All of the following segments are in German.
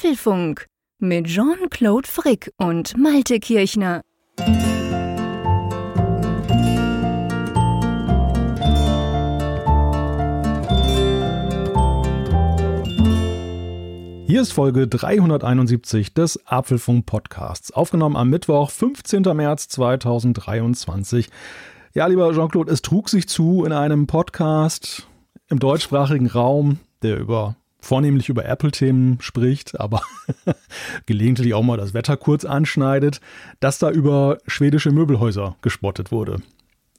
Apfelfunk mit Jean-Claude Frick und Malte Kirchner. Hier ist Folge 371 des Apfelfunk Podcasts, aufgenommen am Mittwoch, 15. März 2023. Ja, lieber Jean-Claude, es trug sich zu in einem Podcast im deutschsprachigen Raum, der über vornehmlich über Apple-Themen spricht, aber gelegentlich auch mal das Wetter kurz anschneidet, dass da über schwedische Möbelhäuser gespottet wurde.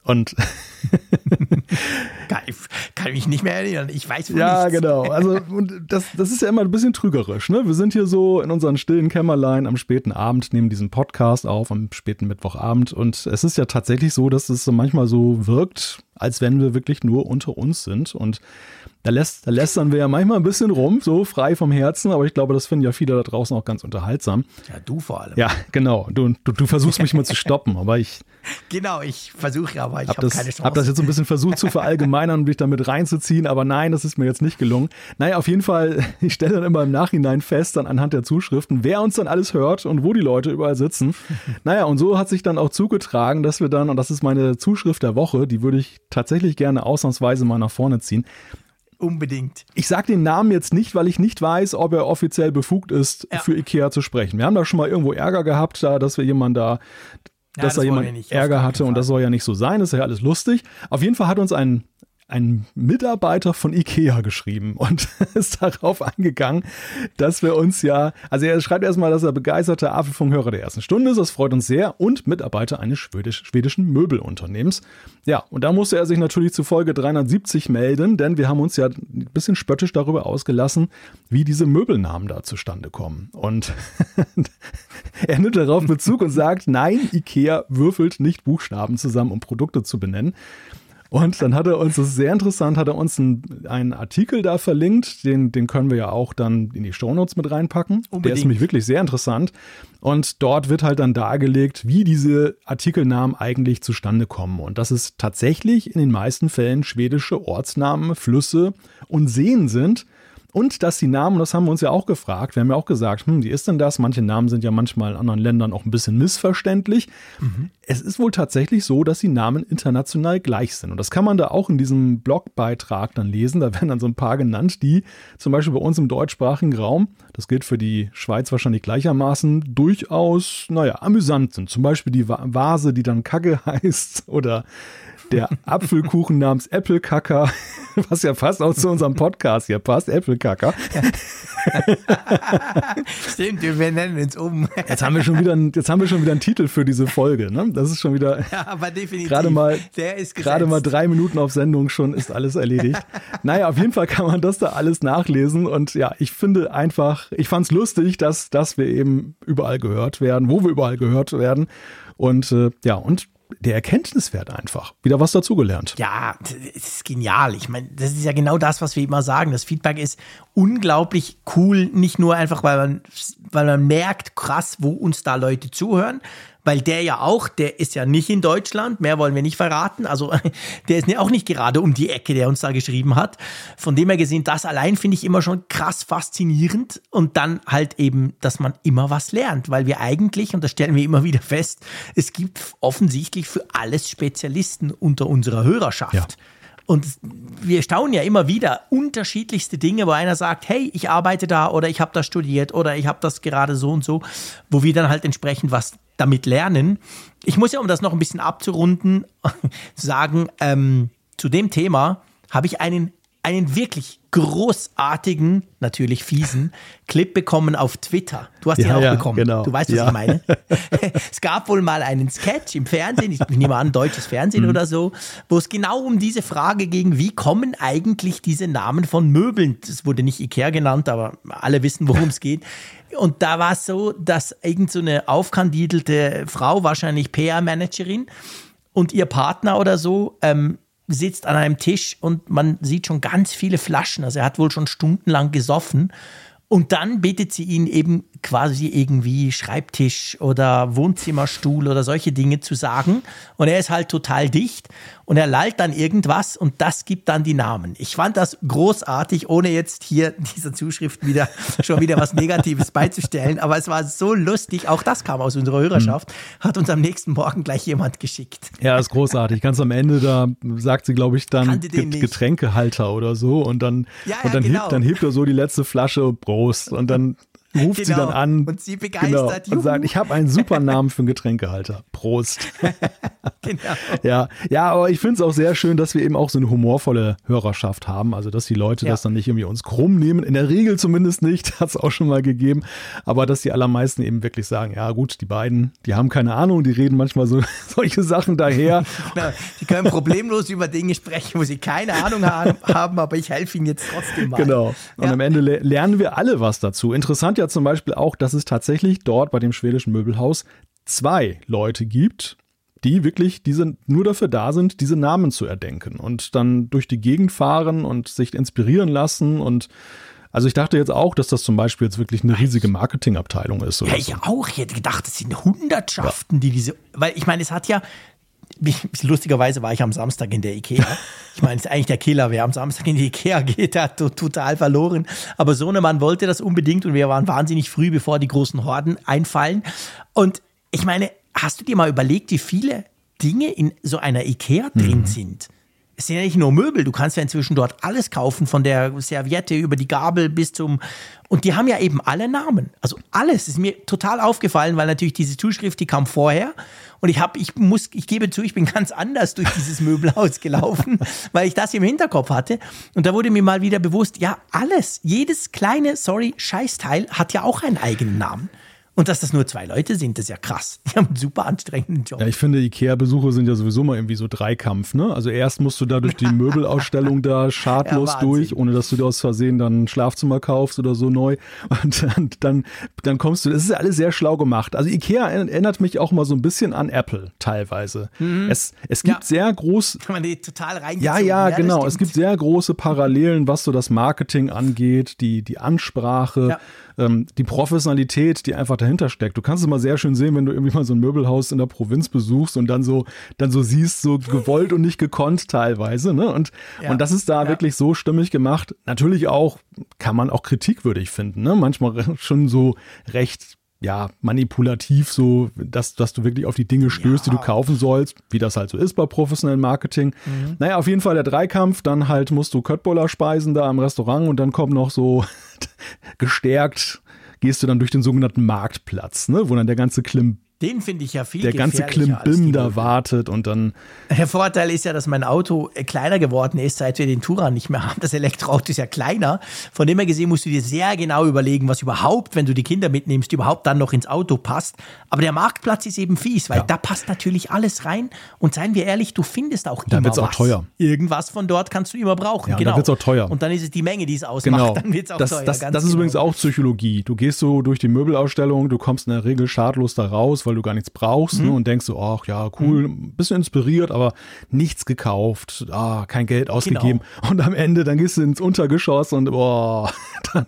Und kann, kann mich nicht mehr erinnern. Ich weiß von Ja, nichts. genau. Also und das, das ist ja immer ein bisschen trügerisch. Ne? Wir sind hier so in unseren stillen Kämmerlein am späten Abend, nehmen diesen Podcast auf am späten Mittwochabend. Und es ist ja tatsächlich so, dass es so manchmal so wirkt, als wenn wir wirklich nur unter uns sind. Und da, lässt, da lästern wir ja manchmal ein bisschen rum, so frei vom Herzen. Aber ich glaube, das finden ja viele da draußen auch ganz unterhaltsam. Ja, du vor allem. Ja, genau. Du, du, du versuchst mich mal zu stoppen, aber ich Genau, ich versuche aber, ich habe habe das, keine Chance. hab das jetzt so ein bisschen versucht zu verallgemeinern und mich damit reinzuziehen, aber nein, das ist mir jetzt nicht gelungen. Naja, auf jeden Fall, ich stelle dann immer im Nachhinein fest, dann anhand der Zuschriften, wer uns dann alles hört und wo die Leute überall sitzen. naja, und so hat sich dann auch zugetragen, dass wir dann, und das ist meine Zuschrift der Woche, die würde ich tatsächlich gerne ausnahmsweise mal nach vorne ziehen. Unbedingt. Ich sage den Namen jetzt nicht, weil ich nicht weiß, ob er offiziell befugt ist, Ja. für Ikea zu sprechen. Wir haben da schon mal irgendwo Ärger gehabt, da, dass wir jemanden da Ja, dass das da jemand Ärger hatte und das soll ja nicht so sein, das ist ja alles lustig. Auf jeden Fall hat uns ein, ein Mitarbeiter von Ikea geschrieben und ist darauf eingegangen, dass wir uns ja, also er schreibt erstmal, dass er begeisterter Apfelfunkhörer der ersten Stunde ist, das freut uns sehr und Mitarbeiter eines schwedisch, schwedischen Möbelunternehmens. Ja, und da musste er sich natürlich zu Folge 370 melden, denn wir haben uns ja ein bisschen spöttisch darüber ausgelassen, wie diese Möbelnamen da zustande kommen. Und er nimmt darauf Bezug und sagt, nein, Ikea würfelt nicht Buchstaben zusammen, um Produkte zu benennen. Und dann hat er uns, das ist sehr interessant, hat er uns einen, einen Artikel da verlinkt, den, den können wir ja auch dann in die Shownotes mit reinpacken. Der ist Unbedingt. nämlich wirklich sehr interessant. Und dort wird halt dann dargelegt, wie diese Artikelnamen eigentlich zustande kommen. Und dass es tatsächlich in den meisten Fällen schwedische Ortsnamen, Flüsse und Seen sind. Und dass die Namen, das haben wir uns ja auch gefragt, wir haben ja auch gesagt, hm, wie ist denn das? Manche Namen sind ja manchmal in anderen Ländern auch ein bisschen missverständlich. Es ist wohl tatsächlich so, dass die Namen international gleich sind. Und das kann man da auch in diesem Blogbeitrag dann lesen. Da werden dann so ein paar genannt, die zum Beispiel bei uns im deutschsprachigen Raum, das gilt für die Schweiz wahrscheinlich gleichermaßen, durchaus, naja, amüsant sind. Zum Beispiel die Va- Vase, die dann Kacke heißt oder der Apfelkuchen namens Äppelkacker, was ja fast auch zu unserem Podcast hier passt, Äppelkacker. Stimmt, wir nennen uns um. Jetzt haben wir schon wieder, einen- jetzt haben wir schon wieder einen Titel für diese Folge. Ne? Das ist schon wieder Ja, aber definitiv. gerade mal, Der ist gerade mal drei Minuten auf Sendung schon ist alles erledigt. naja, auf jeden Fall kann man das da alles nachlesen und ja, ich finde einfach, ich fand es lustig, dass, dass wir eben überall gehört werden, wo wir überall gehört werden und äh, ja, und der Erkenntniswert einfach. Wieder was dazugelernt. Ja, das ist genial. Ich meine, das ist ja genau das, was wir immer sagen. Das Feedback ist unglaublich cool, nicht nur einfach, weil man, weil man merkt, krass, wo uns da Leute zuhören, weil der ja auch, der ist ja nicht in Deutschland, mehr wollen wir nicht verraten. Also der ist ja auch nicht gerade um die Ecke, der uns da geschrieben hat. Von dem her gesehen, das allein finde ich immer schon krass faszinierend und dann halt eben, dass man immer was lernt, weil wir eigentlich, und das stellen wir immer wieder fest, es gibt offensichtlich für alles Spezialisten unter unserer Hörerschaft. Ja. Und wir staunen ja immer wieder unterschiedlichste Dinge, wo einer sagt, hey, ich arbeite da oder ich habe das studiert oder ich habe das gerade so und so, wo wir dann halt entsprechend was damit lernen. Ich muss ja, um das noch ein bisschen abzurunden, sagen, ähm, zu dem Thema habe ich einen, einen wirklich großartigen, natürlich fiesen Clip bekommen auf Twitter. Du hast ihn Ja, auch ja, bekommen. genau. Du weißt, was Ja. ich meine. es gab wohl mal einen Sketch im Fernsehen, ich nehme an, deutsches Mhm. Fernsehen oder so, wo es genau um diese Frage ging, wie kommen eigentlich diese Namen von Möbeln? Das wurde nicht Ikea genannt, aber alle wissen, worum es geht. Und da war es so, dass irgend so eine aufkandidelte Frau, wahrscheinlich PR-Managerin, und ihr Partner oder so ähm, sitzt an einem Tisch und man sieht schon ganz viele Flaschen. Also er hat wohl schon stundenlang gesoffen Und dann bittet sie ihn eben quasi irgendwie Schreibtisch oder Wohnzimmerstuhl oder solche Dinge zu sagen. Und er ist halt total dicht und er lallt dann irgendwas und das gibt dann die Namen. Ich fand das großartig, ohne jetzt hier dieser Zuschrift wieder schon wieder was Negatives beizustellen. Aber es war so lustig. Auch das kam aus unserer Hörerschaft. Hat uns am nächsten Morgen gleich jemand geschickt. Ja, ist großartig. Ganz am Ende, da sagt sie, glaube ich, dann Getränkehalter oder so. Und dann, ja, ja, und dann, genau. hebt, dann hebt er so die letzte Flasche Prost. Und dann ruft genau. sie dann an und sie begeistert genau, und sagt, ich habe einen super Namen für einen Getränkehalter. Prost. genau. Ja, ja, aber ich finde es auch sehr schön, dass wir eben auch so eine humorvolle Hörerschaft haben. Also, dass die Leute ja. das dann nicht irgendwie uns krumm nehmen. In der Regel zumindest nicht, hat es auch schon mal gegeben. Aber dass die allermeisten eben wirklich sagen, ja gut, die beiden, die haben keine Ahnung, die reden manchmal so solche Sachen daher. Genau. die können problemlos über Dinge sprechen, wo sie keine Ahnung haben, aber ich helfe ihnen jetzt trotzdem mal. Genau. Und ja. am Ende lernen wir alle was dazu. Interessant ja zum Beispiel auch, dass es tatsächlich dort bei dem schwedischen Möbelhaus zwei Leute gibt, die wirklich diese, nur dafür da sind, diese Namen zu erdenken und dann durch die Gegend fahren und sich inspirieren lassen und also ich dachte jetzt auch, dass das zum Beispiel jetzt wirklich eine riesige Marketingabteilung ist. ja, ich so. auch. Ich hätte gedacht, es sind Hundertschaften, ja. die diese, weil ich meine, es hat ja, lustigerweise war ich am Samstag in der Ikea. Ich meine, es ist eigentlich der Killer. Wer am Samstag in die Ikea geht, hat total verloren. Aber Sohnemann wollte das unbedingt und wir waren wahnsinnig früh, bevor die großen Horden einfallen. Und ich meine, hast du dir mal überlegt, wie viele Dinge in so einer Ikea drin mhm. sind? Es sind ja nicht nur Möbel, du kannst ja inzwischen dort alles kaufen, von der Serviette über die Gabel bis zum. Und die haben ja eben alle Namen. Also alles ist mir total aufgefallen, weil natürlich diese Zuschrift, die kam vorher. Und ich habe, ich muss, ich gebe zu, ich bin ganz anders durch dieses Möbelhaus gelaufen, weil ich das im Hinterkopf hatte. Und da wurde mir mal wieder bewusst, ja, alles, jedes kleine, sorry, Scheißteil hat ja auch einen eigenen Namen. Und dass das nur zwei Leute sind, das ist ja krass. Die haben einen super anstrengenden Job. Ja, ich finde, Ikea-Besuche sind ja sowieso mal irgendwie so Dreikampf, ne? Also erst musst du da durch die Möbelausstellung da schadlos ja, durch, ohne dass du dir aus Versehen dann ein Schlafzimmer kaufst oder so neu. Und dann, dann, dann kommst du, das ist ja alles sehr schlau gemacht. Also Ikea erinnert mich auch mal so ein bisschen an Apple teilweise. Mhm. Es, es gibt ja. sehr groß. Kann man die total reingezogen. Ja, ja, ja genau. Es gibt sehr große Parallelen, was so das Marketing angeht, die, die Ansprache. Ja ähm, die Professionalität, die einfach dahinter steckt. Du kannst es mal sehr schön sehen, wenn du irgendwie mal so ein Möbelhaus in der Provinz besuchst und dann so, dann so siehst, so gewollt und nicht gekonnt teilweise. Ne? Und, ja. und das ist da ja. wirklich so stimmig gemacht. Natürlich auch, kann man auch kritikwürdig finden. Ne? Manchmal schon so recht ja, manipulativ so, dass, dass du wirklich auf die Dinge stößt, ja. die du kaufen sollst, wie das halt so ist bei professionellem Marketing. Mhm. Naja, auf jeden Fall der Dreikampf, dann halt musst du Köttboller speisen da im Restaurant und dann kommt noch so gestärkt, gehst du dann durch den sogenannten Marktplatz, ne, wo dann der ganze Klimbim den finde ich ja viel Der ganze Klimbim da wartet und dann. Der Vorteil ist ja, dass mein Auto äh, kleiner geworden ist, seit wir den Touran nicht mehr haben. Das Elektroauto ist ja kleiner. Von dem her gesehen musst du dir sehr genau überlegen, was überhaupt, wenn du die Kinder mitnimmst, überhaupt dann noch ins Auto passt. Aber der Marktplatz ist eben fies, weil ja. da passt natürlich alles rein. Und seien wir ehrlich, du findest auch dann immer wird's was. auch teuer. Irgendwas von dort kannst du immer brauchen. Ja, genau. Dann wird es auch teuer. Und dann ist es die Menge, die es ausmacht. Genau. Dann wird es auch das, teuer. Das, das ist genau. übrigens auch Psychologie. Du gehst so durch die Möbelausstellung, du kommst in der Regel schadlos da raus, weil du gar nichts brauchst ne, mhm. ne, und denkst so, ach ja, cool, mhm. bisschen inspiriert, aber nichts gekauft, ah, kein Geld ausgegeben. Genau. Und am Ende, dann gehst du ins Untergeschoss und boah, dann,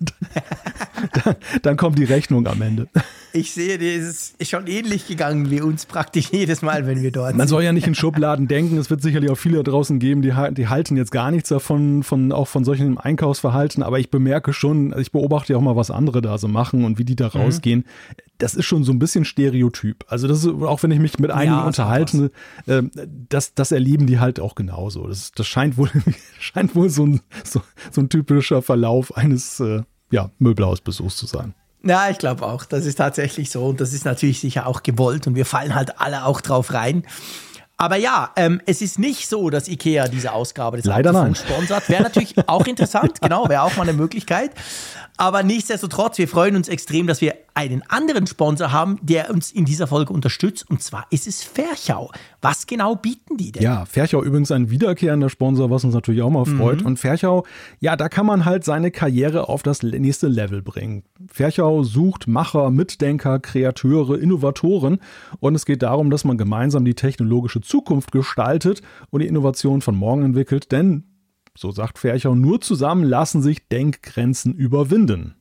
dann, dann kommt die Rechnung am Ende. Ich sehe, das ist schon ähnlich gegangen wie uns praktisch jedes Mal, wenn wir dort sind. Man soll ja nicht in Schubladen denken. Es wird sicherlich auch viele da draußen geben, die, die halten jetzt gar nichts davon, von, auch von solchen Einkaufsverhalten. Aber ich bemerke schon, ich beobachte ja auch mal, was andere da so machen und wie die da mhm. Das ist schon so ein bisschen Stereotyp. Also das ist, auch wenn ich mich mit einigen ja, unterhalte, äh, das, das erleben die halt auch genauso. Das, das scheint wohl, scheint wohl so ein, so, so ein typischer Verlauf eines äh, ja, Möbelhausbesuchs zu sein. Ja, ich glaube auch. Das ist tatsächlich so und das ist natürlich sicher auch gewollt und wir fallen halt alle auch drauf rein. Aber ja, ähm, es ist nicht so, dass IKEA diese Ausgabe des Leider nein. sponsert. Wäre natürlich auch interessant, genau, wäre auch mal eine Möglichkeit. Aber nichtsdestotrotz, wir freuen uns extrem, dass wir einen anderen Sponsor haben, der uns in dieser Folge unterstützt. Und zwar ist es Ferchau. Was genau bieten die denn? Ja, Ferchau übrigens ein wiederkehrender Sponsor, was uns natürlich auch mal freut. Mhm. Und Ferchau, ja, da kann man halt seine Karriere auf das nächste Level bringen. Ferchau sucht Macher, Mitdenker, Kreateure, Innovatoren. Und es geht darum, dass man gemeinsam die technologische Zukunft gestaltet und die Innovation von morgen entwickelt. Denn so sagt Ferchau, nur zusammen lassen sich Denkgrenzen überwinden.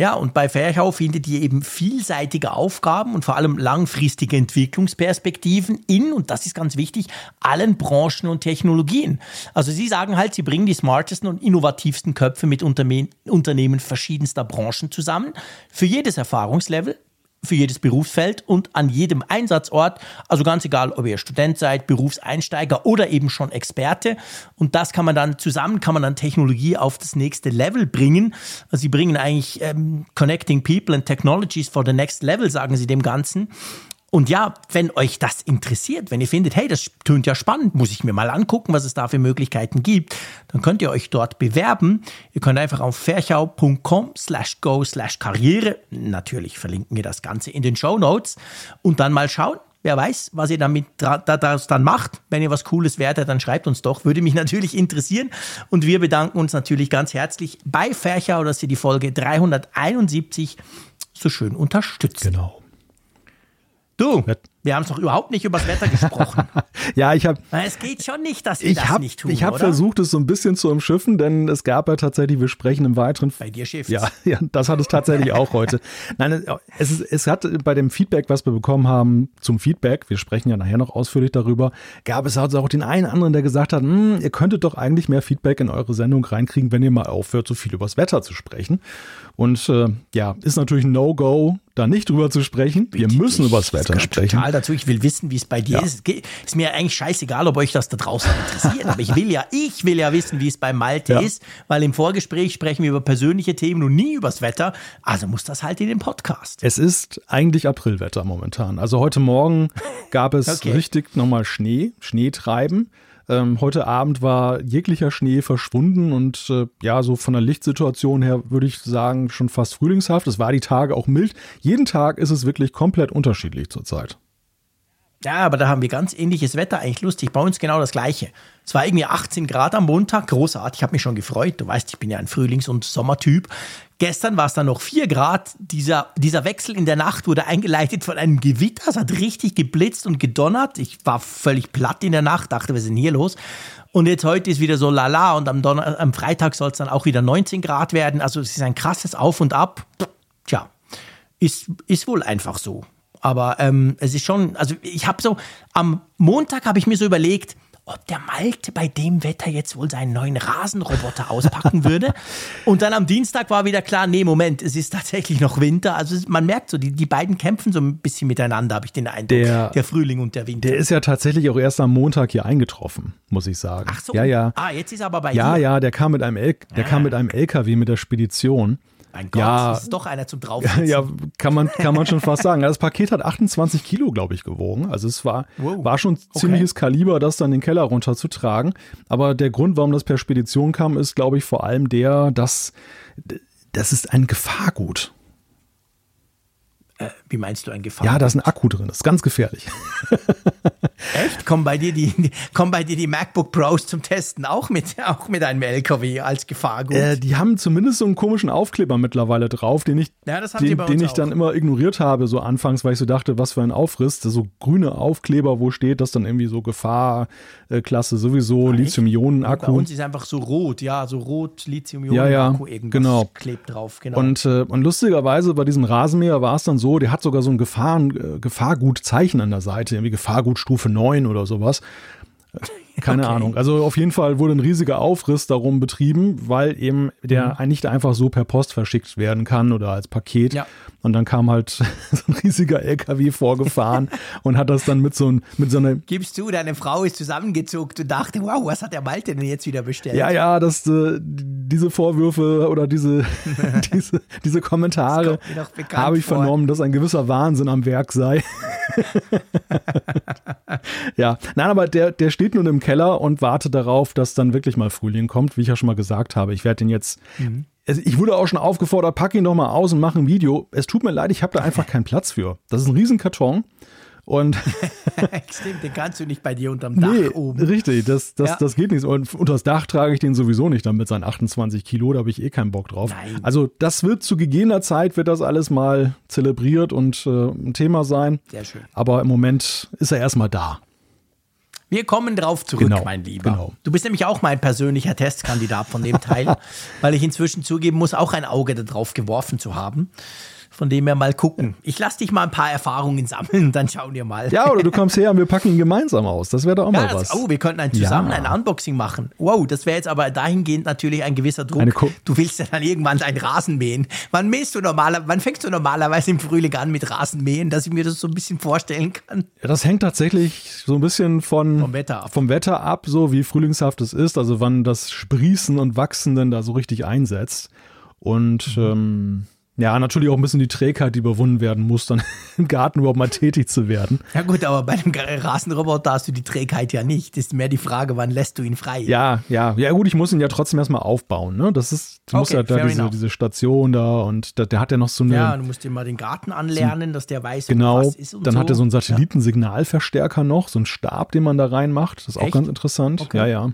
Ja, und bei Ferchau findet ihr eben vielseitige Aufgaben und vor allem langfristige Entwicklungsperspektiven in, und das ist ganz wichtig, allen Branchen und Technologien. Also sie sagen halt, sie bringen die smartesten und innovativsten Köpfe mit Unternehmen verschiedenster Branchen zusammen. Für jedes Erfahrungslevel, für jedes Berufsfeld und an jedem Einsatzort. Also ganz egal, ob ihr Student seid, Berufseinsteiger oder eben schon Experte. Und das kann man dann zusammen, kann man dann Technologie auf das nächste Level bringen. Also sie bringen eigentlich ähm, Connecting People and Technologies for the Next Level, sagen sie dem Ganzen. Und ja, wenn euch das interessiert, wenn ihr findet, hey, das tönt ja spannend, muss ich mir mal angucken, was es da für Möglichkeiten gibt, dann könnt ihr euch dort bewerben. Ihr könnt einfach auf ferchau.com slash go slash karriere, natürlich verlinken wir das Ganze in den Show Notes und dann mal schauen, Wer weiß, was ihr damit daraus dann macht. Wenn ihr was Cooles werdet, dann schreibt uns doch. Würde mich natürlich interessieren. Und wir bedanken uns natürlich ganz herzlich bei Ferchau, dass ihr die Folge 371 so schön unterstützt. Genau. Du, wir haben es doch überhaupt nicht über das Wetter gesprochen. ja, ich habe. Es geht schon nicht, dass ich das hab, nicht tun. Ich habe versucht, es so ein bisschen zu umschiffen, denn es gab ja tatsächlich, wir sprechen im weiteren. Bei dir Schiff. Ja, ja, das hat es tatsächlich auch heute. Nein, es, ist, es hat bei dem Feedback, was wir bekommen haben zum Feedback, wir sprechen ja nachher noch ausführlich darüber, gab es also auch den einen anderen, der gesagt hat, hm, ihr könntet doch eigentlich mehr Feedback in eure Sendung reinkriegen, wenn ihr mal aufhört, so viel übers Wetter zu sprechen. Und äh, ja, ist natürlich ein No-Go, da nicht drüber zu sprechen. Wir müssen über das Wetter sprechen. Total dazu. Ich will wissen, wie es bei dir ja. ist. Ist mir eigentlich scheißegal, ob euch das da draußen interessiert. Aber ich will ja, ich will ja wissen, wie es bei Malte ja. ist, weil im Vorgespräch sprechen wir über persönliche Themen und nie übers Wetter. Also muss das halt in den Podcast. Es ist eigentlich Aprilwetter momentan. Also heute Morgen gab es okay. richtig nochmal Schnee, Schneetreiben. Ähm, heute Abend war jeglicher Schnee verschwunden und äh, ja, so von der Lichtsituation her würde ich sagen, schon fast frühlingshaft. Es war die Tage auch mild. Jeden Tag ist es wirklich komplett unterschiedlich zurzeit. Ja, aber da haben wir ganz ähnliches Wetter, eigentlich lustig. Bei uns genau das gleiche. Es war irgendwie 18 Grad am Montag, großartig, ich habe mich schon gefreut. Du weißt, ich bin ja ein Frühlings- und Sommertyp. Gestern war es dann noch 4 Grad. Dieser, dieser Wechsel in der Nacht wurde eingeleitet von einem Gewitter. Es hat richtig geblitzt und gedonnert. Ich war völlig platt in der Nacht, dachte, ist denn hier los? Und jetzt heute ist wieder so lala und am, Donner am Freitag soll es dann auch wieder 19 Grad werden. Also es ist ein krasses Auf und Ab. Tja, ist, ist wohl einfach so. Aber ähm, es ist schon, also ich habe so, am Montag habe ich mir so überlegt, ob der Malte bei dem Wetter jetzt wohl seinen neuen Rasenroboter auspacken würde. Und dann am Dienstag war wieder klar, nee, Moment, es ist tatsächlich noch Winter. Also man merkt so, die, die beiden kämpfen so ein bisschen miteinander, habe ich den Eindruck. Der, der, Frühling und der Winter. Der ist ja tatsächlich auch erst am Montag hier eingetroffen, muss ich sagen. Ach so. Ja, ja. Ah, jetzt ist er aber bei Ja, dir. ja, der kam mit einem, El der ah. kam mit einem LKW mit der Spedition. Mein Gott, ja, das ist doch einer zum Draufsitzen. Ja, kann man, kann man schon fast sagen. Das Paket hat 28 Kilo, glaube ich, gewogen. Also es war, wow. war schon ziemliches okay. Kaliber, das dann den Keller runterzutragen. Aber der Grund, warum das per Spedition kam, ist, glaube ich, vor allem der, dass das ist ein Gefahrgut. Äh, wie meinst du ein Gefahr? Ja, da ist ein Akku drin. Das ist ganz gefährlich. Echt? Kommen bei dir die, kommen bei dir die MacBook Pros zum Testen auch mit, auch mit einem LKW als Gefahrgut? Äh, die haben zumindest so einen komischen Aufkleber mittlerweile drauf, den ich, ja, den, den ich dann immer ignoriert habe, so anfangs, weil ich so dachte, was für ein Aufriss. So grüne Aufkleber, wo steht, dass dann irgendwie so Gefahrklasse sowieso, Lithium-Ionen-Akku. Bei uns ist einfach so rot, ja, so rot Lithium-Ionen-Akku ja, ja, irgendwas genau. klebt drauf. Genau. Und, äh, und lustigerweise bei diesem Rasenmäher war es dann so, der hat sogar so ein Gefahren, äh, Gefahrgutzeichen an der Seite, irgendwie Gefahrgutstufe 9 oder sowas. Keine okay. Ahnung. Also auf jeden Fall wurde ein riesiger Aufriss darum betrieben, weil eben der mhm. nicht einfach so per Post verschickt werden kann oder als Paket. Ja. Und dann kam halt so ein riesiger LKW vorgefahren und hat das dann mit so, ein, mit so einer. Gibst du, deine Frau ist zusammengezuckt und dachte, wow, was hat der Malte denn jetzt wieder bestellt? Ja, ja, das, äh, diese Vorwürfe oder diese, diese, diese Kommentare habe ich vor. vernommen, dass ein gewisser Wahnsinn am Werk sei. ja, nein, aber der, der steht nun im Keller und wartet darauf, dass dann wirklich mal Frühling kommt, wie ich ja schon mal gesagt habe. Ich werde den jetzt mhm ich wurde auch schon aufgefordert, pack ihn doch mal aus und mach ein Video. Es tut mir leid, ich habe da einfach keinen Platz für. Das ist ein Riesenkarton. Und Stimmt, den kannst du nicht bei dir unterm Dach nee, oben. Richtig, das, das, ja. das geht nicht. Und unter das Dach trage ich den sowieso nicht dann mit seinen 28 Kilo, da habe ich eh keinen Bock drauf. Nein. Also das wird zu gegebener Zeit, wird das alles mal zelebriert und äh, ein Thema sein. Sehr schön. Aber im Moment ist er erstmal da. Wir kommen drauf zurück, Genau, mein Lieber. genau. Du bist nämlich auch mein persönlicher Testkandidat von dem Teil, weil ich inzwischen zugeben muss, auch ein Auge darauf geworfen zu haben. Von dem her mal gucken. Ich lass dich mal ein paar Erfahrungen sammeln, dann schauen wir mal. Ja, oder du kommst her und wir packen ihn gemeinsam aus. Das wäre doch auch Ja, mal das, was. oh, wir könnten ein zusammen Ja. ein Unboxing machen. Wow, das wäre jetzt aber dahingehend natürlich ein gewisser Druck. Du willst ja dann irgendwann deinen Rasen mähen. Wann mähst du normaler, wann fängst du normalerweise im Frühling an mit Rasenmähen, dass ich mir das so ein bisschen vorstellen kann? Ja, das hängt tatsächlich so ein bisschen von, Vom Wetter ab. vom Wetter ab, so wie frühlingshaft es ist, also wann das Sprießen und Wachsen denn da so richtig einsetzt. Und Mhm. ähm, ja, natürlich auch ein bisschen die Trägheit, die überwunden werden muss, dann im Garten überhaupt mal tätig zu werden. Ja gut, aber bei dem Rasenroboter hast du die Trägheit ja nicht. Ist mehr die Frage, wann lässt du ihn frei? Ja, ja, ja gut, ich muss ihn ja trotzdem erstmal aufbauen. Ne? Das ist, du musst Okay, ja da fair diese, diese Station da und da, der hat ja noch so eine, Ja, du musst dir mal den Garten anlernen, dass der weiß, genau, was ist und dann so. hat er so einen Satellitensignalverstärker noch, so einen Stab, den man da reinmacht. Das ist auch Echt? ganz interessant. Okay. Ja, ja.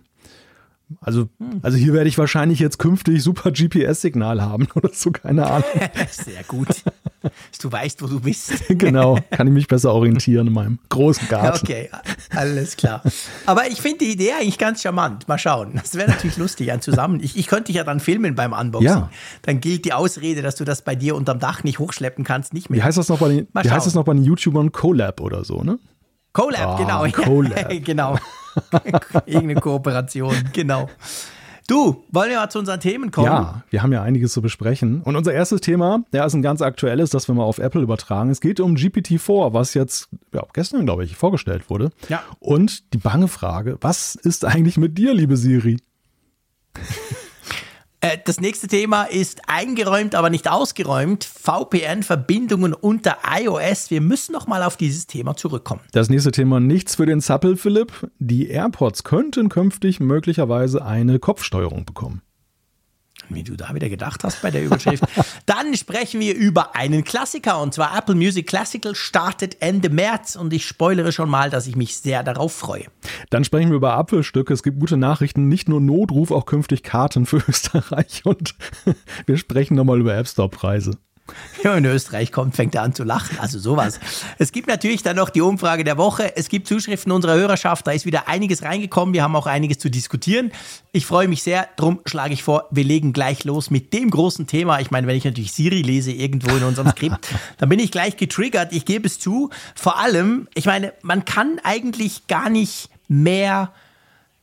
Also, also hier werde ich wahrscheinlich jetzt künftig super GPS-Signal haben oder so, keine Ahnung. Sehr gut. Dass du weißt, wo du bist. genau, kann ich mich besser orientieren in meinem großen Garten. Okay, alles klar. Aber ich finde die Idee eigentlich ganz charmant. Mal schauen. Das wäre natürlich lustig, ein Zusammen. Ich, ich könnte dich ja dann filmen beim Unboxing. Ja. Dann gilt die Ausrede, dass du das bei dir unterm Dach nicht hochschleppen kannst, nicht Wie mehr. heißt das noch bei den, wie heißt das noch bei den YouTubern? Collab oder so, ne? Colab, Ah, genau. Collab. genau. Irgendeine Kooperation, genau. Du, wollen wir mal zu unseren Themen kommen? Ja, wir haben ja einiges zu besprechen. Und unser erstes Thema, ja, ist ein ganz aktuelles, das wir mal auf Apple übertragen. Es geht um GPT-4, was jetzt ja, gestern, glaube ich, vorgestellt wurde. Ja. Und die bange Frage, was ist eigentlich mit dir, liebe Siri? Äh, Das nächste Thema ist eingeräumt, aber nicht ausgeräumt. VPN-Verbindungen unter iOS. Wir müssen noch mal auf dieses Thema zurückkommen. Das nächste Thema, nichts für den Zappel, Philipp. Die AirPods könnten künftig möglicherweise eine Kopfsteuerung bekommen. Wie du da wieder gedacht hast bei der Überschrift. Dann sprechen wir über einen Klassiker und zwar Apple Music Classical startet Ende März und ich spoilere schon mal, dass ich mich sehr darauf freue. Dann sprechen wir über Apfelstücke. Es gibt gute Nachrichten, nicht nur Notruf, auch künftig Karten für Österreich. Und wir sprechen nochmal über App Store-Preise. Wenn man in Österreich kommt, fängt er an zu lachen. Also sowas. Es gibt natürlich dann noch die Umfrage der Woche. Es gibt Zuschriften unserer Hörerschaft. Da ist wieder einiges reingekommen. Wir haben auch einiges zu diskutieren. Ich freue mich sehr. Drum schlage ich vor, wir legen gleich los mit dem großen Thema. Ich meine, wenn ich natürlich Siri lese irgendwo in unserem Skript, dann bin ich gleich getriggert. Ich gebe es zu. Vor allem, ich meine, man kann eigentlich gar nicht mehr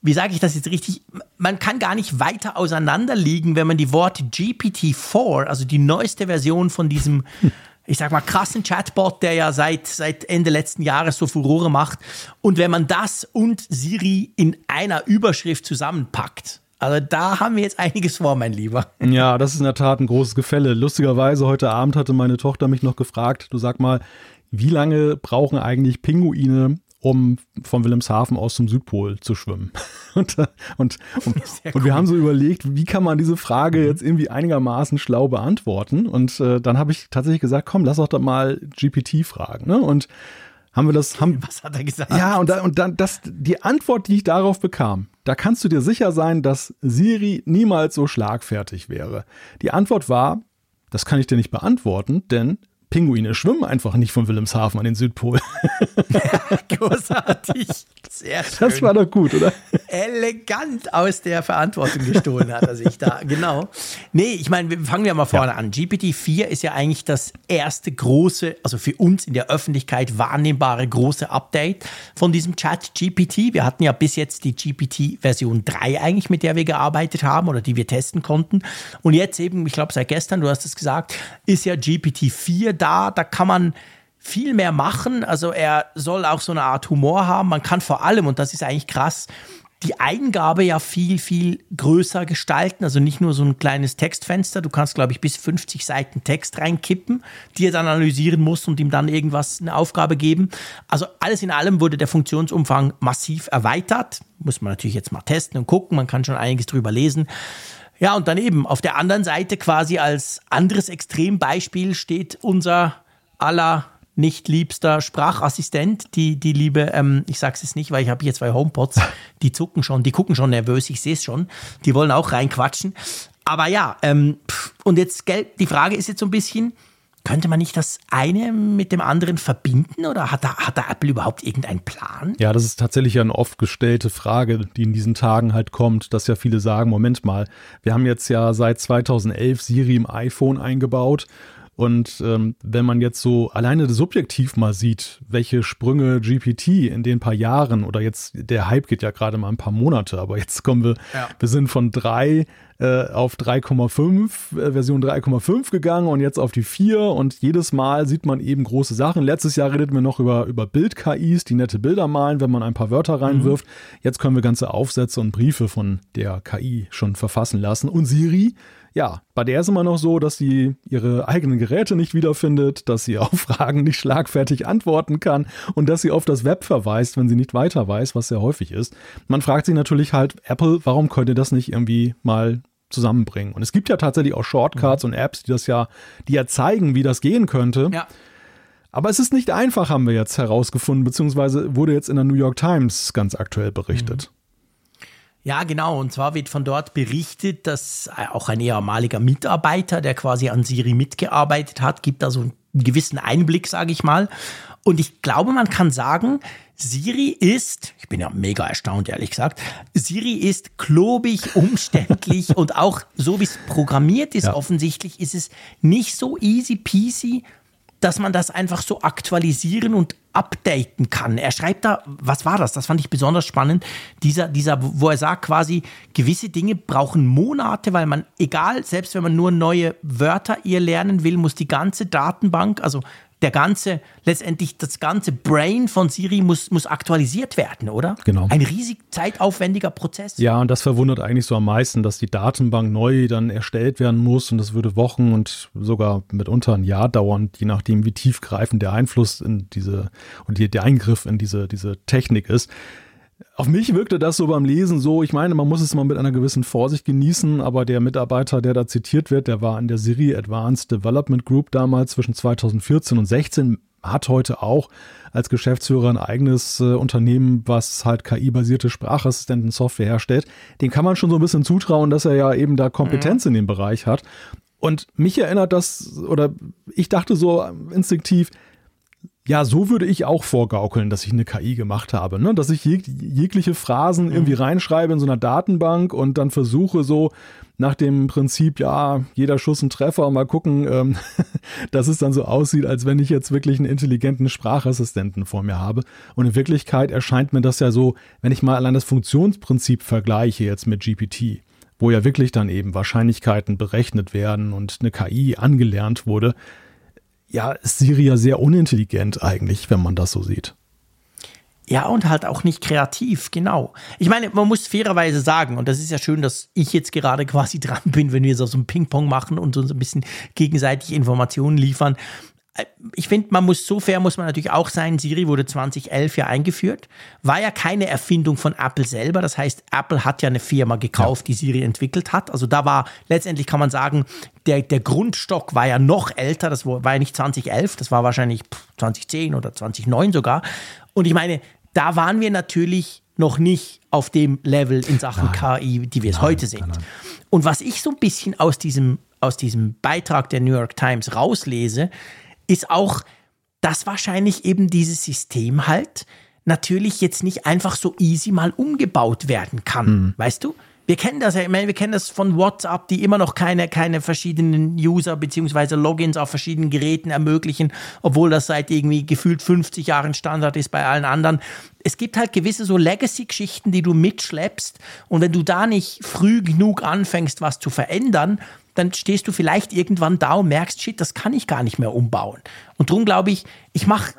wie sage ich das jetzt richtig? Man kann gar nicht weiter auseinander liegen, wenn man die Worte GPT-4, also die neueste Version von diesem, ich sag mal, krassen Chatbot, der ja seit, seit Ende letzten Jahres so Furore macht, und wenn man das und Siri in einer Überschrift zusammenpackt. Also da haben wir jetzt einiges vor, mein Lieber. Ja, das ist in der Tat ein großes Gefälle. Lustigerweise, heute Abend hatte meine Tochter mich noch gefragt, du sag mal, wie lange brauchen eigentlich Pinguine, um von Wilhelmshaven aus zum Südpol zu schwimmen? Und, und, und, und wir cool. haben so überlegt, wie kann man diese Frage jetzt irgendwie einigermaßen schlau beantworten? Und äh, dann habe ich tatsächlich gesagt, komm, lass doch da mal GPT fragen. Ne? Und haben wir das, haben, Was hat er gesagt? ja, und, da, und dann das, die Antwort, die ich darauf bekam, da kannst du dir sicher sein, dass Siri niemals so schlagfertig wäre. Die Antwort war, das kann ich dir nicht beantworten, denn Pinguine schwimmen einfach nicht von Wilhelmshaven an den Südpol. Großartig. Sehr schön. Das war doch gut, oder? elegant aus der Verantwortung gestohlen hat er sich da. Genau. Nee, ich meine, wir fangen wir mal vorne an. GPT-4 ist ja eigentlich das erste große, also für uns in der Öffentlichkeit wahrnehmbare große Update von diesem Chat GPT. Wir hatten ja bis jetzt die GPT-Version 3 eigentlich, mit der wir gearbeitet haben oder die wir testen konnten. Und jetzt eben, ich glaube seit gestern, du hast es gesagt, ist ja GPT-4 da. Da kann man viel mehr machen. Also er soll auch so eine Art Humor haben. Man kann vor allem, und das ist eigentlich krass, die Eingabe ja viel, viel größer gestalten. Also nicht nur so ein kleines Textfenster. Du kannst, glaube ich, bis 50 Seiten Text reinkippen, die er dann analysieren muss und ihm dann irgendwas, eine Aufgabe geben. Also alles in allem wurde der Funktionsumfang massiv erweitert. Muss man natürlich jetzt mal testen und gucken. Man kann schon einiges drüber lesen. Ja, und daneben auf der anderen Seite quasi als anderes Extrembeispiel steht unser aller nicht liebster Sprachassistent, die, die liebe, ähm, ich sag's jetzt nicht, weil ich habe hier zwei HomePods, die zucken schon, die gucken schon nervös, ich sehe es schon, die wollen auch reinquatschen. Aber ja, ähm, und jetzt, gell, die Frage ist jetzt so ein bisschen, könnte man nicht das eine mit dem anderen verbinden oder hat da, hat da Apple überhaupt irgendeinen Plan? Ja, das ist tatsächlich eine oft gestellte Frage, die in diesen Tagen halt kommt, dass ja viele sagen, Moment mal, wir haben jetzt ja seit 2011 Siri im iPhone eingebaut und ähm, wenn man jetzt so alleine subjektiv mal sieht, welche Sprünge GPT in den paar Jahren oder jetzt der Hype geht ja gerade mal ein paar Monate, aber jetzt kommen wir, ja. wir sind von drei äh, auf 3,5, äh, Version 3,5 gegangen und jetzt auf die 4 und jedes Mal sieht man eben große Sachen. Letztes Jahr redeten wir noch über, über Bild-KIs, die nette Bilder malen, wenn man ein paar Wörter reinwirft. Mhm. Jetzt können wir ganze Aufsätze und Briefe von der KI schon verfassen lassen. Und Siri ja, bei der ist immer noch so, dass sie ihre eigenen Geräte nicht wiederfindet, dass sie auf Fragen nicht schlagfertig antworten kann und dass sie auf das Web verweist, wenn sie nicht weiter weiß, was sehr häufig ist. Man fragt sich natürlich halt, Apple, warum könnt ihr das nicht irgendwie mal zusammenbringen? Und es gibt ja tatsächlich auch Shortcuts mhm. und Apps, die das ja, die ja zeigen, wie das gehen könnte. Ja. Aber es ist nicht einfach, haben wir jetzt herausgefunden, beziehungsweise wurde jetzt in der New York Times ganz aktuell berichtet. Mhm. Ja, genau. Und zwar wird von dort berichtet, dass auch ein ehemaliger Mitarbeiter, der quasi an Siri mitgearbeitet hat, gibt da so einen gewissen Einblick, sage ich mal. Und ich glaube, man kann sagen, Siri ist, ich bin ja mega erstaunt, ehrlich gesagt, Siri ist klobig, umständlich und auch so wie es programmiert ist, ja. offensichtlich ist es nicht so easy peasy, dass man das einfach so aktualisieren und updaten kann. Er schreibt da, was war das? Das fand ich besonders spannend. Dieser, dieser, wo er sagt quasi, gewisse Dinge brauchen Monate, weil man, egal, selbst wenn man nur neue Wörter ihr lernen will, muss die ganze Datenbank, also der ganze, letztendlich das ganze Brain von Siri muss, muss aktualisiert werden, oder? Genau. Ein riesig zeitaufwendiger Prozess. Ja, und das verwundert eigentlich so am meisten, dass die Datenbank neu dann erstellt werden muss und das würde Wochen und sogar mitunter ein Jahr dauern, je nachdem, wie tiefgreifend der Einfluss in diese und der Eingriff in diese, diese Technik ist. Auf mich wirkte das so beim Lesen so, ich meine, man muss es mal mit einer gewissen Vorsicht genießen, aber der Mitarbeiter, der da zitiert wird, der war in der Siri Advanced Development Group damals zwischen 2014 und 16, hat heute auch als Geschäftsführer ein eigenes äh, Unternehmen, was halt KI-basierte Sprachassistenten-Software herstellt. Den kann man schon so ein bisschen zutrauen, dass er ja eben da Kompetenz mhm. in dem Bereich hat. Und mich erinnert das, oder ich dachte so instinktiv, ja, so würde ich auch vorgaukeln, dass ich eine KI gemacht habe, ne? dass ich jeg jegliche Phrasen irgendwie mhm. reinschreibe in so einer Datenbank und dann versuche so nach dem Prinzip, ja, jeder Schuss ein Treffer, mal gucken, ähm, dass es dann so aussieht, als wenn ich jetzt wirklich einen intelligenten Sprachassistenten vor mir habe. Und in Wirklichkeit erscheint mir das ja so, wenn ich mal allein das Funktionsprinzip vergleiche jetzt mit GPT, wo ja wirklich dann eben Wahrscheinlichkeiten berechnet werden und eine KI angelernt wurde, ja, ist Siri ja sehr unintelligent eigentlich, wenn man das so sieht. Ja, und halt auch nicht kreativ, genau. Ich meine, man muss fairerweise sagen, und das ist ja schön, dass ich jetzt gerade quasi dran bin, wenn wir so ein Ping-Pong machen und uns ein bisschen gegenseitig Informationen liefern. Äh, ich finde, man muss so fair muss man natürlich auch sein. Siri wurde 2011 ja eingeführt, war ja keine Erfindung von Apple selber. Das heißt, Apple hat ja eine Firma gekauft, die Siri entwickelt hat. Also da war letztendlich kann man sagen, der, der Grundstock war ja noch älter. Das war ja nicht 2011, das war wahrscheinlich 2010 oder 2009 sogar. Und ich meine, da waren wir natürlich noch nicht auf dem Level in Sachen nein. KI, die wir es heute sind. Nein, Und was ich so ein bisschen aus diesem, aus diesem Beitrag der New York Times rauslese, ist auch, dass wahrscheinlich eben dieses System halt natürlich jetzt nicht einfach so easy mal umgebaut werden kann. Mhm. Weißt du? Wir kennen das ja, ich meine, wir kennen das von WhatsApp, die immer noch keine, keine verschiedenen User bzw. Logins auf verschiedenen Geräten ermöglichen, obwohl das seit irgendwie gefühlt 50 Jahren Standard ist bei allen anderen. Es gibt halt gewisse so Legacy-Geschichten, die du mitschleppst und wenn du da nicht früh genug anfängst, was zu verändern, dann stehst du vielleicht irgendwann da und merkst, shit, das kann ich gar nicht mehr umbauen. Und darum glaube ich, ich mache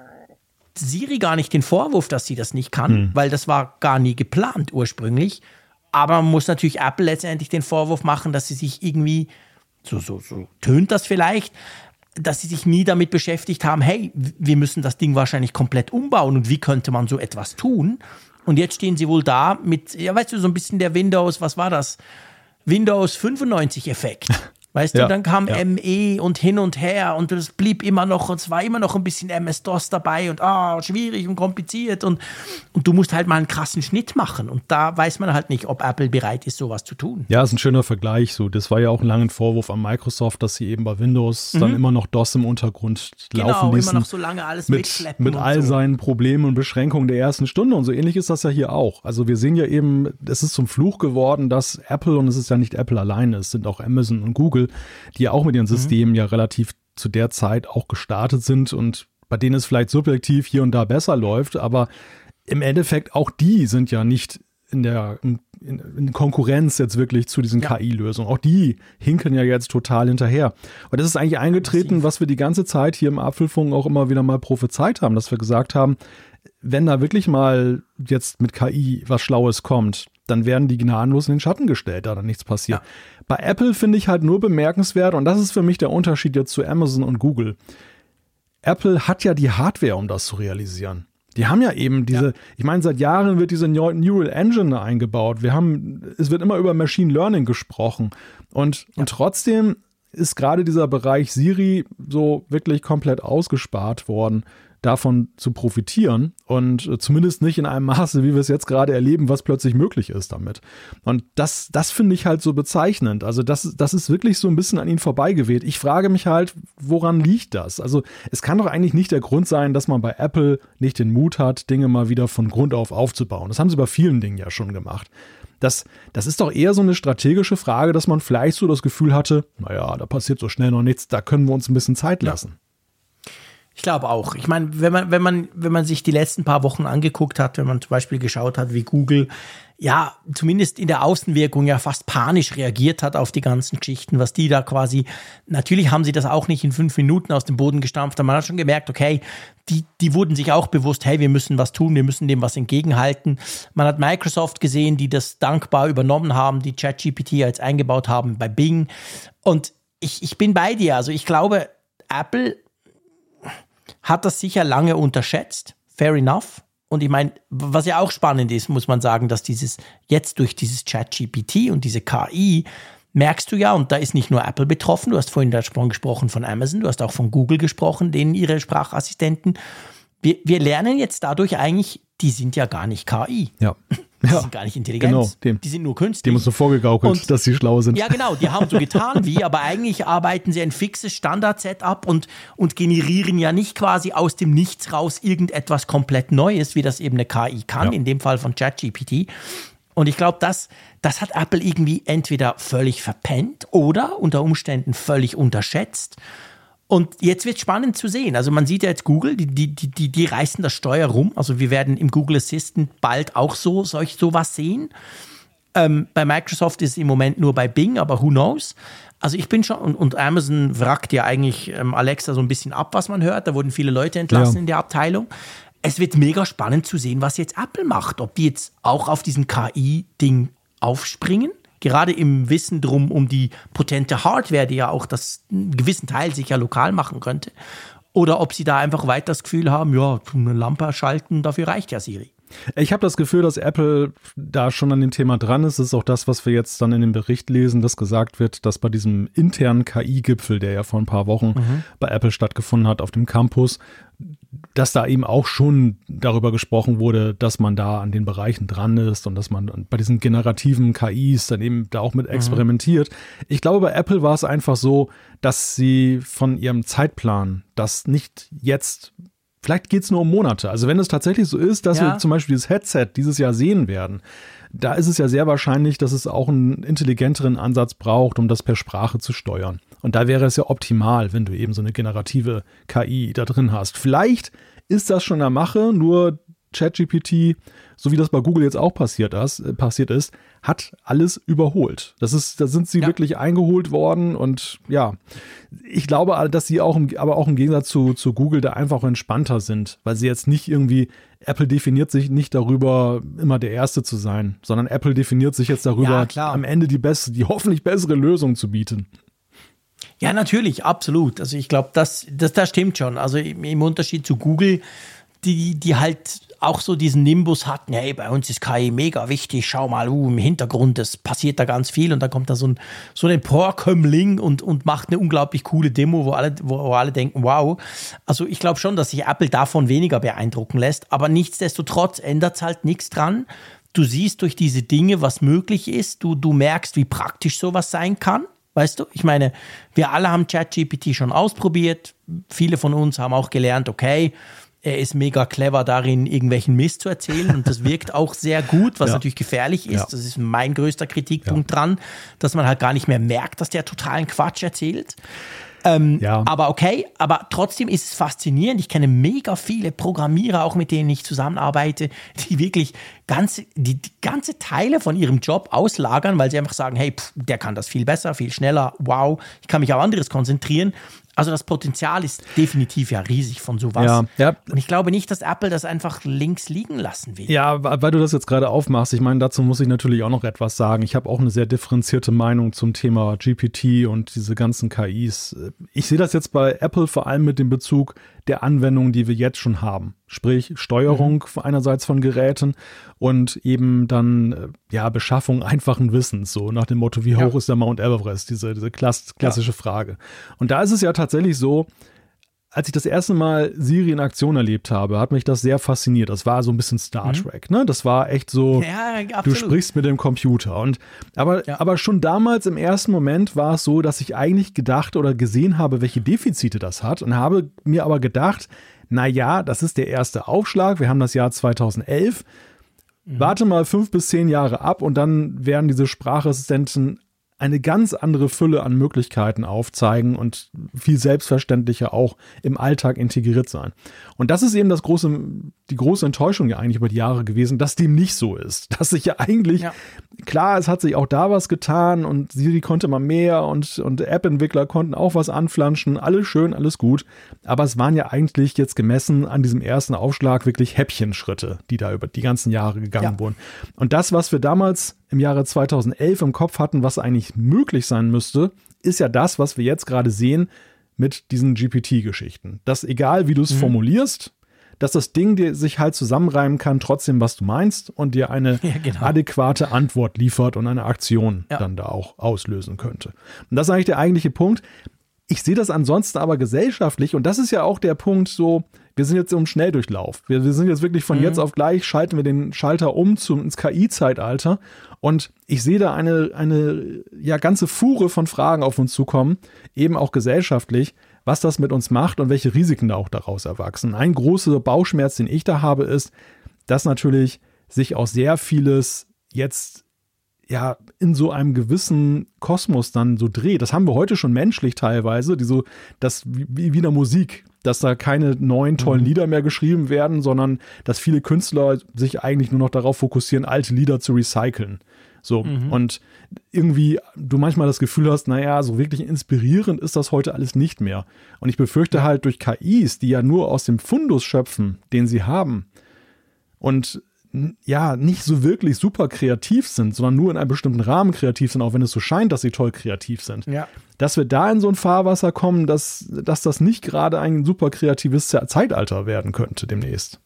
Siri gar nicht den Vorwurf, dass sie das nicht kann, hm. weil das war gar nie geplant ursprünglich. Aber man muss natürlich Apple letztendlich den Vorwurf machen, dass sie sich irgendwie, so, so, so tönt das vielleicht, dass sie sich nie damit beschäftigt haben, hey, wir müssen das Ding wahrscheinlich komplett umbauen und wie könnte man so etwas tun? Und jetzt stehen sie wohl da mit, ja, weißt du, so ein bisschen der Windows, was war das? Windows 95 Effekt. Weißt ja, du, dann kam ja. ME und hin und her und es blieb immer noch, und es war immer noch ein bisschen MS-DOS dabei und ah, schwierig und kompliziert und, und du musst halt mal einen krassen Schnitt machen und da weiß man halt nicht, ob Apple bereit ist, sowas zu tun. Ja, ist ein schöner Vergleich. So, das war ja auch ein langer Vorwurf an Microsoft, dass sie eben bei Windows mhm. dann immer noch DOS im Untergrund genau, laufen ließen. immer noch so lange alles mit, mit all so. seinen Problemen und Beschränkungen der ersten Stunde und so ähnlich ist das ja hier auch. Also wir sehen ja eben, es ist zum Fluch geworden, dass Apple und es ist ja nicht Apple alleine, es sind auch Amazon und Google, die ja auch mit ihren mhm. Systemen mhm. ja relativ zu der Zeit auch gestartet sind und bei denen es vielleicht subjektiv hier und da besser läuft, aber im Endeffekt auch die sind ja nicht in der in, in Konkurrenz jetzt wirklich zu diesen ja. KI-Lösungen. Auch die hinken ja jetzt total hinterher. Und das ist eigentlich eingetreten, was wir die ganze Zeit hier im Apfelfunk auch immer wieder mal prophezeit haben, dass wir gesagt haben, wenn da wirklich mal jetzt mit KI was Schlaues kommt, dann werden die gnadenlos in den Schatten gestellt, da dann nichts passiert. Ja. Bei Apple finde ich halt nur bemerkenswert, und das ist für mich der Unterschied jetzt zu Amazon und Google. Apple hat ja die Hardware, um das zu realisieren. Die haben ja eben diese, ja. ich meine, seit Jahren wird diese Neural Engine eingebaut. Wir haben, es wird immer über Machine Learning gesprochen. Und, ja. und trotzdem ist gerade dieser Bereich Siri so wirklich komplett ausgespart worden davon zu profitieren und äh, zumindest nicht in einem Maße, wie wir es jetzt gerade erleben, was plötzlich möglich ist damit. Und das, das finde ich halt so bezeichnend. Also das, das ist wirklich so ein bisschen an ihnen vorbeigeweht. Ich frage mich halt, woran liegt das? Also es kann doch eigentlich nicht der Grund sein, dass man bei Apple nicht den Mut hat, Dinge mal wieder von Grund auf aufzubauen. Das haben sie bei vielen Dingen ja schon gemacht. Das, das ist doch eher so eine strategische Frage, dass man vielleicht so das Gefühl hatte, naja, da passiert so schnell noch nichts, da können wir uns ein bisschen Zeit lassen. Ich glaube auch. Ich meine, wenn man, wenn man, wenn man sich die letzten paar Wochen angeguckt hat, wenn man zum Beispiel geschaut hat, wie Google ja zumindest in der Außenwirkung ja fast panisch reagiert hat auf die ganzen Geschichten, was die da quasi, natürlich haben sie das auch nicht in fünf Minuten aus dem Boden gestampft, aber man hat schon gemerkt, okay, die, die wurden sich auch bewusst, hey, wir müssen was tun, wir müssen dem was entgegenhalten. Man hat Microsoft gesehen, die das dankbar übernommen haben, die ChatGPT jetzt eingebaut haben bei Bing. Und ich, ich bin bei dir. Also ich glaube, Apple hat das sicher lange unterschätzt. Fair enough. Und ich meine, was ja auch spannend ist, muss man sagen, dass dieses jetzt durch dieses Chat-GPT und diese KI merkst du ja, und da ist nicht nur Apple betroffen, du hast vorhin davon gesprochen von Amazon, du hast auch von Google gesprochen, denen ihre Sprachassistenten. Wir, wir lernen jetzt dadurch eigentlich, die sind ja gar nicht KI. Ja. Die ja, sind gar nicht intelligent. Genau, dem, die sind nur künstlich. Dem ist so vorgegaukelt, und, dass sie schlau sind. Ja, genau. Die haben so getan wie, aber eigentlich arbeiten sie ein fixes Standard-Setup und, und generieren ja nicht quasi aus dem Nichts raus irgendetwas komplett Neues, wie das eben eine KI kann, ja. in dem Fall von ChatGPT. Und ich glaube, das, das hat Apple irgendwie entweder völlig verpennt oder unter Umständen völlig unterschätzt. Und jetzt wird spannend zu sehen. Also man sieht ja jetzt Google, die, die, die, die reißen das Steuer rum. Also wir werden im Google Assistant bald auch so solch sowas sehen. Ähm, bei Microsoft ist es im Moment nur bei Bing, aber who knows? Also ich bin schon, und, und Amazon wrackt ja eigentlich ähm, Alexa so ein bisschen ab, was man hört. Da wurden viele Leute entlassen ja. in der Abteilung. Es wird mega spannend zu sehen, was jetzt Apple macht. Ob die jetzt auch auf diesen KI-Ding aufspringen gerade im Wissen drum um die potente Hardware, die ja auch das einen gewissen Teil sich ja lokal machen könnte, oder ob sie da einfach weiter das Gefühl haben, ja, eine Lampe schalten, dafür reicht ja Siri. Ich habe das Gefühl, dass Apple da schon an dem Thema dran ist. Das ist auch das, was wir jetzt dann in dem Bericht lesen, dass gesagt wird, dass bei diesem internen KI-Gipfel, der ja vor ein paar Wochen mhm. bei Apple stattgefunden hat auf dem Campus, dass da eben auch schon darüber gesprochen wurde, dass man da an den Bereichen dran ist und dass man bei diesen generativen KIs dann eben da auch mit mhm. experimentiert. Mhm. Ich glaube, bei Apple war es einfach so, dass sie von ihrem Zeitplan das nicht jetzt Vielleicht geht es nur um Monate. Also wenn es tatsächlich so ist, dass ja. wir zum Beispiel dieses Headset dieses Jahr sehen werden, da ist es ja sehr wahrscheinlich, dass es auch einen intelligenteren Ansatz braucht, um das per Sprache zu steuern. Und da wäre es ja optimal, wenn du eben so eine generative KI da drin hast. Vielleicht ist das schon in der Mache, nur ChatGPT, so wie das bei Google jetzt auch passiert ist, äh, passiert ist hat alles überholt. Das ist, da sind sie ja. wirklich eingeholt worden und ja, ich glaube, dass sie auch, im, aber auch im Gegensatz zu, zu Google da einfach entspannter sind, weil sie jetzt nicht irgendwie, Apple definiert sich nicht darüber, immer der Erste zu sein, sondern Apple definiert sich jetzt darüber, ja, am Ende die beste, die hoffentlich bessere Lösung zu bieten. Ja, natürlich, absolut. Also ich glaube, das, das, das stimmt schon. Also im Unterschied zu Google die, die halt auch so diesen Nimbus hatten, hey, bei uns ist KI mega wichtig, schau mal, uh, im Hintergrund, es passiert da ganz viel und dann kommt da so ein, so ein Emporkömmling und, und macht eine unglaublich coole Demo, wo alle, wo, wo alle denken, wow. Also ich glaube schon, dass sich Apple davon weniger beeindrucken lässt, aber nichtsdestotrotz ändert es halt nichts dran. Du siehst durch diese Dinge, was möglich ist, du, du merkst, wie praktisch sowas sein kann. Weißt du, ich meine, wir alle haben ChatGPT schon ausprobiert. Viele von uns haben auch gelernt, okay, er ist mega clever darin, irgendwelchen Mist zu erzählen und das wirkt auch sehr gut, was ja. natürlich gefährlich ist. Ja. Das ist mein größter Kritikpunkt ja. dran, dass man halt gar nicht mehr merkt, dass der totalen Quatsch erzählt. Ähm, ja. Aber okay, aber trotzdem ist es faszinierend. Ich kenne mega viele Programmierer, auch mit denen ich zusammenarbeite, die wirklich ganze, die, die ganze Teile von ihrem Job auslagern, weil sie einfach sagen, hey, pff, der kann das viel besser, viel schneller, wow, ich kann mich auf anderes konzentrieren. Also das Potenzial ist definitiv ja riesig von sowas. Ja, ja. Und ich glaube nicht, dass Apple das einfach links liegen lassen will. Ja, weil du das jetzt gerade aufmachst, ich meine, dazu muss ich natürlich auch noch etwas sagen. Ich habe auch eine sehr differenzierte Meinung zum Thema GPT und diese ganzen KIs. Ich sehe das jetzt bei Apple vor allem mit dem Bezug der Anwendungen, die wir jetzt schon haben. Sprich Steuerung mhm. einerseits von Geräten und eben dann äh, ja Beschaffung einfachen Wissens, so nach dem Motto, wie hoch ja. ist der Mount Everest, diese, diese klass klassische ja. Frage. Und da ist es ja tatsächlich so, als ich das erste Mal Siri in Aktion erlebt habe, hat mich das sehr fasziniert. Das war so ein bisschen Star mhm. Trek, ne? Das war echt so, ja, du sprichst mit dem Computer. Und aber, ja. aber schon damals im ersten Moment war es so, dass ich eigentlich gedacht oder gesehen habe, welche Defizite das hat und habe mir aber gedacht, na ja, das ist der erste Aufschlag. Wir haben das Jahr 2011. Mhm. Warte mal fünf bis zehn Jahre ab und dann werden diese Sprachassistenten eine ganz andere Fülle an Möglichkeiten aufzeigen und viel selbstverständlicher auch im Alltag integriert sein. Und das ist eben das große, die große Enttäuschung ja eigentlich über die Jahre gewesen, dass dem nicht so ist. Dass sich ja eigentlich, ja. klar, es hat sich auch da was getan und Siri konnte mal mehr und, und App-Entwickler konnten auch was anflanschen, alles schön, alles gut. Aber es waren ja eigentlich jetzt gemessen an diesem ersten Aufschlag wirklich Häppchenschritte, die da über die ganzen Jahre gegangen ja. wurden. Und das, was wir damals im Jahre 2011 im Kopf hatten, was eigentlich möglich sein müsste, ist ja das, was wir jetzt gerade sehen mit diesen GPT-Geschichten. Dass egal wie du es mhm. formulierst, dass das Ding dir sich halt zusammenreimen kann, trotzdem, was du meinst und dir eine ja, genau. adäquate Antwort liefert und eine Aktion ja. dann da auch auslösen könnte. Und das ist eigentlich der eigentliche Punkt. Ich sehe das ansonsten aber gesellschaftlich und das ist ja auch der Punkt so, wir sind jetzt im Schnelldurchlauf. Wir, wir sind jetzt wirklich von mhm. jetzt auf gleich, schalten wir den Schalter um zum, ins KI-Zeitalter. Und ich sehe da eine, eine ja, ganze Fuhre von Fragen auf uns zukommen, eben auch gesellschaftlich, was das mit uns macht und welche Risiken da auch daraus erwachsen. Ein großer Bauchschmerz, den ich da habe, ist, dass natürlich sich auch sehr vieles jetzt ja in so einem gewissen Kosmos dann so dreht. Das haben wir heute schon menschlich teilweise, die so, das wie, wie in der Musik dass da keine neuen tollen mhm. Lieder mehr geschrieben werden, sondern dass viele Künstler sich eigentlich nur noch darauf fokussieren, alte Lieder zu recyceln. So, mhm. und irgendwie du manchmal das Gefühl hast, naja, so wirklich inspirierend ist das heute alles nicht mehr. Und ich befürchte halt durch KIs, die ja nur aus dem Fundus schöpfen, den sie haben, und ja, nicht so wirklich super kreativ sind, sondern nur in einem bestimmten Rahmen kreativ sind, auch wenn es so scheint, dass sie toll kreativ sind. Ja. Dass wir da in so ein Fahrwasser kommen, dass, dass das nicht gerade ein super kreatives Zeitalter werden könnte demnächst.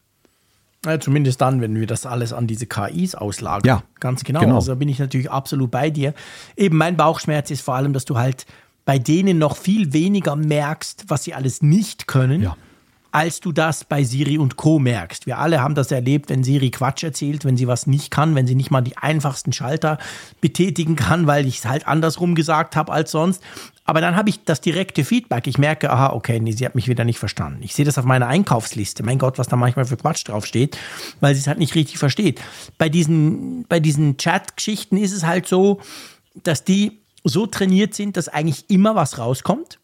Ja, zumindest dann, wenn wir das alles an diese KIs auslagern. Ja, ganz genau. genau. Also da bin ich natürlich absolut bei dir. Eben mein Bauchschmerz ist vor allem, dass du halt bei denen noch viel weniger merkst, was sie alles nicht können. Ja als du das bei Siri und Co. merkst. Wir alle haben das erlebt, wenn Siri Quatsch erzählt, wenn sie was nicht kann, wenn sie nicht mal die einfachsten Schalter betätigen kann, weil ich es halt andersrum gesagt habe als sonst. Aber dann habe ich das direkte Feedback. Ich merke, aha, okay, nee, sie hat mich wieder nicht verstanden. Ich sehe das auf meiner Einkaufsliste. Mein Gott, was da manchmal für Quatsch draufsteht, weil sie es halt nicht richtig versteht. Bei diesen, bei diesen Chat-Geschichten ist es halt so, dass die so trainiert sind, dass eigentlich immer was rauskommt.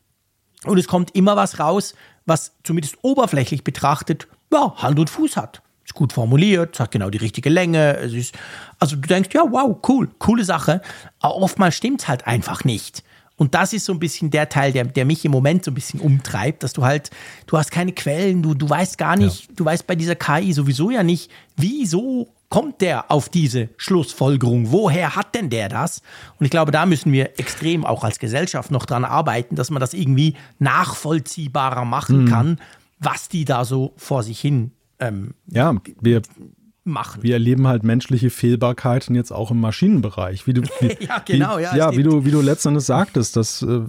Und es kommt immer was raus, was zumindest oberflächlich betrachtet, ja, Hand und Fuß hat. Ist gut formuliert, hat genau die richtige Länge. Es ist, also du denkst, ja, wow, cool, coole Sache. Aber oftmals stimmt es halt einfach nicht. Und das ist so ein bisschen der Teil, der, der mich im Moment so ein bisschen umtreibt, dass du halt, du hast keine Quellen, du, du weißt gar nicht, ja. du weißt bei dieser KI sowieso ja nicht, wieso kommt der auf diese Schlussfolgerung? Woher hat denn der das? Und ich glaube, da müssen wir extrem auch als Gesellschaft noch dran arbeiten, dass man das irgendwie nachvollziehbarer machen mhm. kann, was die da so vor sich hin ähm, ja, wir, machen. wir erleben halt menschliche Fehlbarkeiten jetzt auch im Maschinenbereich. Wie du, wie, Ja, genau, wie, ja, ja, wie stimmt. du, wie du letztendlich sagtest, dass äh,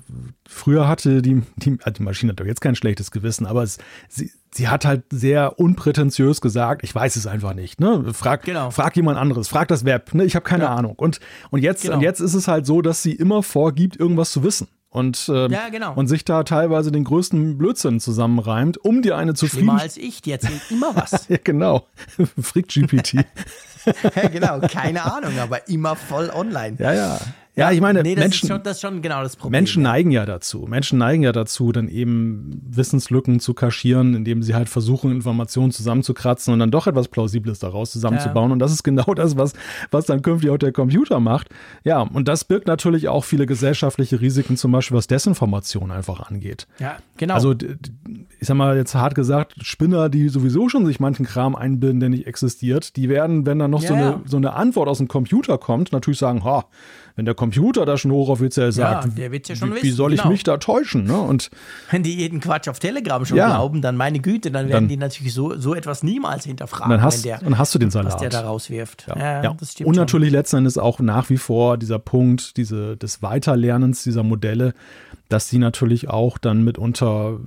früher hatte die, die, also die Maschine hat doch jetzt kein schlechtes Gewissen, aber es, sie, sie hat halt sehr unprätentiös gesagt, ich weiß es einfach nicht. Ne? Frag, Genau. frag jemand anderes, frag das Web, ne? ich habe keine Ja. Ahnung. Und, und, jetzt, Genau. und jetzt ist es halt so, dass sie immer vorgibt, irgendwas zu wissen. Und, ähm, Ja, genau. und sich da teilweise den größten Blödsinn zusammenreimt, um dir eine Schlimmer zufrieden. als ich, die erzählt immer was. Ja, genau. Frick GPT. ja, genau, keine Ahnung, aber immer voll online. ja, ja. Ja, ich meine, nee, das, Menschen, ist schon, das ist schon genau das Problem. Menschen ja. neigen ja dazu. Menschen neigen ja dazu, dann eben Wissenslücken zu kaschieren, indem sie halt versuchen, Informationen zusammenzukratzen und dann doch etwas Plausibles daraus zusammenzubauen. Und das ist genau das, was, was dann künftig auch der Computer macht. Ja, und das birgt natürlich auch viele gesellschaftliche Risiken, zum Beispiel was Desinformation einfach angeht. Ja, genau. Also, ich sag mal jetzt hart gesagt, Spinner, die sowieso schon sich manchen Kram einbilden, der nicht existiert, die werden, wenn dann noch so, Ja, eine, ja. so eine Antwort aus dem Computer kommt, natürlich sagen, ha, wenn der Computer das schon hochoffiziell sagt, der wird's ja schon wie, wie soll ich genau. mich da täuschen? Ne? Und Wenn die jeden Quatsch auf Telegram schon Ja. glauben, dann meine Güte, dann werden Dann- die natürlich so, so etwas niemals hinterfragen, dann hast, der, dann hast du den Salat. was der da rauswirft. Ja, Ja. Und schon. natürlich letzten Endes auch nach wie vor dieser Punkt diese, des Weiterlernens dieser Modelle, dass die natürlich auch dann mitunter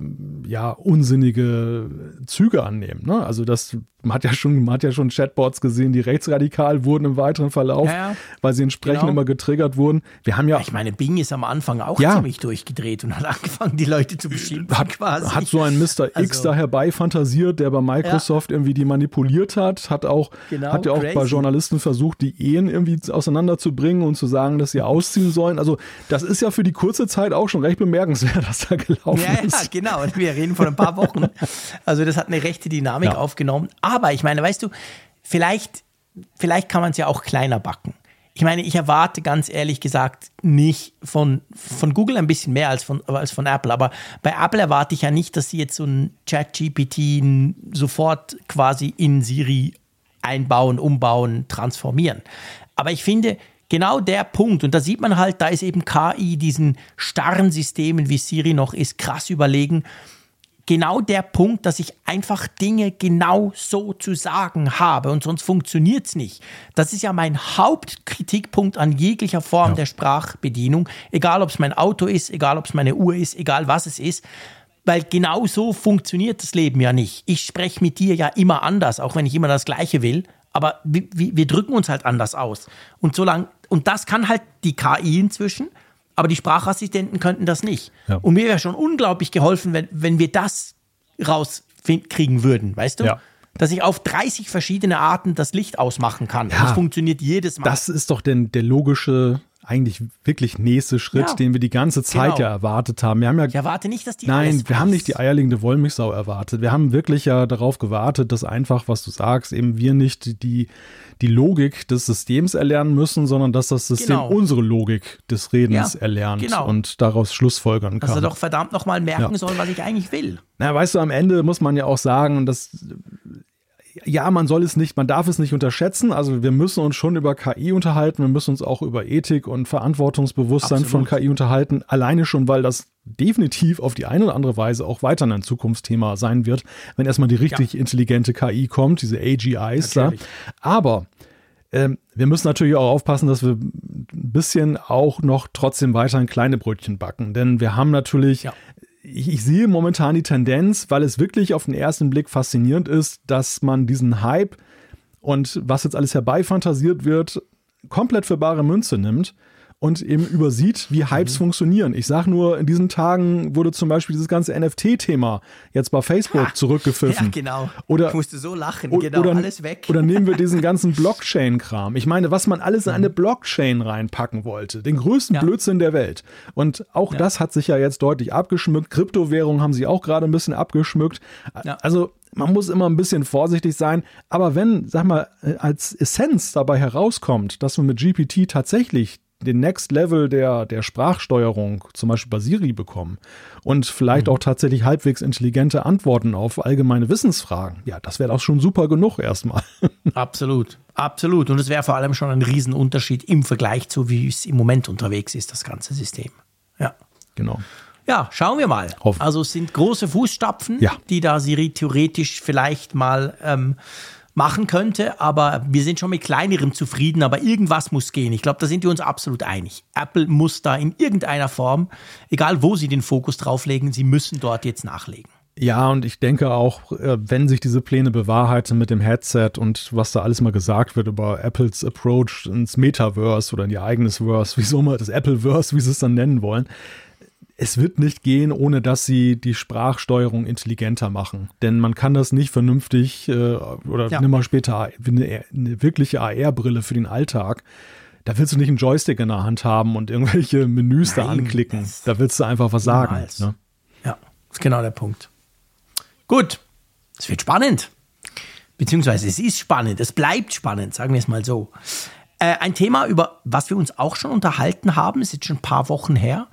ja unsinnige Züge annehmen. Ne? Also das man hat ja schon, man hat ja schon Chatbots gesehen, die rechtsradikal wurden im weiteren Verlauf, Ja, ja. weil sie entsprechend Genau. immer getriggert wurden. Wir haben ja Ich meine, Bing ist am Anfang auch Ja. ziemlich durchgedreht und hat angefangen, die Leute zu beschimpfen hat, quasi. hat so ein Mr. X Also- da herbeifantasiert, der bei Microsoft irgendwie die manipuliert hat, hat auch, Genau, hat ja auch crazy. bei Journalisten versucht, die Ehen irgendwie auseinanderzubringen und zu sagen, dass sie ausziehen sollen. Also das ist ja für die kurze Zeit auch schon recht bemerkenswert, dass da gelaufen Ja, ja, ist. genau. Und wir reden von ein paar Wochen. Also das hat eine rechte Dynamik Ja. aufgenommen. Aber ich meine, weißt du, vielleicht, vielleicht kann man es ja auch kleiner backen. Ich meine, ich erwarte ganz ehrlich gesagt nicht von, von Google ein bisschen mehr als von, als von Apple. Aber bei Apple erwarte ich ja nicht, dass sie jetzt so ein Chat-GPT sofort quasi in Siri einbauen, umbauen, transformieren. Aber ich finde, genau der Punkt, und da sieht man halt, da ist eben KI diesen starren Systemen, wie Siri noch ist, krass überlegen. Genau der Punkt, dass ich einfach Dinge genau so zu sagen habe und sonst funktioniert es nicht. Das ist ja mein Hauptkritikpunkt an jeglicher Form der Sprachbedienung, egal ob es mein Auto ist, egal ob es meine Uhr ist, egal was es ist. Weil genau so funktioniert das Leben ja nicht. Ich spreche mit dir ja immer anders, auch wenn ich immer das Gleiche will. Aber wir, wir wir drücken uns halt anders aus. Und solange, und das kann halt die KI inzwischen, aber die Sprachassistenten könnten das nicht. Ja. Und mir wäre schon unglaublich geholfen, wenn, wenn wir das rauskriegen würden, weißt du? Ja. Dass ich auf 30 verschiedene Arten das Licht ausmachen kann. Ja. das funktioniert jedes Mal. Das ist doch denn der logische, eigentlich wirklich nächste Schritt, Ja. den wir die ganze Zeit Genau. ja erwartet haben. Wir haben ja ich erwarte nicht, dass die Nein, wir haben nicht die eierlegende Wollmilchsau erwartet. Wir haben wirklich ja darauf gewartet, dass einfach, was du sagst, eben wir nicht die, die Logik des Systems erlernen müssen, sondern dass das System Genau. unsere Logik des Redens Ja, erlernt genau. und daraus Schlussfolgern Dass er kann. doch verdammt nochmal merken Ja. soll, was ich eigentlich will. Na, weißt du, am Ende muss man ja auch sagen, dass ja, man soll es nicht, man darf es nicht unterschätzen. Also wir müssen uns schon über KI unterhalten, wir müssen uns auch über Ethik und Verantwortungsbewusstsein Absolut. von KI unterhalten. Alleine schon, weil das definitiv auf die eine oder andere Weise auch weiter ein Zukunftsthema sein wird, wenn erstmal die richtig intelligente KI kommt, diese AGIs. Da. Aber ähm, wir müssen natürlich auch aufpassen, dass wir ein bisschen auch noch trotzdem weiterhin kleine Brötchen backen. Denn wir haben natürlich, Ja. Ich, ich sehe momentan die Tendenz, weil es wirklich auf den ersten Blick faszinierend ist, dass man diesen Hype und was jetzt alles herbeifantasiert wird, komplett für bare Münze nimmt und eben übersieht, wie Hypes funktionieren. Ich sage nur, in diesen Tagen wurde zum Beispiel dieses ganze NFT-Thema jetzt bei Facebook Ha. zurückgepfiffen. Ja, genau. Oder, ich musste so lachen, genau, oder, alles weg. Oder nehmen wir diesen ganzen Blockchain-Kram. Ich meine, was man alles in Mhm. eine Blockchain reinpacken wollte. Den größten Ja. Blödsinn der Welt. Und auch das hat sich ja jetzt deutlich abgeschmückt. Kryptowährungen haben sie auch gerade ein bisschen abgeschmückt. Ja. Also man muss immer ein bisschen vorsichtig sein. Aber wenn, sag mal, äh, als Essenz dabei herauskommt, dass wir mit GPT tatsächlich den Next Level der, der Sprachsteuerung, zum Beispiel bei Siri, bekommen und vielleicht Mhm. auch tatsächlich halbwegs intelligente Antworten auf allgemeine Wissensfragen, ja, das wäre doch schon super genug erstmal. Absolut, absolut. Und es wäre vor allem schon ein Riesenunterschied im Vergleich zu, wie es im Moment unterwegs ist, das ganze System. Ja. genau. Ja, schauen wir mal. Hoffen. Also es sind große Fußstapfen, Ja. die da Siri theoretisch vielleicht mal ähm, machen könnte, aber wir sind schon mit kleinerem zufrieden, aber irgendwas muss gehen. Ich glaube, da sind wir uns absolut einig. Apple muss da in irgendeiner Form, egal wo sie den Fokus drauflegen, sie müssen dort jetzt nachlegen. Ja, und ich denke auch, äh, wenn sich diese Pläne bewahrheiten mit dem Headset und was da alles mal gesagt wird über Apples Approach ins Metaverse oder in ihr eigenes Verse, wieso mal das Appleverse, wie sie es dann nennen wollen, es wird nicht gehen, ohne dass sie die Sprachsteuerung intelligenter machen. Denn man kann das nicht vernünftig äh, oder Ja. nimm mal später eine, eine wirkliche AR-Brille für den Alltag. Da willst du nicht einen Joystick in der Hand haben und irgendwelche Menüs da Nein, anklicken. das- Da willst du einfach was sagen. Ne? Ja, ist genau der Punkt. Gut, es wird spannend. Beziehungsweise es ist spannend, es bleibt spannend, sagen wir es mal so. Äh, ein Thema, über was wir uns auch schon unterhalten haben, ist jetzt schon ein paar Wochen her,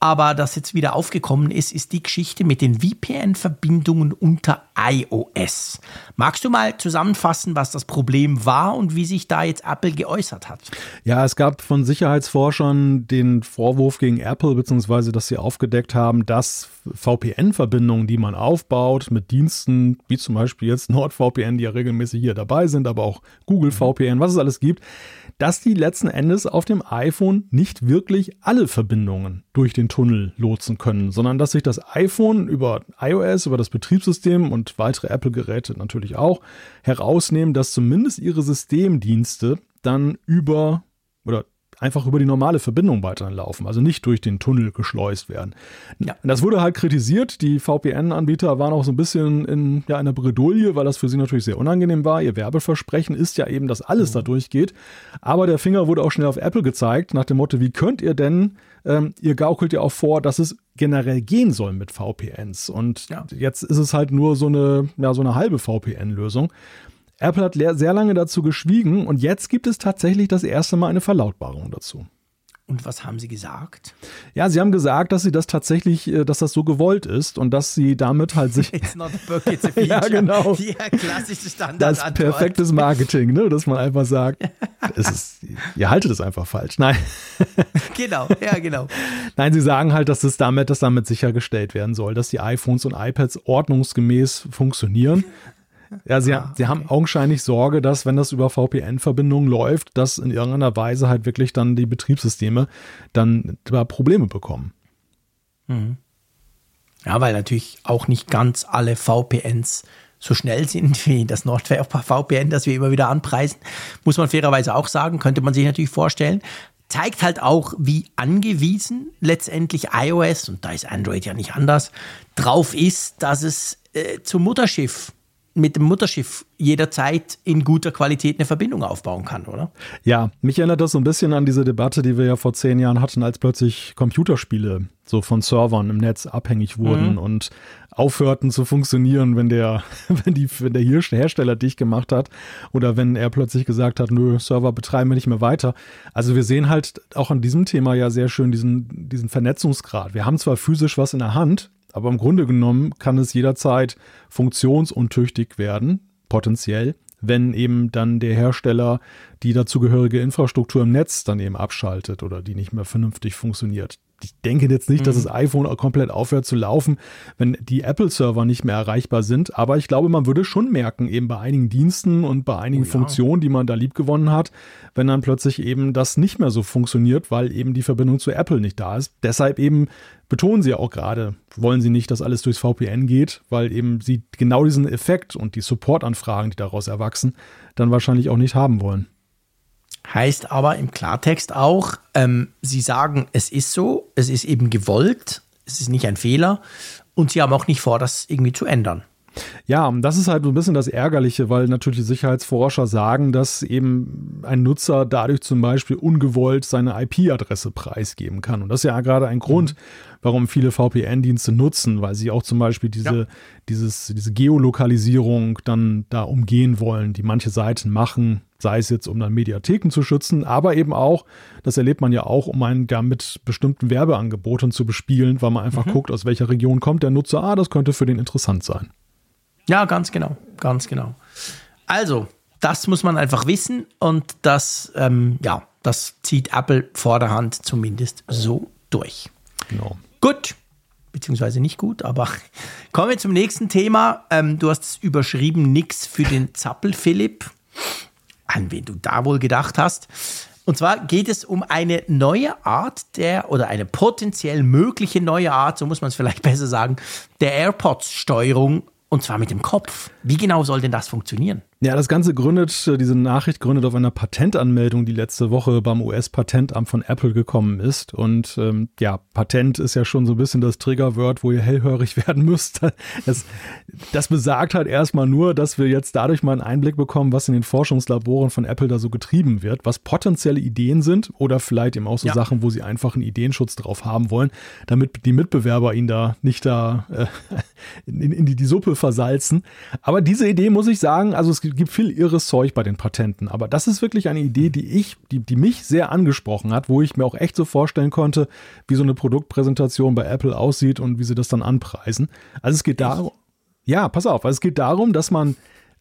aber das jetzt wieder aufgekommen ist, ist die Geschichte mit den VPN-Verbindungen unter iOS. Magst du mal zusammenfassen, was das Problem war und wie sich da jetzt Apple geäußert hat? Ja, es gab von Sicherheitsforschern den Vorwurf gegen Apple, beziehungsweise, dass sie aufgedeckt haben, dass VPN-Verbindungen, die man aufbaut mit Diensten, wie zum Beispiel jetzt NordVPN, die ja regelmäßig hier dabei sind, aber auch Google VPN, was es alles gibt, dass die letzten Endes auf dem iPhone nicht wirklich alle Verbindungen durch den Tunnel lotsen können, sondern dass sich das iPhone über iOS, über das Betriebssystem und weitere Apple-Geräte natürlich auch herausnehmen, dass zumindest ihre Systemdienste dann über oder einfach über die normale Verbindung weiterlaufen, also nicht durch den Tunnel geschleust werden. Ja. Das wurde halt kritisiert. Die VPN-Anbieter waren auch so ein bisschen in ja, einer Bredouille, weil das für sie natürlich sehr unangenehm war. Ihr Werbeversprechen ist ja eben, dass alles da durchgeht. Aber der Finger wurde auch schnell auf Apple gezeigt, nach dem Motto, wie könnt ihr denn, ähm, ihr gaukelt ja auch vor, dass es generell gehen soll mit VPNs. Und Ja. jetzt ist es halt nur so eine, ja, so eine halbe VPN-Lösung. Apple hat sehr lange dazu geschwiegen und jetzt gibt es tatsächlich das erste Mal eine Verlautbarung dazu. Und was haben sie gesagt? Ja, sie haben gesagt, dass sie das tatsächlich, äh, dass das so gewollt ist und dass sie damit halt sich It's not a book, it's a feature. Ja, genau. Ja, klassische Standard. das perfektes Marketing, ne, dass man einfach sagt, es ist, ihr haltet es einfach falsch. Nein, Genau, ja, genau. nein, sie sagen halt, dass es damit, dass damit sichergestellt werden soll, dass die iPhones und iPads ordnungsgemäß funktionieren. Ja, sie, Ah, sie haben augenscheinlich Sorge, dass, wenn das über VPN-Verbindungen läuft, dass in irgendeiner Weise halt wirklich dann die Betriebssysteme dann da Probleme bekommen. Ja, weil natürlich auch nicht ganz alle VPNs so schnell sind wie das NordVPN, das wir immer wieder anpreisen. Muss man fairerweise auch sagen, könnte man sich natürlich vorstellen. Zeigt halt auch, wie angewiesen letztendlich iOS, und da ist Android ja nicht anders, drauf ist, dass es äh, zum Mutterschiff, mit dem Mutterschiff jederzeit in guter Qualität eine Verbindung aufbauen kann, oder? Ja, mich erinnert das so ein bisschen an diese Debatte, die wir ja vor zehn Jahren hatten, als plötzlich Computerspiele so von Servern im Netz abhängig wurden und aufhörten zu funktionieren, wenn der, wenn die, wenn der Hersteller dich gemacht hat oder wenn er plötzlich gesagt hat, nö, Server betreiben wir nicht mehr weiter. Also wir sehen halt auch an diesem Thema ja sehr schön diesen, diesen Vernetzungsgrad. Wir haben zwar physisch was in der Hand, aber im Grunde genommen kann es jederzeit funktionsuntüchtig werden, potenziell, wenn eben dann der Hersteller die dazugehörige Infrastruktur im Netz dann eben abschaltet oder die nicht mehr vernünftig funktioniert. Ich denke jetzt nicht, dass das iPhone auch komplett aufhört zu laufen, wenn die Apple-Server nicht mehr erreichbar sind. Aber ich glaube, man würde schon merken, eben bei einigen Diensten und bei einigen Funktionen, die man da liebgewonnen hat, wenn dann plötzlich eben das nicht mehr so funktioniert, weil eben die Verbindung zu Apple nicht da ist. Deshalb eben betonen sie auch gerade, wollen sie nicht, dass alles durchs VPN geht, weil eben sie genau diesen Effekt und die Supportanfragen, die daraus erwachsen, dann wahrscheinlich auch nicht haben wollen. Heißt aber im Klartext auch, ähm, sie sagen, es ist so, es ist eben gewollt, es ist nicht ein Fehler und sie haben auch nicht vor, das irgendwie zu ändern. Ja, und das ist halt so ein bisschen das Ärgerliche, weil natürlich die Sicherheitsforscher sagen, dass eben ein Nutzer dadurch zum Beispiel ungewollt seine IP-Adresse preisgeben kann. Und das ist ja gerade ein Grund, warum viele VPN-Dienste nutzen, weil sie auch zum Beispiel diese, Ja. dieses, diese Geolokalisierung dann da umgehen wollen, die manche Seiten machen, sei es jetzt, um dann Mediatheken zu schützen, aber eben auch, das erlebt man ja auch, um einen da mit bestimmten Werbeangeboten zu bespielen, weil man einfach guckt, aus welcher Region kommt der Nutzer, ah, das könnte für den interessant sein. Ja, ganz genau, ganz genau. Also, das muss man einfach wissen und das, ähm, ja, das zieht Apple vorderhand zumindest so durch. Genau. Gut, beziehungsweise nicht gut, aber kommen wir zum nächsten Thema. Ähm, du hast es überschrieben, nix für den Zappel Philipp. An wen du da wohl gedacht hast. Und zwar geht es um eine neue Art der, oder eine potenziell mögliche neue Art, so muss man es vielleicht besser sagen, der AirPods-Steuerung und zwar mit dem Kopf. Wie genau soll denn das funktionieren? Ja, das Ganze gründet, äh, diese Nachricht gründet auf einer Patentanmeldung, die letzte Woche beim US-Patentamt von Apple gekommen ist. Und ähm, ja, Patent ist ja schon so ein bisschen das Triggerwort, wo ihr hellhörig werden müsst. Das, das besagt halt erstmal nur, dass wir jetzt dadurch mal einen Einblick bekommen, was in den Forschungslaboren von Apple da so getrieben wird, was potenzielle Ideen sind oder vielleicht eben auch so ja. Sachen, wo sie einfach einen Ideenschutz drauf haben wollen, damit die Mitbewerber ihn da nicht da äh, in, in die, die Suppe versalzen. Aber diese Idee muss ich sagen, also es gibt gibt viel irres Zeug bei den Patenten, aber das ist wirklich eine Idee, die ich, die, die mich sehr angesprochen hat, wo ich mir auch echt so vorstellen konnte, wie so eine Produktpräsentation bei Apple aussieht und wie sie das dann anpreisen. Also es geht darum, ja, pass auf, also es geht darum, dass man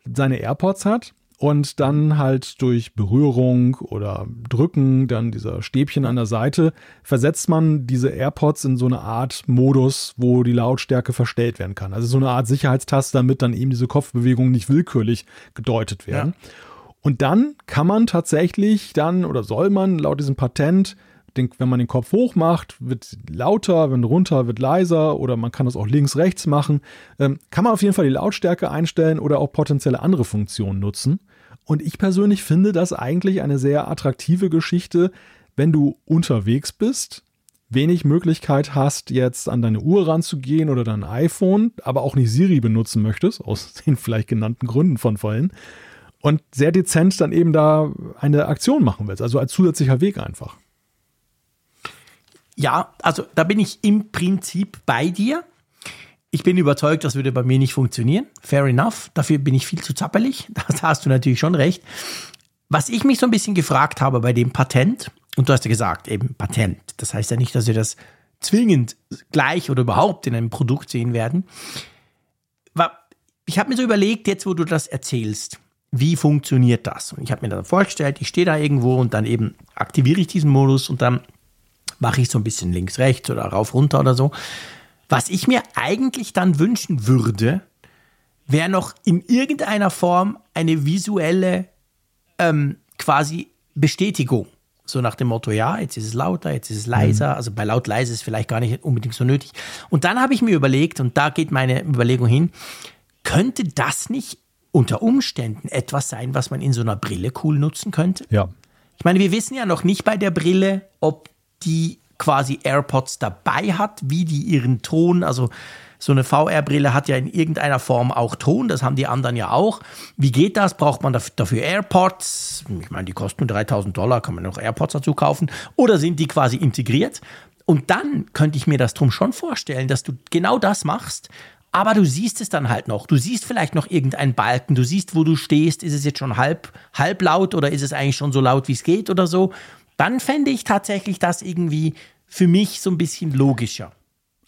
seine AirPods hat und dann halt durch Berührung oder Drücken, dann dieser Stäbchen an der Seite, versetzt man diese AirPods in so eine Art Modus, wo die Lautstärke verstellt werden kann. Also so eine Art Sicherheitstaste, damit dann eben diese Kopfbewegungen nicht willkürlich gedeutet werden. Ja. Und dann kann man tatsächlich dann oder soll man laut diesem Patent den, wenn man den Kopf hoch macht, wird lauter, wenn runter, wird leiser oder man kann das auch links, rechts machen. Ähm, kann man auf jeden Fall die Lautstärke einstellen oder auch potenzielle andere Funktionen nutzen. Und ich persönlich finde das eigentlich eine sehr attraktive Geschichte, wenn du unterwegs bist, wenig Möglichkeit hast, jetzt an deine Uhr ranzugehen oder dein iPhone, aber auch nicht Siri benutzen möchtest, aus den vielleicht genannten Gründen von vorhin, und sehr dezent dann eben da eine Aktion machen willst, also als zusätzlicher Weg einfach. Ja, also da bin ich im Prinzip bei dir. Ich bin überzeugt, das würde bei mir nicht funktionieren. Fair enough. Dafür bin ich viel zu zappelig. Da hast du natürlich schon recht. Was ich mich so ein bisschen gefragt habe bei dem Patent, und du hast ja gesagt, eben Patent. Das heißt ja nicht, dass wir das zwingend gleich oder überhaupt in einem Produkt sehen werden. Ich habe mir so überlegt, jetzt wo du das erzählst, wie funktioniert das? Und ich habe mir dann vorgestellt, ich stehe da irgendwo und dann eben aktiviere ich diesen Modus und dann mache ich so ein bisschen links, rechts oder rauf, runter oder so. Was ich mir eigentlich dann wünschen würde, wäre noch in irgendeiner Form eine visuelle ähm, quasi Bestätigung. So nach dem Motto, ja, jetzt ist es lauter, jetzt ist es leiser. Mhm. Also bei laut leise ist es vielleicht gar nicht unbedingt so nötig. Und dann habe ich mir überlegt, und da geht meine Überlegung hin, könnte das nicht unter Umständen etwas sein, was man in so einer Brille cool nutzen könnte? Ja. Ich meine, wir wissen ja noch nicht bei der Brille, ob die quasi AirPods dabei hat, wie die ihren Ton, also so eine VR-Brille hat ja in irgendeiner Form auch Ton, das haben die anderen ja auch. Wie geht das? Braucht man dafür AirPods? Ich meine, die kosten nur 3000 Dollar, kann man noch AirPods dazu kaufen. Oder sind die quasi integriert? Und dann könnte ich mir das drum schon vorstellen, dass du genau das machst, aber du siehst es dann halt noch. Du siehst vielleicht noch irgendeinen Balken, du siehst, wo du stehst. Ist es jetzt schon halb, halb laut oder ist es eigentlich schon so laut, wie es geht oder so? Dann fände ich tatsächlich das irgendwie für mich so ein bisschen logischer.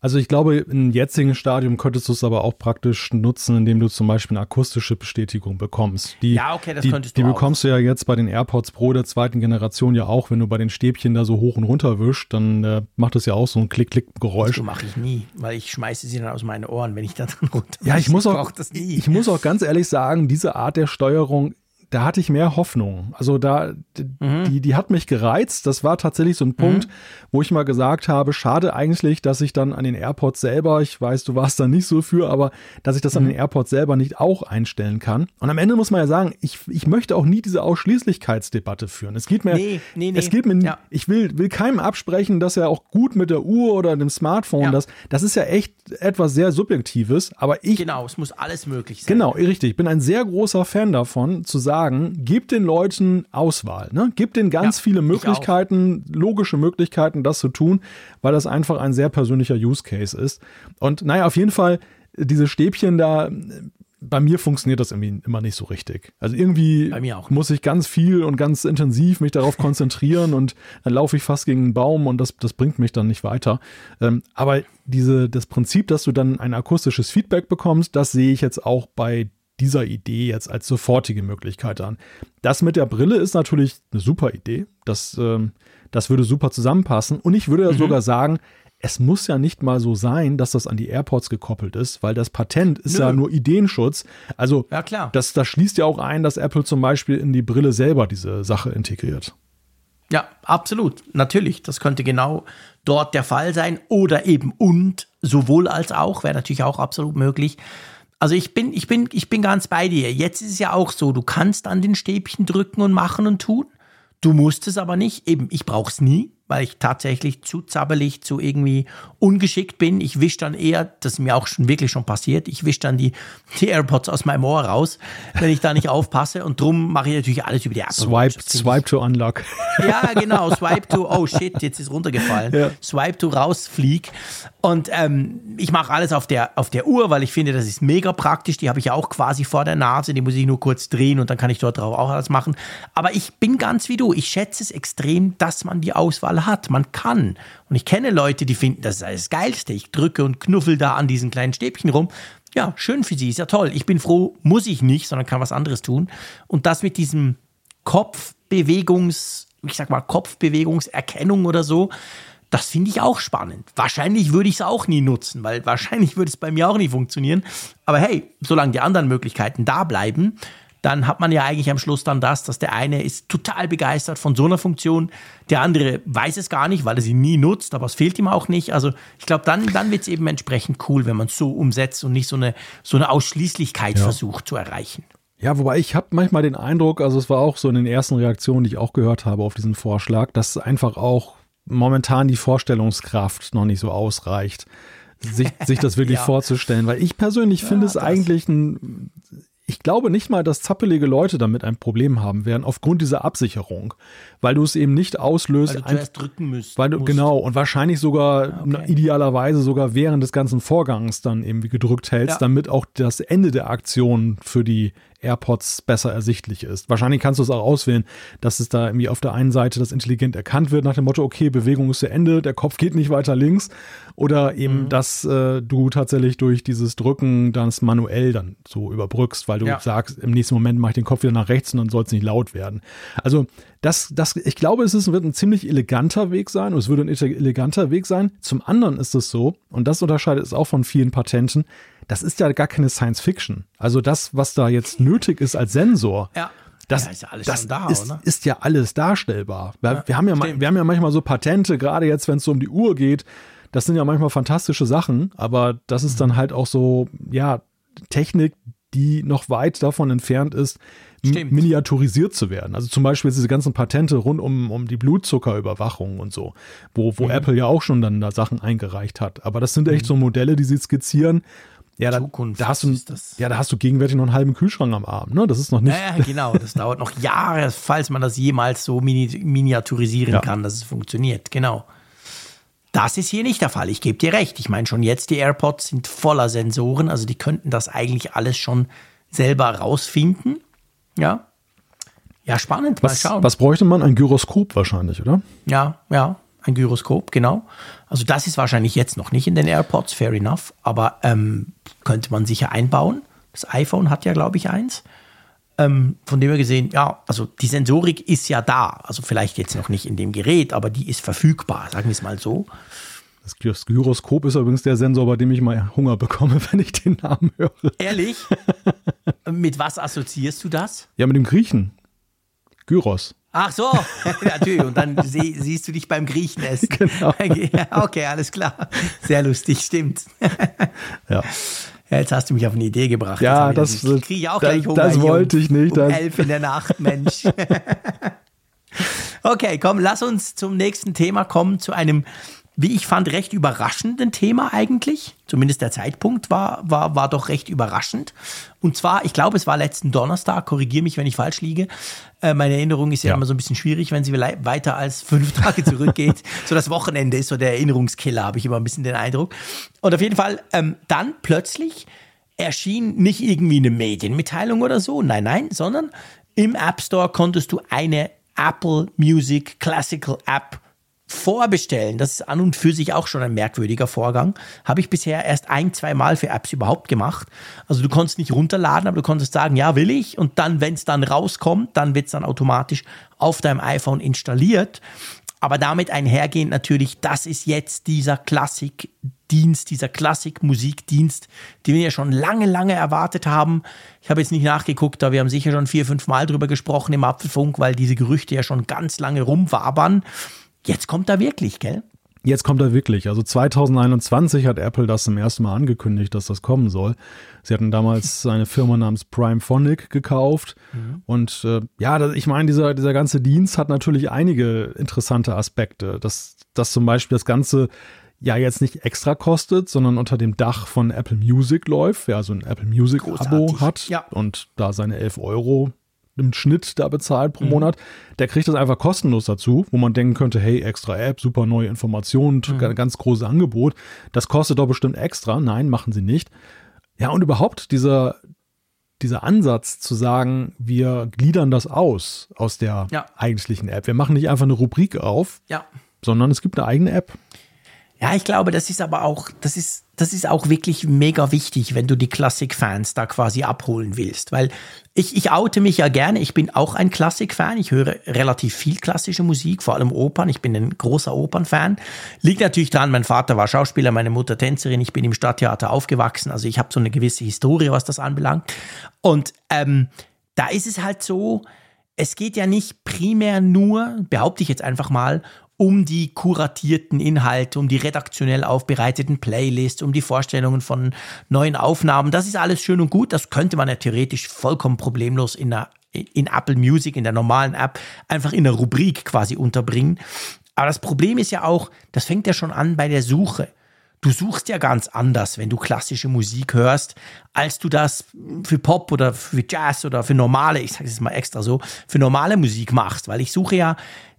Also ich glaube, im jetzigen Stadium könntest du es aber auch praktisch nutzen, indem du zum Beispiel eine akustische Bestätigung bekommst. Die, ja, okay, das die, könntest du Die bekommst du ja jetzt bei den AirPods Pro der zweiten Generation ja auch, wenn du bei den Stäbchen da so hoch und runter wischst, dann äh, macht das ja auch so ein Klick-Klick-Geräusch. Das mache ich nie, weil ich schmeiße sie dann aus meinen Ohren, wenn ich da dran runter. Ja, ich muss auch, ich muss auch ganz ehrlich sagen, diese Art der Steuerung da hatte ich mehr Hoffnung. Also da, mhm. die, die hat mich gereizt. Das war tatsächlich so ein Punkt, mhm. wo ich mal gesagt habe, schade eigentlich, dass ich dann an den AirPods selber, ich weiß, du warst da nicht so für, aber dass ich das mhm. an den AirPods selber nicht auch einstellen kann. Und am Ende muss man ja sagen, ich, ich möchte auch nie diese Ausschließlichkeitsdebatte führen. Es geht mir, nee, nee, nee. es geht mir, ja. ich will, will keinem absprechen, dass er auch gut mit der Uhr oder dem Smartphone, ja. das, das ist ja echt etwas sehr Subjektives, aber ich. Genau, es muss alles möglich sein. Genau, richtig. Ich bin ein sehr großer Fan davon, zu sagen, sagen, gib den Leuten Auswahl. Ne? Gib denen ganz ja, viele Möglichkeiten, logische Möglichkeiten, das zu tun, weil das einfach ein sehr persönlicher Use Case ist. Und naja, auf jeden Fall, diese Stäbchen da, bei mir funktioniert das irgendwie immer nicht so richtig. Also irgendwie muss ich ganz viel und ganz intensiv mich darauf konzentrieren und dann laufe ich fast gegen einen Baum und das, das bringt mich dann nicht weiter. Ähm, aber diese, das Prinzip, dass du dann ein akustisches Feedback bekommst, das sehe ich jetzt auch bei dieser Idee jetzt als sofortige Möglichkeit an. Das mit der Brille ist natürlich eine super Idee. Das, ähm, das würde super zusammenpassen. Und ich würde mhm. sogar sagen, es muss ja nicht mal so sein, dass das an die AirPods gekoppelt ist, weil das Patent ist Nö. ja nur Ideenschutz. Also ja, klar. Das, das schließt ja auch ein, dass Apple zum Beispiel in die Brille selber diese Sache integriert. Ja, absolut. Natürlich. Das könnte genau dort der Fall sein. Oder eben und sowohl als auch, wäre natürlich auch absolut möglich. Also ich bin, ich bin, ich bin ganz bei dir. Jetzt ist es ja auch so, du kannst an den Stäbchen drücken und machen und tun. Du musst es aber nicht. Eben, ich brauche es nie weil ich tatsächlich zu zappelig, zu irgendwie ungeschickt bin. Ich wische dann eher, das ist mir auch schon wirklich schon passiert, ich wische dann die, die AirPods aus meinem Ohr raus, wenn ich da nicht aufpasse. Und drum mache ich natürlich alles über die Apple Swipe, Swipe to unlock. Ja, genau, Swipe to, oh shit, jetzt ist runtergefallen. Ja. Swipe to rausflieg. Und ähm, ich mache alles auf der, auf der Uhr, weil ich finde, das ist mega praktisch. Die habe ich ja auch quasi vor der Nase, die muss ich nur kurz drehen und dann kann ich dort drauf auch alles machen. Aber ich bin ganz wie du. Ich schätze es extrem, dass man die Auswahl hat. Man kann. Und ich kenne Leute, die finden, das ist das Geilste. Ich drücke und knuffel da an diesen kleinen Stäbchen rum. Ja, schön für sie, ist ja toll. Ich bin froh, muss ich nicht, sondern kann was anderes tun. Und das mit diesem Kopfbewegungs, ich sag mal, Kopfbewegungserkennung oder so, das finde ich auch spannend. Wahrscheinlich würde ich es auch nie nutzen, weil wahrscheinlich würde es bei mir auch nie funktionieren. Aber hey, solange die anderen Möglichkeiten da bleiben, dann hat man ja eigentlich am Schluss dann das, dass der eine ist total begeistert von so einer Funktion, der andere weiß es gar nicht, weil er sie nie nutzt, aber es fehlt ihm auch nicht. Also ich glaube, dann, dann wird es eben entsprechend cool, wenn man es so umsetzt und nicht so eine, so eine Ausschließlichkeit ja. versucht zu erreichen. Ja, wobei ich habe manchmal den Eindruck, also es war auch so in den ersten Reaktionen, die ich auch gehört habe auf diesen Vorschlag, dass einfach auch momentan die Vorstellungskraft noch nicht so ausreicht, sich, sich das wirklich ja. vorzustellen. Weil ich persönlich ja, finde es eigentlich ein ich glaube nicht mal, dass zappelige Leute damit ein Problem haben werden, aufgrund dieser Absicherung. Weil du es eben nicht auslöst. Weil du zuerst drücken müsst, weil du, musst. Genau, und wahrscheinlich sogar, ah, okay. idealerweise sogar während des ganzen Vorgangs dann irgendwie gedrückt hältst, ja. damit auch das Ende der Aktion für die AirPods besser ersichtlich ist. Wahrscheinlich kannst du es auch auswählen, dass es da irgendwie auf der einen Seite das intelligent erkannt wird, nach dem Motto, okay, Bewegung ist zu Ende, der Kopf geht nicht weiter links. Oder eben, mhm. dass äh, du tatsächlich durch dieses Drücken dann manuell dann so überbrückst, weil du ja. sagst, im nächsten Moment mache ich den Kopf wieder nach rechts und dann soll es nicht laut werden. Also, das, das, ich glaube, es ist, wird ein ziemlich eleganter Weg sein, und es würde ein eleganter Weg sein. Zum anderen ist es so, und das unterscheidet es auch von vielen Patenten, das ist ja gar keine Science Fiction. Also das, was da jetzt nötig ist als Sensor, ja. Das, ja, ist ja alles das da, ist, ist, ja alles darstellbar. Wir, ja, wir, haben ja, wir haben ja manchmal so Patente, gerade jetzt, wenn es so um die Uhr geht. Das sind ja manchmal fantastische Sachen, aber das ist dann mhm. halt auch so, ja, Technik, die noch weit davon entfernt ist, miniaturisiert zu werden. Also zum Beispiel diese ganzen Patente rund um, um die Blutzuckerüberwachung und so, wo, wo mhm. Apple ja auch schon dann da Sachen eingereicht hat. Aber das sind echt mhm. so Modelle, die sie skizzieren, ja, da, Zukunft. Da hast du, ja, da hast du gegenwärtig noch einen halben Kühlschrank am Arm. Ne? Das ist noch nicht. Ja, genau. Das dauert noch Jahre, falls man das jemals so mini miniaturisieren ja. kann, dass es funktioniert. Genau. Das ist hier nicht der Fall. Ich gebe dir recht. Ich meine, schon jetzt die AirPods sind voller Sensoren. Also die könnten das eigentlich alles schon selber rausfinden. Ja. Ja, spannend. Mal was, schauen. Was bräuchte man? Ein Gyroskop wahrscheinlich, oder? Ja, ja ein Gyroskop, genau. Also das ist wahrscheinlich jetzt noch nicht in den AirPods, fair enough, aber ähm, könnte man sicher einbauen. Das iPhone hat ja, glaube ich, eins. Ähm, von dem her gesehen, ja, also die Sensorik ist ja da. Also vielleicht jetzt noch nicht in dem Gerät, aber die ist verfügbar, sagen wir es mal so. Das Gyroskop ist übrigens der Sensor, bei dem ich mal Hunger bekomme, wenn ich den Namen höre. Ehrlich? mit was assoziierst du das? Ja, mit dem Griechen. Gyros. Ach so, natürlich. Und dann sie, siehst du dich beim Griechen essen. Genau. okay, alles klar. Sehr lustig, stimmt. ja. Ja, jetzt hast du mich auf eine Idee gebracht. Ja, das, ich kriege auch gleich Hunger. Das wollte ich nicht. Um elf in der Nacht, Mensch. okay, komm, lass uns zum nächsten Thema kommen, zu einem wie ich fand, recht überraschenden Thema eigentlich. Zumindest der Zeitpunkt war, war, war doch recht überraschend. Und zwar, ich glaube, es war letzten Donnerstag, korrigiere mich, wenn ich falsch liege. Äh, meine Erinnerung ist ja, ja, immer so ein bisschen schwierig, wenn sie weiter als fünf Tage zurückgeht. so das Wochenende ist so der Erinnerungskiller, habe ich immer ein bisschen den Eindruck. Und auf jeden Fall, ähm, dann plötzlich erschien nicht irgendwie eine Medienmitteilung oder so, nein, nein, sondern im App Store konntest du eine Apple Music Classical App Vorbestellen, das ist an und für sich auch schon ein merkwürdiger Vorgang. Habe ich bisher erst ein, zwei Mal für Apps überhaupt gemacht. Also du konntest nicht runterladen, aber du konntest sagen, ja, will ich. Und dann, wenn es dann rauskommt, dann wird es dann automatisch auf deinem iPhone installiert. Aber damit einhergehend natürlich, das ist jetzt dieser Klassikdienst, dieser Klassikmusikdienst, den wir ja schon lange, lange erwartet haben. Ich habe jetzt nicht nachgeguckt, aber wir haben sicher schon vier, fünf Mal drüber gesprochen im Apfelfunk, weil diese Gerüchte ja schon ganz lange rumwabern. Jetzt kommt er wirklich, gell? Jetzt kommt er wirklich. Also 2021 hat Apple das zum ersten Mal angekündigt, dass das kommen soll. Sie hatten damals eine Firma namens Primephonic gekauft. Mhm. Und äh, ja, ich meine, dieser, dieser ganze Dienst hat natürlich einige interessante Aspekte. Dass, dass zum Beispiel das Ganze ja jetzt nicht extra kostet, sondern unter dem Dach von Apple Music läuft. Wer also ein Apple Music Abo hat ja. und da seine 11 Euro im Schnitt da bezahlt pro mhm. Monat, der kriegt das einfach kostenlos dazu, wo man denken könnte, hey, extra App, super neue Informationen, mhm. ganz großes Angebot. Das kostet doch bestimmt extra. Nein, machen sie nicht. Ja, und überhaupt dieser, dieser Ansatz zu sagen, wir gliedern das aus, aus der ja. eigentlichen App. Wir machen nicht einfach eine Rubrik auf, ja. sondern es gibt eine eigene App. Ja, ich glaube, das ist aber auch, das ist, das ist auch wirklich mega wichtig, wenn du die Klassik-Fans da quasi abholen willst. Weil ich, ich oute mich ja gerne, ich bin auch ein Klassik-Fan. Ich höre relativ viel klassische Musik, vor allem Opern. Ich bin ein großer Opernfan. Liegt natürlich daran, mein Vater war Schauspieler, meine Mutter Tänzerin. Ich bin im Stadttheater aufgewachsen. Also ich habe so eine gewisse Historie, was das anbelangt. Und ähm, da ist es halt so, es geht ja nicht primär nur, behaupte ich jetzt einfach mal, um die kuratierten Inhalte, um die redaktionell aufbereiteten Playlists, um die Vorstellungen von neuen Aufnahmen. Das ist alles schön und gut. Das könnte man ja theoretisch vollkommen problemlos in, einer, in Apple Music, in der normalen App, einfach in der Rubrik quasi unterbringen. Aber das Problem ist ja auch, das fängt ja schon an bei der Suche. Du suchst ja ganz anders, wenn du klassische Musik hörst, als du das für Pop oder für Jazz oder für normale, ich sage es mal extra so, für normale Musik machst, weil ich suche ja,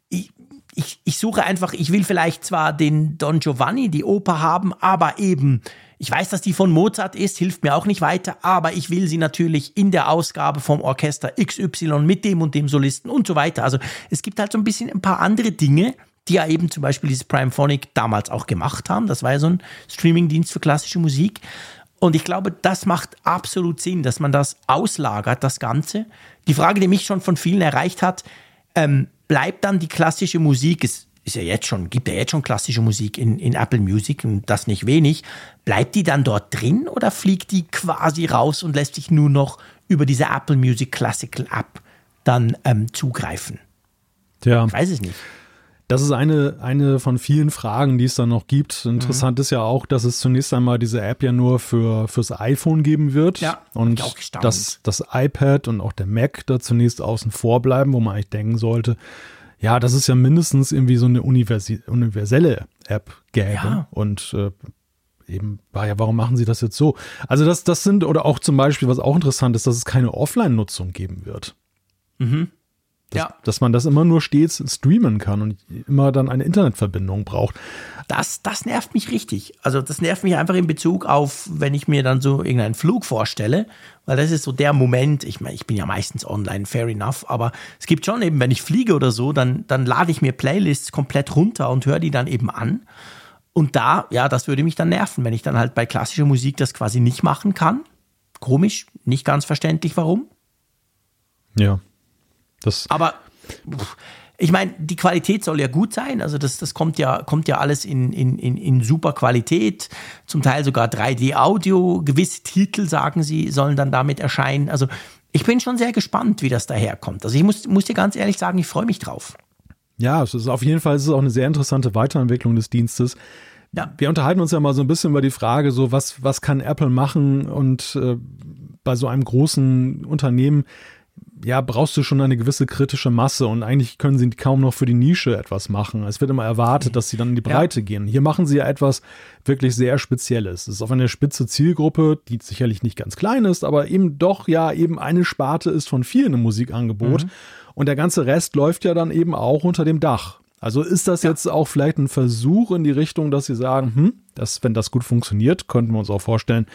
ich, ich, ich suche einfach, ich will vielleicht zwar den Don Giovanni, die Oper haben, aber eben, ich weiß, dass die von Mozart ist, hilft mir auch nicht weiter, aber ich will sie natürlich in der Ausgabe vom Orchester XY mit dem und dem Solisten und so weiter. Also es gibt halt so ein bisschen ein paar andere Dinge, die ja eben zum Beispiel dieses Primephonic damals auch gemacht haben. Das war ja so ein Streamingdienst für klassische Musik. Und ich glaube, das macht absolut Sinn, dass man das auslagert, das Ganze. Die Frage, die mich schon von vielen erreicht hat, ähm, bleibt dann die klassische Musik, es ist ja jetzt schon, gibt ja jetzt schon klassische Musik in, in Apple Music und das nicht wenig. Bleibt die dann dort drin oder fliegt die quasi raus und lässt sich nur noch über diese Apple Music Classical App dann ähm, zugreifen? Ja. Ich weiß es nicht. Das ist eine, eine von vielen Fragen, die es dann noch gibt. Interessant mhm. ist ja auch, dass es zunächst einmal diese App ja nur für, fürs iPhone geben wird. Ja, und dass das iPad und auch der Mac da zunächst außen vor bleiben, wo man eigentlich denken sollte, ja, das ist ja mindestens irgendwie so eine Universi universelle App gäbe. Ja. Und äh, eben, ja, warum machen sie das jetzt so? Also das, das sind, oder auch zum Beispiel, was auch interessant ist, dass es keine Offline-Nutzung geben wird. Mhm. Dass, ja. dass man das immer nur stets streamen kann und immer dann eine Internetverbindung braucht. Das, das nervt mich richtig. Also das nervt mich einfach in Bezug auf, wenn ich mir dann so irgendeinen Flug vorstelle, weil das ist so der Moment, ich meine, ich bin ja meistens online, fair enough, aber es gibt schon eben, wenn ich fliege oder so, dann, dann lade ich mir Playlists komplett runter und höre die dann eben an. Und da, ja, das würde mich dann nerven, wenn ich dann halt bei klassischer Musik das quasi nicht machen kann. Komisch, nicht ganz verständlich, warum. Ja. Das Aber ich meine, die Qualität soll ja gut sein. Also das, das kommt ja, kommt ja alles in, in, in, in super Qualität, zum Teil sogar 3D-Audio. Gewisse Titel, sagen sie, sollen dann damit erscheinen. Also ich bin schon sehr gespannt, wie das daherkommt. Also ich muss, muss dir ganz ehrlich sagen, ich freue mich drauf. Ja, es ist auf jeden Fall es ist auch eine sehr interessante Weiterentwicklung des Dienstes. Ja. Wir unterhalten uns ja mal so ein bisschen über die Frage, so was, was kann Apple machen und äh, bei so einem großen Unternehmen, ja, brauchst du schon eine gewisse kritische Masse und eigentlich können sie kaum noch für die Nische etwas machen. Es wird immer erwartet, dass sie dann in die Breite ja. gehen. Hier machen sie ja etwas wirklich sehr Spezielles. Es ist auf eine spitze Zielgruppe, die sicherlich nicht ganz klein ist, aber eben doch ja eben eine Sparte ist von vielen im Musikangebot. Mhm. Und der ganze Rest läuft ja dann eben auch unter dem Dach. Also ist das ja. jetzt auch vielleicht ein Versuch in die Richtung, dass sie sagen, hm, dass, wenn das gut funktioniert, könnten wir uns auch vorstellen,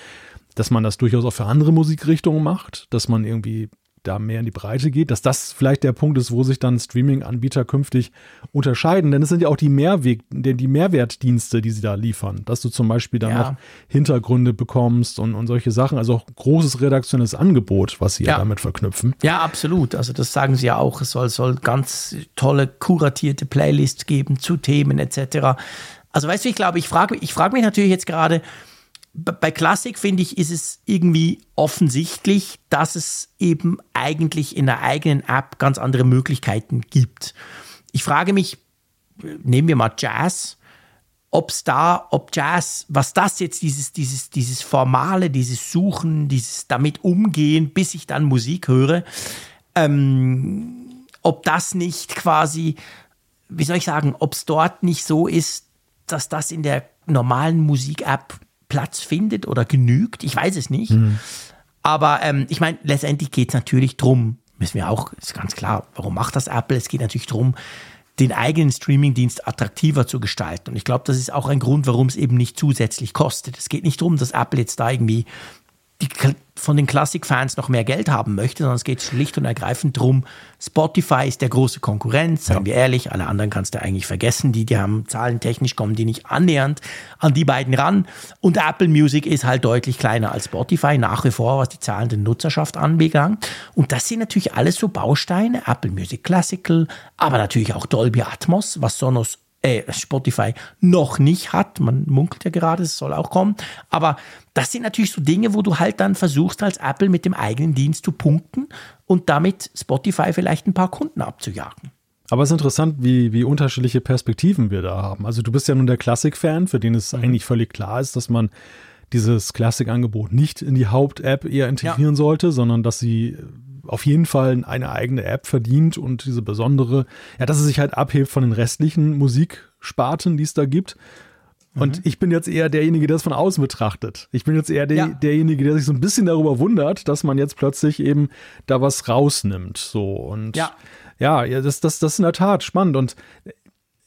dass man das durchaus auch für andere Musikrichtungen macht, dass man irgendwie da mehr in die Breite geht, dass das vielleicht der Punkt ist, wo sich dann Streaming-Anbieter künftig unterscheiden. Denn es sind ja auch die, Mehrweg, die Mehrwertdienste, die sie da liefern, dass du zum Beispiel dann ja. noch Hintergründe bekommst und, und solche Sachen. Also auch großes redaktionelles Angebot, was sie ja. ja damit verknüpfen. Ja, absolut. Also das sagen sie ja auch. Es soll, soll ganz tolle, kuratierte Playlists geben zu Themen etc. Also weißt du, ich glaube, ich frage ich frag mich natürlich jetzt gerade, bei Klassik finde ich, ist es irgendwie offensichtlich, dass es eben eigentlich in der eigenen App ganz andere Möglichkeiten gibt. Ich frage mich, nehmen wir mal Jazz, ob es da, ob Jazz, was das jetzt dieses, dieses, dieses Formale, dieses Suchen, dieses damit umgehen, bis ich dann Musik höre, ähm, ob das nicht quasi, wie soll ich sagen, ob es dort nicht so ist, dass das in der normalen Musik-App Platz findet oder genügt. Ich weiß es nicht. Mhm. Aber ähm, ich meine, letztendlich geht es natürlich drum, müssen wir auch, ist ganz klar, warum macht das Apple? Es geht natürlich drum, den eigenen Streamingdienst attraktiver zu gestalten. Und ich glaube, das ist auch ein Grund, warum es eben nicht zusätzlich kostet. Es geht nicht darum, dass Apple jetzt da irgendwie die, von den Classic-Fans noch mehr Geld haben möchte, sondern es geht schlicht und ergreifend darum, Spotify ist der große Konkurrent, seien ja. wir ehrlich, alle anderen kannst du eigentlich vergessen, die, die haben zahlentechnisch kommen die nicht annähernd an die beiden ran und Apple Music ist halt deutlich kleiner als Spotify, nach wie vor, was die zahlende Nutzerschaft anbelangt und das sind natürlich alles so Bausteine, Apple Music Classical, aber natürlich auch Dolby Atmos, was Sonos äh, Spotify noch nicht hat. Man munkelt ja gerade, es soll auch kommen. Aber das sind natürlich so Dinge, wo du halt dann versuchst, als Apple mit dem eigenen Dienst zu punkten und damit Spotify vielleicht ein paar Kunden abzujagen. Aber es ist interessant, wie, wie unterschiedliche Perspektiven wir da haben. Also du bist ja nun der Klassik-Fan, für den es mhm. eigentlich völlig klar ist, dass man dieses Klassik-Angebot nicht in die Haupt-App eher integrieren ja. sollte, sondern dass sie auf jeden Fall eine eigene App verdient und diese besondere, ja, dass es sich halt abhebt von den restlichen Musiksparten, die es da gibt. Und mhm. ich bin jetzt eher derjenige, der es von außen betrachtet. Ich bin jetzt eher der, ja. derjenige, der sich so ein bisschen darüber wundert, dass man jetzt plötzlich eben da was rausnimmt. So und ja, ja das, das, das ist in der Tat spannend. Und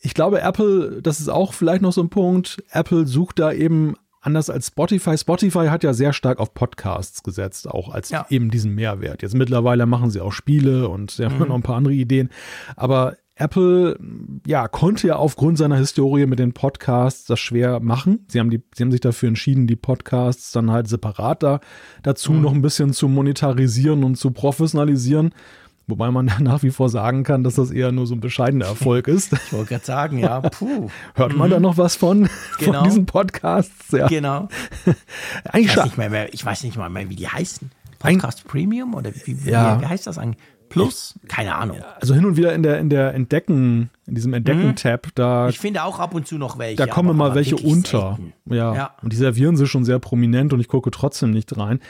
ich glaube, Apple, das ist auch vielleicht noch so ein Punkt. Apple sucht da eben anders als Spotify. Spotify hat ja sehr stark auf Podcasts gesetzt, auch als ja. eben diesen Mehrwert. Jetzt mittlerweile machen sie auch Spiele und sie haben mhm. noch ein paar andere Ideen. Aber Apple, ja, konnte ja aufgrund seiner Historie mit den Podcasts das schwer machen. Sie haben, die, sie haben sich dafür entschieden, die Podcasts dann halt separat da, dazu mhm. noch ein bisschen zu monetarisieren und zu professionalisieren. Wobei man nach wie vor sagen kann, dass das eher nur so ein bescheidener Erfolg ist. Ich wollte gerade sagen, ja, puh. Hört man mhm. da noch was von, genau. von diesen Podcasts? Ja. Genau. Eigentlich ich, weiß nicht mehr, ich weiß nicht mal mehr, wie die heißen. Podcast Ein, Premium oder wie, ja. wie, heißt das eigentlich? Plus? Keine Ahnung. Also hin und wieder in der, in der Entdecken, in diesem Entdecken-Tab, da. Ich finde auch ab und zu noch welche. Da kommen mal welche unter. Ja. ja. Und die servieren sie schon sehr prominent und ich gucke trotzdem nicht rein.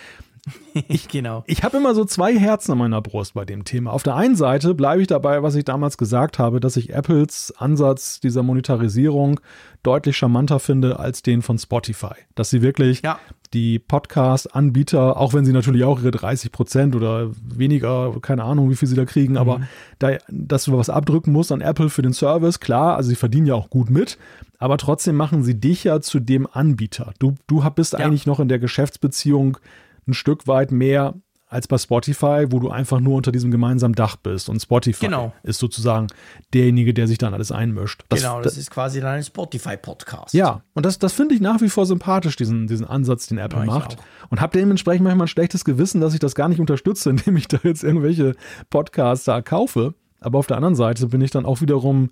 Ich, genau. Ich habe immer so zwei Herzen an meiner Brust bei dem Thema. Auf der einen Seite bleibe ich dabei, was ich damals gesagt habe, dass ich Apples Ansatz dieser Monetarisierung deutlich charmanter finde als den von Spotify. Dass sie wirklich ja. die Podcast-Anbieter, auch wenn sie natürlich auch ihre 30 Prozent oder weniger, keine Ahnung, wie viel sie da kriegen, mhm. aber da, dass du was abdrücken musst an Apple für den Service, klar, also sie verdienen ja auch gut mit, aber trotzdem machen sie dich ja zu dem Anbieter. Du, du bist ja. eigentlich noch in der Geschäftsbeziehung ein Stück weit mehr als bei Spotify, wo du einfach nur unter diesem gemeinsamen Dach bist. Und Spotify genau. ist sozusagen derjenige, der sich dann alles einmischt. Das, genau, das, das ist quasi dann ein Spotify-Podcast. Ja, und das, das finde ich nach wie vor sympathisch, diesen, diesen Ansatz, den Apple ja, macht. Und habe dementsprechend manchmal ein schlechtes Gewissen, dass ich das gar nicht unterstütze, indem ich da jetzt irgendwelche Podcasts da kaufe. Aber auf der anderen Seite bin ich dann auch wiederum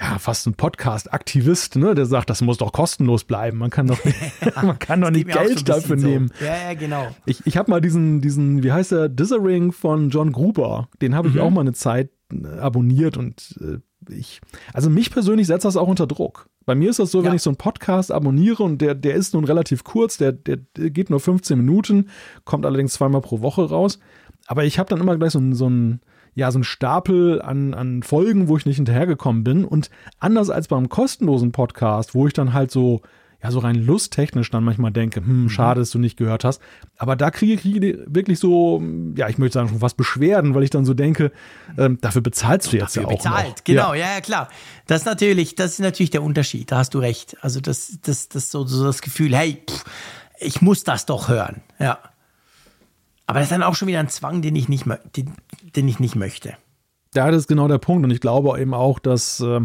ja, fast ein Podcast-Aktivist, ne, der sagt, das muss doch kostenlos bleiben. Man kann doch, man kann doch nicht Geld dafür so. nehmen. Ja, ja, genau. Ich, ich habe mal diesen, diesen, wie heißt der, Dithering von John Gruber, den habe ich mhm. auch mal eine Zeit äh, abonniert und äh, ich, also mich persönlich setzt das auch unter Druck. Bei mir ist das so, ja. wenn ich so einen Podcast abonniere und der, der ist nun relativ kurz, der, der, geht nur 15 Minuten, kommt allerdings zweimal pro Woche raus. Aber ich habe dann immer gleich so, so ein, ja, so ein Stapel an, an Folgen, wo ich nicht hinterhergekommen bin. Und anders als beim kostenlosen Podcast, wo ich dann halt so, ja, so rein lusttechnisch dann manchmal denke, hm, mhm. schade, dass du nicht gehört hast. Aber da kriege ich wirklich so, ja, ich möchte sagen, schon fast Beschwerden, weil ich dann so denke, ähm, dafür bezahlst du jetzt dafür ja auch. Bezahlt, noch. genau, ja. ja, klar. Das ist natürlich, das ist natürlich der Unterschied, da hast du recht. Also das, das, das so, so das Gefühl, hey, pff, ich muss das doch hören, ja. Aber das ist dann auch schon wieder ein Zwang, den ich nicht, den, den ich nicht möchte. Ja, das ist genau der Punkt. Und ich glaube eben auch, dass äh,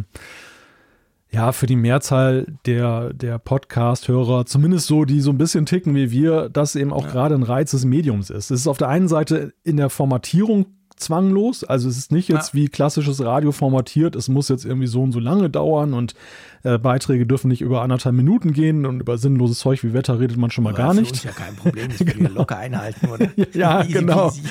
ja für die Mehrzahl der, der Podcast-Hörer, zumindest so, die so ein bisschen ticken wie wir, das eben auch ja. gerade ein Reiz des Mediums ist. Es ist auf der einen Seite in der Formatierung zwanglos. Also es ist nicht jetzt ja. wie klassisches Radio formatiert, es muss jetzt irgendwie so und so lange dauern und äh, Beiträge dürfen nicht über anderthalb Minuten gehen und über sinnloses Zeug wie Wetter redet man schon mal Aber gar nicht. Das ist ja kein Problem, das können wir locker einhalten, oder? ja, easy, genau. Easy.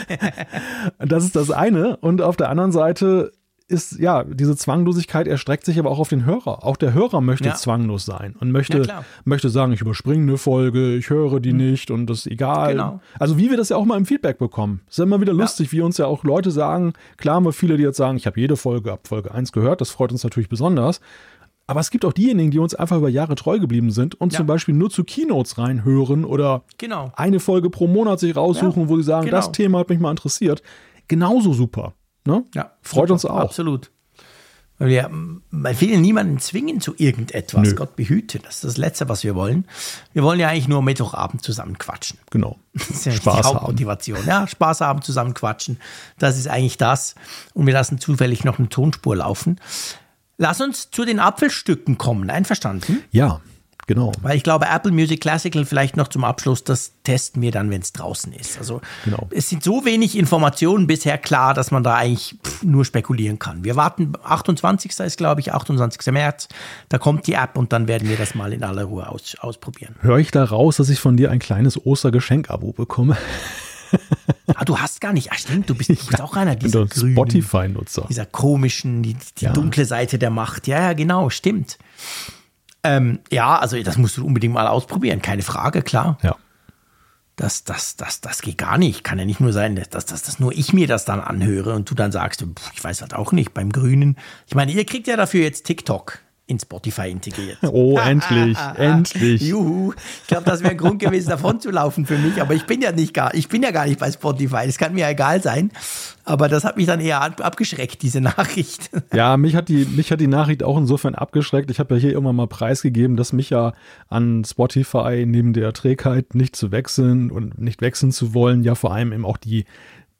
das ist das eine. Und auf der anderen Seite ist, ja, diese Zwanglosigkeit erstreckt sich aber auch auf den Hörer. Auch der Hörer möchte ja. zwanglos sein und möchte, ja, möchte sagen, ich überspringe eine Folge, ich höre die mhm. nicht und das ist egal. Genau. Also wie wir das ja auch mal im Feedback bekommen. ist ja immer wieder lustig, wie uns ja auch Leute sagen, klar haben wir viele, die jetzt sagen, ich habe jede Folge ab Folge 1 gehört, das freut uns natürlich besonders. Aber es gibt auch diejenigen, die uns einfach über Jahre treu geblieben sind und ja. zum Beispiel nur zu Keynotes reinhören oder genau. eine Folge pro Monat sich raussuchen, ja, wo sie sagen, genau. das Thema hat mich mal interessiert. Genauso super. Ne? Ja, freut super, uns auch. Absolut. Weil wir, weil wir niemanden zwingen zu irgendetwas. Nö. Gott behüte. Das ist das Letzte, was wir wollen. Wir wollen ja eigentlich nur Mittwochabend zusammen quatschen. Genau. Das ist ja Spaß die Hauptmotivation. Haben. Ja, Spaß haben, zusammen quatschen. Das ist eigentlich das. Und wir lassen zufällig noch eine Tonspur laufen. Lass uns zu den Apfelstücken kommen. Einverstanden? Ja. Genau. Weil ich glaube, Apple Music Classical vielleicht noch zum Abschluss, das testen wir dann, wenn es draußen ist. Also genau. es sind so wenig Informationen bisher klar, dass man da eigentlich nur spekulieren kann. Wir warten, 28. ist glaube ich, 28. März, da kommt die App und dann werden wir das mal in aller Ruhe aus, ausprobieren. Höre ich da raus, dass ich von dir ein kleines Ostergeschenk-Abo bekomme? ah, du hast gar nicht. Ach stimmt, du bist, du bist auch einer dieser Spotify-Nutzer. Dieser komischen, die, die ja. dunkle Seite der Macht. Ja, ja, genau, stimmt. Ähm, ja, also das musst du unbedingt mal ausprobieren, keine Frage, klar. Ja. Das, das, das, das geht gar nicht. Kann ja nicht nur sein, dass, dass, dass nur ich mir das dann anhöre und du dann sagst, ich weiß halt auch nicht, beim Grünen. Ich meine, ihr kriegt ja dafür jetzt TikTok in Spotify integriert. Oh, endlich, endlich. Juhu. Ich glaube, das wäre ein Grund gewesen, davon zu laufen für mich. Aber ich bin ja nicht gar, ich bin ja gar nicht bei Spotify. Das kann mir ja egal sein. Aber das hat mich dann eher abgeschreckt, diese Nachricht. Ja, mich hat die, mich hat die Nachricht auch insofern abgeschreckt. Ich habe ja hier immer mal preisgegeben, dass mich ja an Spotify neben der Trägheit nicht zu wechseln und nicht wechseln zu wollen, ja vor allem eben auch die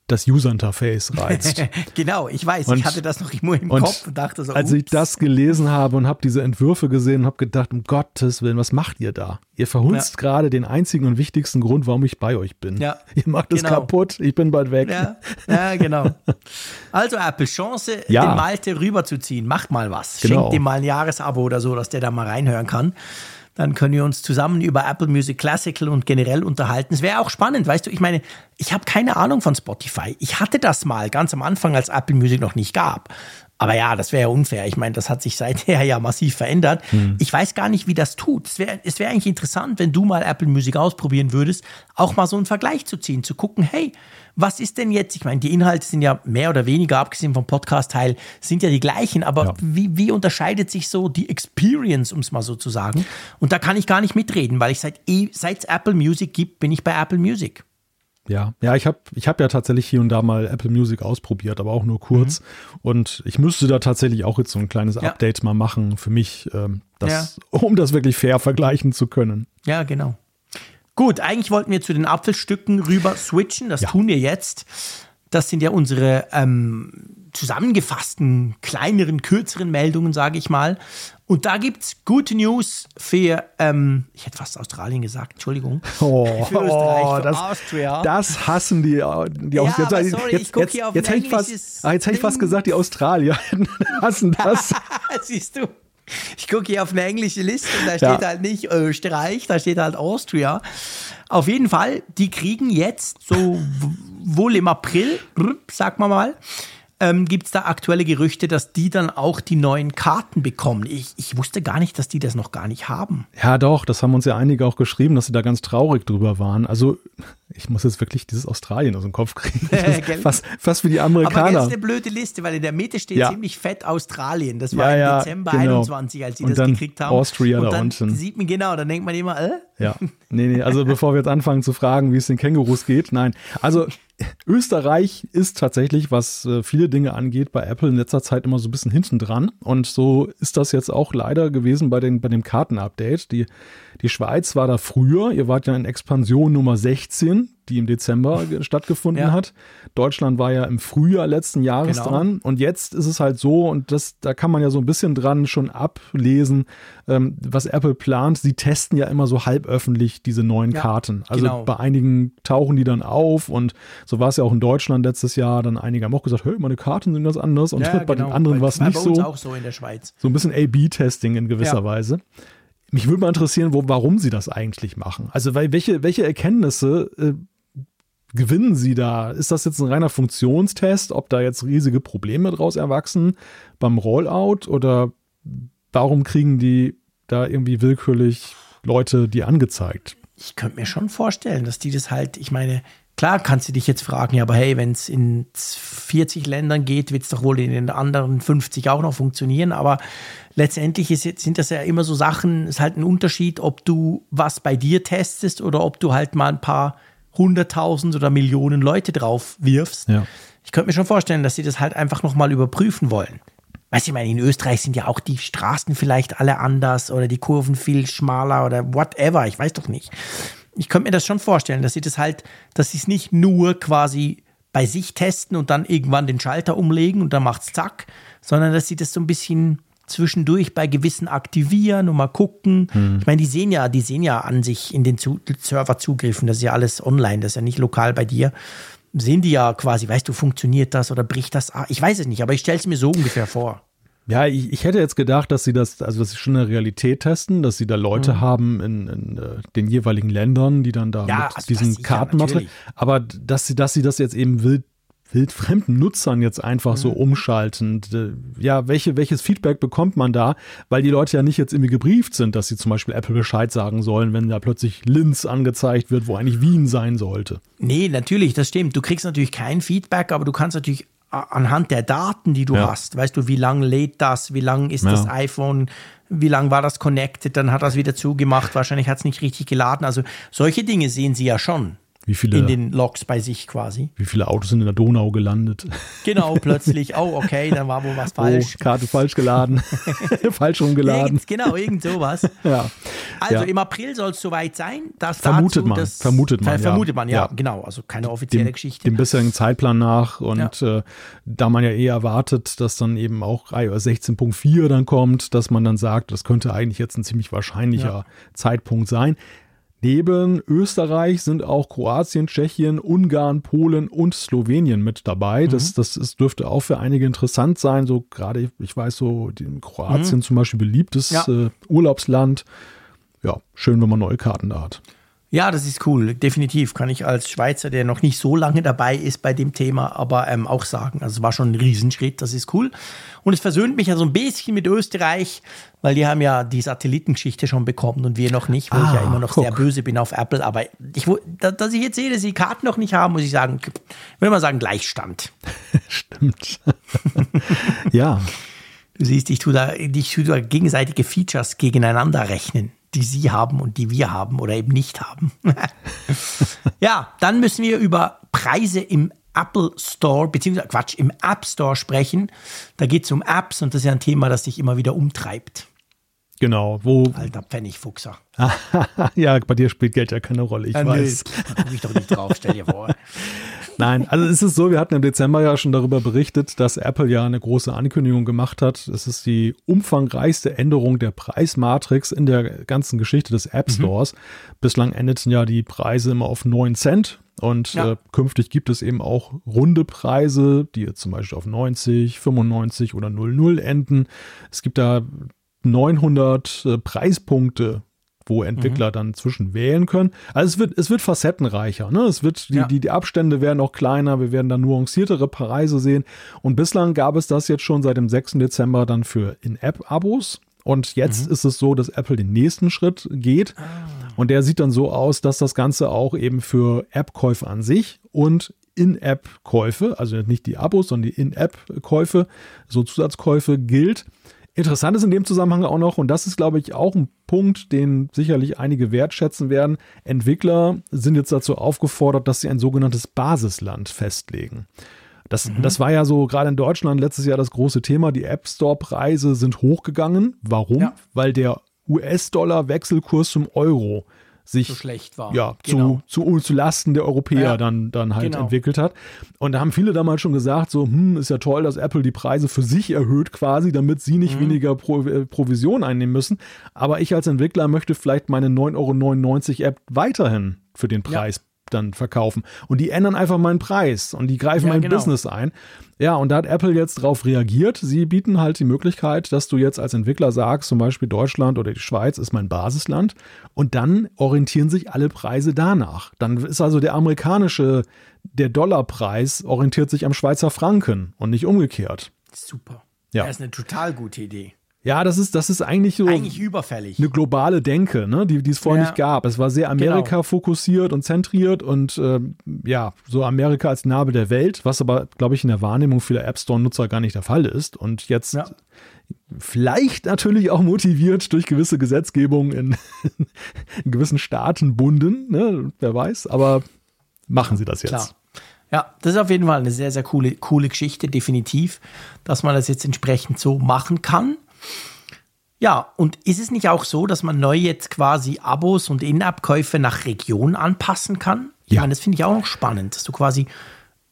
das User-Interface reizt. genau, ich weiß, und, ich hatte das noch immer im und Kopf und dachte so. Als ups. ich das gelesen habe und habe diese Entwürfe gesehen und habe gedacht, um Gottes Willen, was macht ihr da? Ihr verhunzt ja. gerade den einzigen und wichtigsten Grund, warum ich bei euch bin. Ja, ihr macht es genau. kaputt, ich bin bald weg. Ja, ja genau. Also Apple, Chance, ja. den Malte rüberzuziehen. Macht mal was. Genau. Schenkt ihm mal ein Jahresabo oder so, dass der da mal reinhören kann dann können wir uns zusammen über Apple Music Classical und generell unterhalten. Es wäre auch spannend, weißt du, ich meine, ich habe keine Ahnung von Spotify. Ich hatte das mal ganz am Anfang, als Apple Music noch nicht gab. Aber ja, das wäre ja unfair. Ich meine, das hat sich seither ja massiv verändert. Hm. Ich weiß gar nicht, wie das tut. Es wäre es wär eigentlich interessant, wenn du mal Apple Music ausprobieren würdest, auch mal so einen Vergleich zu ziehen, zu gucken, hey, was ist denn jetzt? Ich meine, die Inhalte sind ja mehr oder weniger, abgesehen vom Podcast-Teil, sind ja die gleichen, aber ja. wie, wie unterscheidet sich so die Experience, um es mal so zu sagen? Und da kann ich gar nicht mitreden, weil ich seit eh, seit es Apple Music gibt, bin ich bei Apple Music. Ja, ja, ich habe ich hab ja tatsächlich hier und da mal Apple Music ausprobiert, aber auch nur kurz. Mhm. Und ich müsste da tatsächlich auch jetzt so ein kleines ja. Update mal machen für mich, ähm, das, ja. um das wirklich fair vergleichen zu können. Ja, genau. Gut, eigentlich wollten wir zu den Apfelstücken rüber switchen. Das ja. tun wir jetzt. Das sind ja unsere ähm, zusammengefassten, kleineren, kürzeren Meldungen, sage ich mal. Und da gibt es gute News für, ähm, ich hätte fast Australien gesagt, Entschuldigung. Oh, für Österreich, oh, für das, Austria. Das hassen die, die ja, jetzt, sorry, jetzt, ich jetzt, hier auf jetzt, hätte ich fast, ah, jetzt hätte ich fast gesagt, die Australier hassen das. Siehst du. Ich gucke hier auf eine englische Liste und da steht ja. halt nicht Österreich, da steht halt Austria. Auf jeden Fall, die kriegen jetzt so wohl im April, sag mal mal, ähm, gibt es da aktuelle Gerüchte, dass die dann auch die neuen Karten bekommen. Ich, ich wusste gar nicht, dass die das noch gar nicht haben. Ja, doch, das haben uns ja einige auch geschrieben, dass sie da ganz traurig drüber waren. Also, ich muss jetzt wirklich dieses Australien aus dem Kopf kriegen. fast, fast wie die Amerikaner. Aber das ist eine blöde Liste, weil in der Mitte steht ja. ziemlich fett Australien. Das war ja, ja, im Dezember genau. 21, als sie Und das gekriegt haben. Austria Und da unten. sieht man genau, dann denkt man immer, äh? Ja, nee, nee, also bevor wir jetzt anfangen zu fragen, wie es den Kängurus geht, nein. Also Österreich ist tatsächlich, was äh, viele Dinge angeht, bei Apple in letzter Zeit immer so ein bisschen hinten dran. Und so ist das jetzt auch leider gewesen bei, den, bei dem Kartenupdate. Die, die Schweiz war da früher, ihr wart ja in Expansion Nummer 16. die im Dezember stattgefunden Ja. hat. Deutschland war ja im Frühjahr letzten Jahres Genau. dran. Und jetzt ist es halt so, und das, da kann man ja so ein bisschen dran schon ablesen, ähm, was Apple plant. Sie testen ja immer so halböffentlich diese neuen Ja, Karten. Also genau. bei einigen tauchen die dann auf und so war es ja auch in Deutschland letztes Jahr. Dann einige haben auch gesagt, hey, meine Karten sind ganz anders. Und bei den anderen war es nicht so auch so in der Schweiz. so ein bisschen A-B-Testing in gewisser Ja. Weise. Mich würde mal interessieren, wo, warum sie das eigentlich machen. Also, weil welche, welche Erkenntnisse äh, gewinnen sie da? Ist das jetzt ein reiner Funktionstest, ob da jetzt riesige Probleme draus erwachsen beim Rollout oder warum kriegen die da irgendwie willkürlich Leute die angezeigt? Ich könnte mir schon vorstellen, dass die das halt, ich meine, klar kannst du dich jetzt fragen, ja, aber hey, wenn es in 40 Ländern geht, wird es doch wohl in den anderen 50 auch noch funktionieren. Aber letztendlich ist, sind das ja immer so Sachen, ist halt ein Unterschied, ob du was bei dir testest oder ob du halt mal ein paar hunderttausend oder Millionen Leute drauf wirfst. Ja. Ich könnte mir schon vorstellen, dass sie das halt einfach nochmal überprüfen wollen. Weißt du, ich meine, in Österreich sind ja auch die Straßen vielleicht alle anders oder die Kurven viel schmaler oder whatever, ich weiß doch nicht. Ich könnte mir das schon vorstellen, dass sie das halt, dass sie es nicht nur quasi bei sich testen und dann irgendwann den Schalter umlegen und dann macht's zack, sondern dass sie das so ein bisschen zwischendurch bei gewissen aktivieren und mal gucken. Ich meine, die sehen ja, die sehen ja an sich in den Zu Serverzugriffen, das ist ja alles online, das ist ja nicht lokal bei dir. Sehen die ja quasi, weißt du, funktioniert das oder bricht das? ab? Ich weiß es nicht, aber ich stelle es mir so ungefähr vor. Ja, ich, ich hätte jetzt gedacht, dass sie das, also dass sie schon eine Realität testen, dass sie da Leute Mhm. haben in, in äh, den jeweiligen Ländern, die dann da Ja, mit also diesen Kartenmaterial. natürlich. Aber dass sie, dass sie das jetzt eben wild, wildfremden Nutzern jetzt einfach Mhm. so umschalten. Ja, welche, welches Feedback bekommt man da? Weil die Leute ja nicht jetzt irgendwie gebrieft sind, dass sie zum Beispiel Apple Bescheid sagen sollen, wenn da plötzlich Linz angezeigt wird, wo eigentlich Wien sein sollte. Nee, natürlich, das stimmt. Du kriegst natürlich kein Feedback, aber du kannst natürlich anhand der Daten, die du Ja. hast, weißt du, wie lang lädt das, wie lang ist Ja. das iPhone, wie lang war das connected, dann hat das wieder zugemacht, wahrscheinlich hat es nicht richtig geladen. Also solche Dinge sehen sie ja schon Wie viele, in den Logs bei sich quasi. wie viele Autos sind in der Donau gelandet? Genau, plötzlich, oh, okay, dann war wohl was falsch. Oh, Karte falsch geladen, falsch rumgeladen. Irgend, genau, irgend sowas. Ja. Also Ja. im April soll es soweit sein. Dass Vermutet dazu man, das, vermutet man, Ver, ja. Vermutet man, ja, Ja. genau. Also keine offizielle dem, Geschichte. dem bisherigen Zeitplan nach und äh, da man ja eh erwartet, dass dann eben auch iOS 16.4 dann kommt, dass man dann sagt, das könnte eigentlich jetzt ein ziemlich wahrscheinlicher. Zeitpunkt sein. Neben Österreich sind auch Kroatien, Tschechien, Ungarn, Polen und Slowenien mit dabei. Das, Mhm. das ist, dürfte auch für einige interessant sein. So gerade, ich weiß so, Kroatien zum Beispiel beliebtes Mhm. Ja. äh, Urlaubsland. Ja, schön, wenn man neue Karten da hat. Ja, das ist cool, definitiv. Kann ich als Schweizer, der noch nicht so lange dabei ist bei dem Thema, aber ähm, auch sagen. Also es war schon ein Riesenschritt, das ist cool. Und es versöhnt mich ja so ein bisschen mit Österreich, weil die haben ja die Satellitengeschichte schon bekommen und wir noch nicht, wo ich ja Ah, immer noch guck. sehr böse bin auf Apple. Aber ich, dass ich jetzt sehe, dass sie die Karten noch nicht haben, muss ich sagen, würde mal sagen, Gleichstand. Stimmt. ja, Du siehst, ich tue da, ich tue da gegenseitige Features gegeneinander rechnen, die sie haben und die wir haben oder eben nicht haben. ja, dann müssen wir über Preise im Apple Store, beziehungsweise Quatsch, im App Store sprechen. Da geht es um Apps und das ist ja ein Thema, das dich immer wieder umtreibt. genau. Wo, Alter Pfennigfuchser. ja, bei dir spielt Geld ja keine Rolle, ich Äh, nö, weiß. Da gucke ich doch nicht drauf, stell dir vor. Nein, also es ist so, wir hatten im Dezember ja schon darüber berichtet, dass Apple ja eine große Ankündigung gemacht hat. Es ist die umfangreichste Änderung der Preismatrix in der ganzen Geschichte des App Stores. Bislang endeten ja die Preise immer auf 9 Cent. Und Ja. äh, künftig gibt es eben auch runde Preise, die jetzt zum Beispiel auf 90, 95 oder 00 enden. Es gibt da 900 äh, Preispunkte, wo Entwickler dann zwischen wählen können. Also es wird, es wird facettenreicher. Ne? Es wird, die, Ja. die, die Abstände werden auch kleiner, wir werden dann nuanciertere Preise sehen. Und bislang gab es das jetzt schon seit dem 6. Dezember dann für In-App-Abos. Und jetzt ist es so, dass Apple den nächsten Schritt geht. Und der sieht dann so aus, dass das Ganze auch eben für App-Käufe an sich und In-App-Käufe, also nicht die Abos, sondern die In-App-Käufe, so Zusatzkäufe gilt. Interessant ist in dem Zusammenhang auch noch, und das ist, glaube ich, auch ein Punkt, den sicherlich einige wertschätzen werden. Entwickler sind jetzt dazu aufgefordert, dass sie ein sogenanntes Basisland festlegen. Das, das war ja so gerade in Deutschland letztes Jahr das große Thema. Die App Store-Preise sind hochgegangen. Warum? Ja. Weil der US-Dollar-Wechselkurs zum Euro sich so schlecht war. Ja, genau. zu, zu, zu Lasten der Europäer Ja. dann, dann halt Genau. entwickelt hat. Und da haben viele damals schon gesagt, so, hm, ist ja toll, dass Apple die Preise für sich erhöht quasi, damit sie Mhm. nicht weniger Pro, äh, Provision einnehmen müssen. Aber ich als Entwickler möchte vielleicht meine 9,99 Euro App weiterhin für den Preis dann verkaufen. Und die ändern einfach meinen Preis und die greifen Ja, mein genau. Business ein. Ja, und da hat Apple jetzt drauf reagiert. Sie bieten halt die Möglichkeit, dass du jetzt als Entwickler sagst, zum Beispiel Deutschland oder die Schweiz ist mein Basisland. Und dann orientieren sich alle Preise danach. Dann ist also der amerikanische, der Dollarpreis orientiert sich am Schweizer Franken und nicht umgekehrt. Super. Ja. Das ist eine total gute Idee. Ja, das ist, das ist eigentlich so Eigentlich überfällig. eine globale Denke, ne, die, die es vorher Ja. nicht gab. Es war sehr Amerika fokussiert und zentriert und ähm, ja, so Amerika als Nabel der Welt, was aber, glaube ich, in der Wahrnehmung vieler App Store-Nutzer gar nicht der Fall ist. Und jetzt Ja. vielleicht natürlich auch motiviert durch gewisse Gesetzgebung in, in gewissen Staatenbunden, ne, wer weiß, aber machen sie das jetzt. Klar. Ja, das ist auf jeden Fall eine sehr, sehr coole, coole Geschichte, definitiv, dass man das jetzt entsprechend so machen kann. Ja, und ist es nicht auch so, dass man neu jetzt quasi Abos und In-App-Käufe nach Region anpassen kann? Ich Ja. meine, das finde ich auch noch spannend, dass du quasi,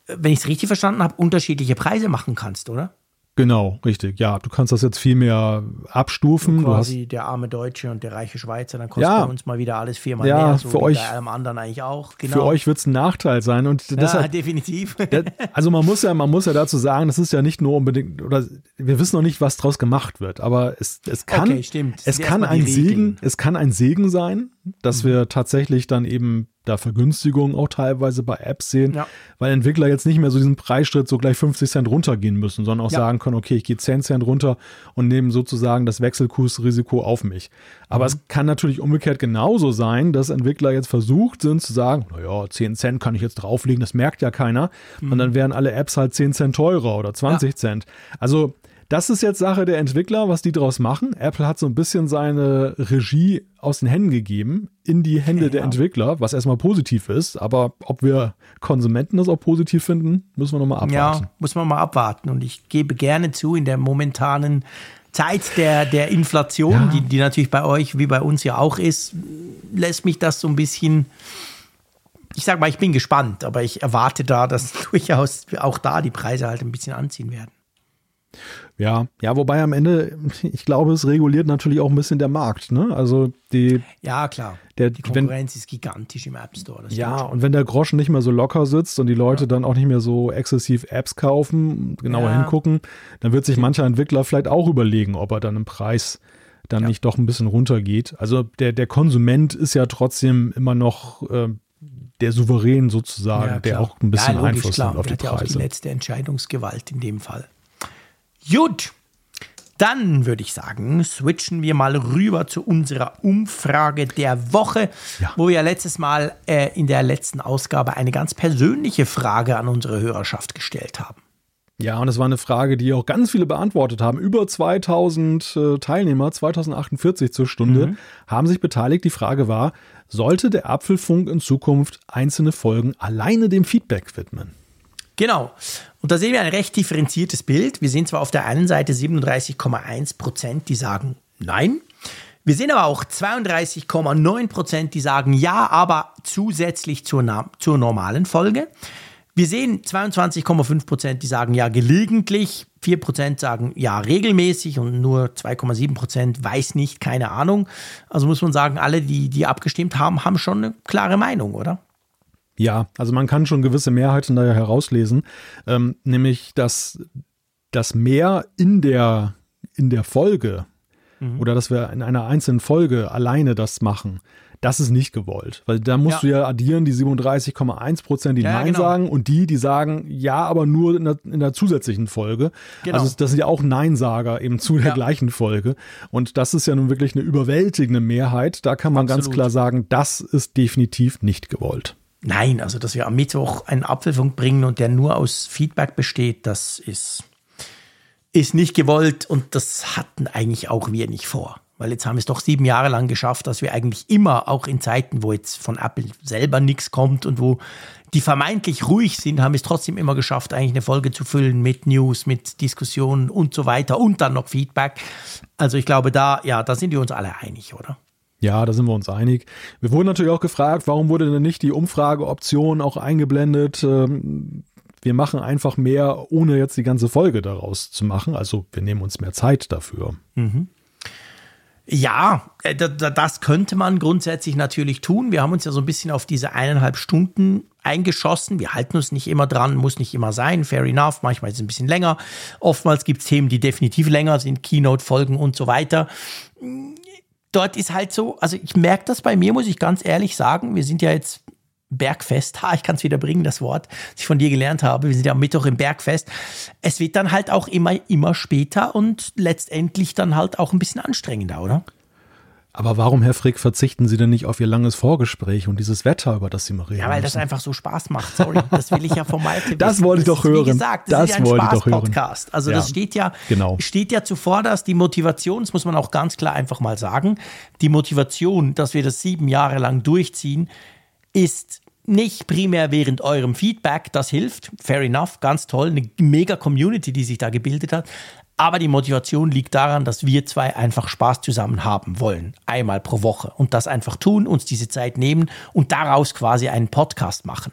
äh, wenn ich es richtig verstanden habe, unterschiedliche Preise machen kannst, oder? Genau, richtig. Ja, du kannst das jetzt viel mehr abstufen. Du hast Quasi der arme Deutsche und der reiche Schweizer, dann kostet Ja. bei uns mal wieder alles viermal Ja, mehr, so für wie euch- bei allem anderen eigentlich auch. Genau. Für euch wird es ein Nachteil sein. Und ja, deshalb, definitiv. Ja, also man muss ja, man muss ja dazu sagen, das ist ja nicht nur unbedingt, oder wir wissen noch nicht, was draus gemacht wird, aber es, es kann, Okay, es kann ein Segen, es kann ein Segen sein, dass wir tatsächlich dann eben da Vergünstigungen auch teilweise bei Apps sehen, Ja. weil Entwickler jetzt nicht mehr so diesen Preisschritt so gleich 50 Cent runtergehen müssen, sondern auch Ja. sagen können, okay, ich gehe 10 Cent runter und nehme sozusagen das Wechselkursrisiko auf mich. Aber Mhm. es kann natürlich umgekehrt genauso sein, dass Entwickler jetzt versucht sind zu sagen, naja, 10 Cent kann ich jetzt drauflegen, das merkt ja keiner. Und dann wären alle Apps halt 10 Cent teurer oder 20 Mhm. Ja. Cent. Also das ist jetzt Sache der Entwickler, was die draus machen. Apple hat so ein bisschen seine Regie aus den Händen gegeben in die Hände der Ja. Entwickler, was erstmal positiv ist. Aber ob wir Konsumenten das auch positiv finden, müssen wir nochmal abwarten. Ja, muss man mal abwarten. Und ich gebe gerne zu, in der momentanen Zeit der, der Inflation, Ja. die, die natürlich bei euch wie bei uns ja auch ist, lässt mich das so ein bisschen. Ich sag mal, ich bin gespannt, aber ich erwarte da, dass durchaus auch da die Preise halt ein bisschen anziehen werden. Ja, ja, wobei am Ende, ich glaube, es reguliert natürlich auch ein bisschen der Markt. Ne? Also die, Ja, klar. Der- die wenn- Konkurrenz ist gigantisch im App Store. ja, und wenn der Groschen nicht mehr so locker sitzt und die Leute dann auch nicht mehr so exzessiv Apps kaufen, genauer Ja. hingucken, dann wird sich mancher Entwickler vielleicht auch überlegen, ob er dann im Preis dann Ja. nicht doch ein bisschen runtergeht. Also der, der Konsument ist ja trotzdem immer noch äh, der Souverän sozusagen, Ja, der auch ein bisschen ja, logisch, Einfluss klar. nimmt auf Der die hat ja auch die Preise. letzte Entscheidungsgewalt in dem Fall. Gut, dann würde ich sagen, switchen wir mal rüber zu unserer Umfrage der Woche, Ja. wo wir letztes Mal äh, in der letzten Ausgabe eine ganz persönliche Frage an unsere Hörerschaft gestellt haben. Ja, und es war eine Frage, die auch ganz viele beantwortet haben. Über 2000 äh, Teilnehmer, 2048 zur Stunde, Mhm. haben sich beteiligt. Die Frage war, sollte der Apfelfunk in Zukunft einzelne Folgen alleine dem Feedback widmen? Genau. Und da sehen wir ein recht differenziertes Bild. Wir sehen zwar auf der einen Seite 37,1 Prozent, die sagen Nein. Wir sehen aber auch 32,9 Prozent, die sagen Ja, aber zusätzlich zur, zur normalen Folge. Wir sehen 22,5 Prozent, die sagen Ja gelegentlich. 4 Prozent sagen Ja regelmäßig und nur 2,7 Prozent weiß nicht, keine Ahnung. Also muss man sagen, alle, die, die abgestimmt haben, haben schon eine klare Meinung, oder? Ja, also man kann schon gewisse Mehrheiten da ja herauslesen, ähm, nämlich dass das mehr in der, in der Folge Mhm. oder dass wir in einer einzelnen Folge alleine das machen, das ist nicht gewollt. Weil da musst Ja. du ja addieren die 37,1 Prozent, die Ja, Nein genau. sagen und die, die sagen Ja, aber nur in der, in der zusätzlichen Folge. Genau. Also das sind ja auch Neinsager eben zu der Ja. gleichen Folge. Und das ist ja nun wirklich eine überwältigende Mehrheit. Da kann man ganz Absolut. klar sagen, das ist definitiv nicht gewollt. Nein, also dass wir am Mittwoch einen Apfelfunk bringen und der nur aus Feedback besteht, das ist, ist nicht gewollt und das hatten eigentlich auch wir nicht vor. Weil jetzt haben wir es doch sieben Jahre lang geschafft, dass wir eigentlich immer, auch in Zeiten, wo jetzt von Apple selber nichts kommt und wo die vermeintlich ruhig sind, haben wir es trotzdem immer geschafft, eigentlich eine Folge zu füllen mit News, mit Diskussionen und so weiter und dann noch Feedback. Also ich glaube, da, ja, da sind wir uns alle einig, oder? Ja, da sind wir uns einig. Wir wurden natürlich auch gefragt, warum wurde denn nicht die Umfrageoption auch eingeblendet? Ähm, wir machen einfach mehr, ohne jetzt die ganze Folge daraus zu machen. Also wir nehmen uns mehr Zeit dafür. Mhm. Ja, äh, das könnte man grundsätzlich natürlich tun. Wir haben uns ja so ein bisschen auf diese eineinhalb Stunden eingeschossen. Wir halten uns nicht immer dran, muss nicht immer sein, fair enough. Manchmal ist es ein bisschen länger. Oftmals gibt es Themen, die definitiv länger sind, Keynote-Folgen und so weiter dort ist halt so, also ich merke das bei mir, muss ich ganz ehrlich sagen. Wir sind ja jetzt Bergfest, ha, ich kann es wieder bringen, das Wort, das ich von dir gelernt habe. Wir sind ja am Mittwoch im Bergfest. Es wird dann halt auch immer, immer später und letztendlich dann halt auch ein bisschen anstrengender, oder? Aber warum, Herr Frick, verzichten Sie denn nicht auf Ihr langes Vorgespräch und dieses Wetter, über das Sie mal reden? Ja, weil müssen? das einfach so Spaß macht. Sorry, das will ich ja vom Malte Das wollte ich doch hören. Wie gesagt, das, das ist ja ein Spaß-Podcast. Also ja, das steht ja, genau. steht ja zuvor, dass die Motivation, das muss man auch ganz klar einfach mal sagen, die Motivation, dass wir das sieben Jahre lang durchziehen, ist nicht primär während eurem Feedback, das hilft, fair enough, ganz toll, eine mega Community, die sich da gebildet hat, aber die Motivation liegt daran, dass wir zwei einfach Spaß zusammen haben wollen. Einmal pro Woche. Und das einfach tun, uns diese Zeit nehmen und daraus quasi einen Podcast machen.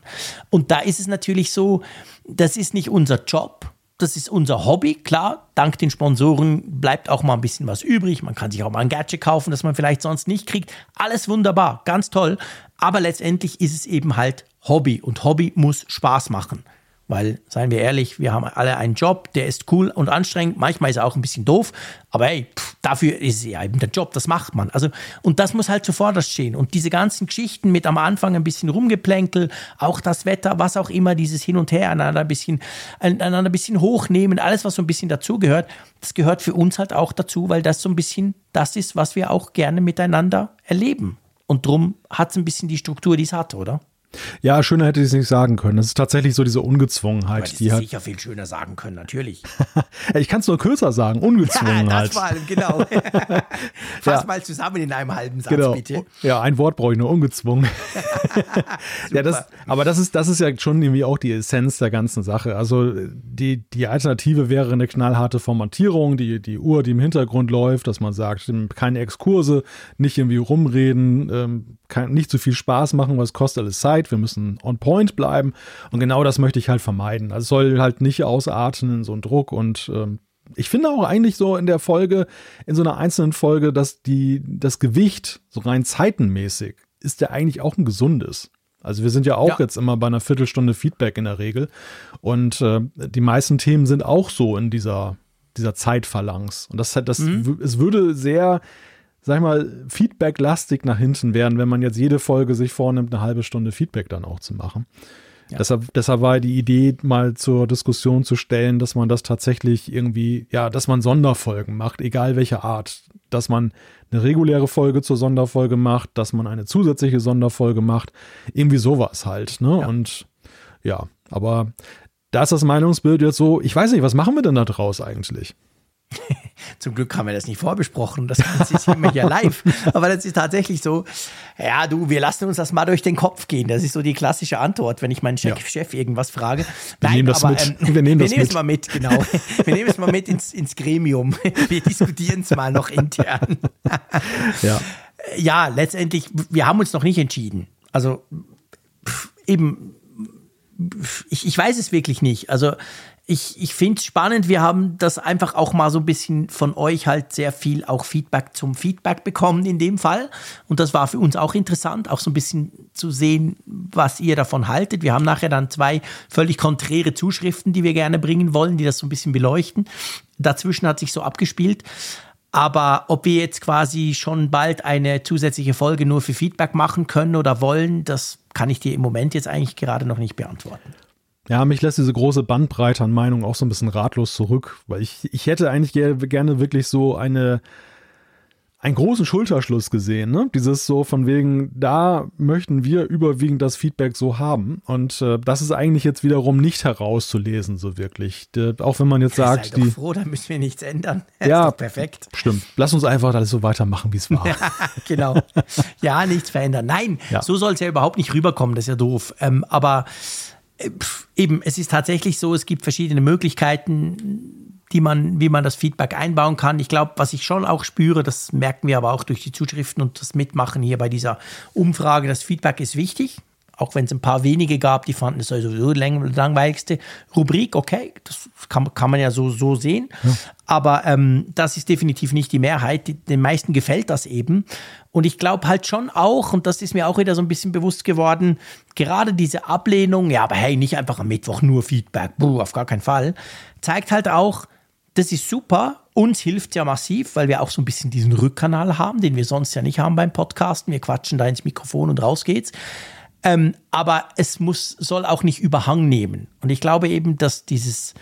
Und da ist es natürlich so, das ist nicht unser Job. Das ist unser Hobby. Klar, dank den Sponsoren bleibt auch mal ein bisschen was übrig. Man kann sich auch mal ein Gadget kaufen, das man vielleicht sonst nicht kriegt. Alles wunderbar, ganz toll. Aber letztendlich ist es eben halt Hobby. Und Hobby muss Spaß machen. Weil, seien wir ehrlich, wir haben alle einen Job, der ist cool und anstrengend. Manchmal ist er auch ein bisschen doof. Aber hey, pff, dafür ist ja eben der Job, das macht man. Also, und das muss halt zuvorderst stehen. Und diese ganzen Geschichten mit am Anfang ein bisschen Rumgeplänkel, auch das Wetter, was auch immer, dieses Hin und Her, einander ein bisschen, einander ein bisschen hochnehmen, alles, was so ein bisschen dazugehört, das gehört für uns halt auch dazu, weil das so ein bisschen das ist, was wir auch gerne miteinander erleben. Und drum hat es ein bisschen die Struktur, die es hat, oder? Ja, schöner hätte ich es nicht sagen können. Es ist tatsächlich so diese Ungezwungenheit. Aber die hat sicher viel schöner sagen können, natürlich. ich kann es nur kürzer sagen, Ungezwungenheit. das vor allem, genau. Fass ja. mal zusammen in einem halben Satz, genau. bitte. Ja, ein Wort brauche ich nur, ungezwungen. ja, das, aber das ist, das ist ja schon irgendwie auch die Essenz der ganzen Sache. Also die, die Alternative wäre eine knallharte Formatierung, die, die Uhr, die im Hintergrund läuft, dass man sagt, keine Exkurse, nicht irgendwie rumreden, ähm, kann nicht zu viel Spaß machen, was kostet alles Zeit. Wir müssen on point bleiben. Und genau das möchte ich halt vermeiden. Also es soll halt nicht ausarten in so einen Druck und ähm, ich finde auch eigentlich so in der Folge, in so einer einzelnen Folge, dass die, das Gewicht so rein zeitenmäßig ist ja eigentlich auch ein gesundes. Also wir sind ja auch ja. jetzt immer bei einer Viertelstunde Feedback in der Regel. Und äh, die meisten Themen sind auch so in dieser, dieser Zeitphalanx. Und das, das, mhm. es würde sehr sag ich mal, Feedback-lastig nach hinten werden, wenn man jetzt jede Folge sich vornimmt, eine halbe Stunde Feedback dann auch zu machen. Ja. Deshalb, deshalb war die Idee mal zur Diskussion zu stellen, dass man das tatsächlich irgendwie, ja, dass man Sonderfolgen macht, egal welche Art. Dass man eine reguläre Folge zur Sonderfolge macht, dass man eine zusätzliche Sonderfolge macht. Irgendwie sowas halt, ne? Ja. Und ja, aber da ist das Meinungsbild jetzt so, ich weiß nicht, was machen wir denn da draus eigentlich? Zum Glück haben wir das nicht vorbesprochen. Das ist immer ja live. Aber das ist tatsächlich so. Ja, du, wir lassen uns das mal durch den Kopf gehen. Das ist so die klassische Antwort, wenn ich meinen Chef, ja. Chef irgendwas frage. Wir Nein, nehmen das aber, mit. Ähm, wir nehmen, wir nehmen es mal mit, genau. wir nehmen es mal mit ins, ins Gremium. Wir diskutieren es mal noch intern. ja. Ja, letztendlich, wir haben uns noch nicht entschieden. Also, pff, eben, ich, ich weiß es wirklich nicht. Also ich, ich finde es spannend. Wir haben das einfach auch mal so ein bisschen von euch halt sehr viel auch Feedback zum Feedback bekommen in dem Fall. Und das war für uns auch interessant, auch so ein bisschen zu sehen, was ihr davon haltet. Wir haben nachher dann zwei völlig konträre Zuschriften, die wir gerne bringen wollen, die das so ein bisschen beleuchten. Dazwischen hat sich so abgespielt. Aber ob wir jetzt quasi schon bald eine zusätzliche Folge nur für Feedback machen können oder wollen, das kann ich dir im Moment jetzt eigentlich gerade noch nicht beantworten. Ja, mich lässt diese große Bandbreite an Meinungen auch so ein bisschen ratlos zurück, weil ich, ich hätte eigentlich gerne wirklich so eine, einen großen Schulterschluss gesehen, ne? Dieses so von wegen, da möchten wir überwiegend das Feedback so haben. Und äh, das ist eigentlich jetzt wiederum nicht herauszulesen, so wirklich. De, auch wenn man jetzt sagt. Sei doch die, froh, da müssen wir nichts ändern. ja, perfekt. Stimmt. Lass uns einfach alles so weitermachen, wie es war. genau. Ja, nichts verändern. Nein, ja. so soll es ja überhaupt nicht rüberkommen, das ist ja doof. Ähm, aber eben, es ist tatsächlich so, es gibt verschiedene Möglichkeiten, die man, wie man das Feedback einbauen kann. Ich glaube, was ich schon auch spüre, das merken wir aber auch durch die Zuschriften und das Mitmachen hier bei dieser Umfrage, das Feedback ist wichtig. Auch wenn es ein paar wenige gab, die fanden es sowieso die langweiligste Rubrik. Okay, das kann, kann man ja so, so sehen. Ja. Aber ähm, das ist definitiv nicht die Mehrheit. Die, den meisten gefällt das eben. Und ich glaube halt schon auch, und das ist mir auch wieder so ein bisschen bewusst geworden, gerade diese Ablehnung, ja, aber hey, nicht einfach am Mittwoch nur Feedback, buh, auf gar keinen Fall, zeigt halt auch, das ist super. Uns hilft ja massiv, weil wir auch so ein bisschen diesen Rückkanal haben, den wir sonst ja nicht haben beim Podcasten. Wir quatschen da ins Mikrofon und raus geht's. Ähm, aber es muss, soll auch nicht Überhang nehmen. Und ich glaube eben, dass dieses,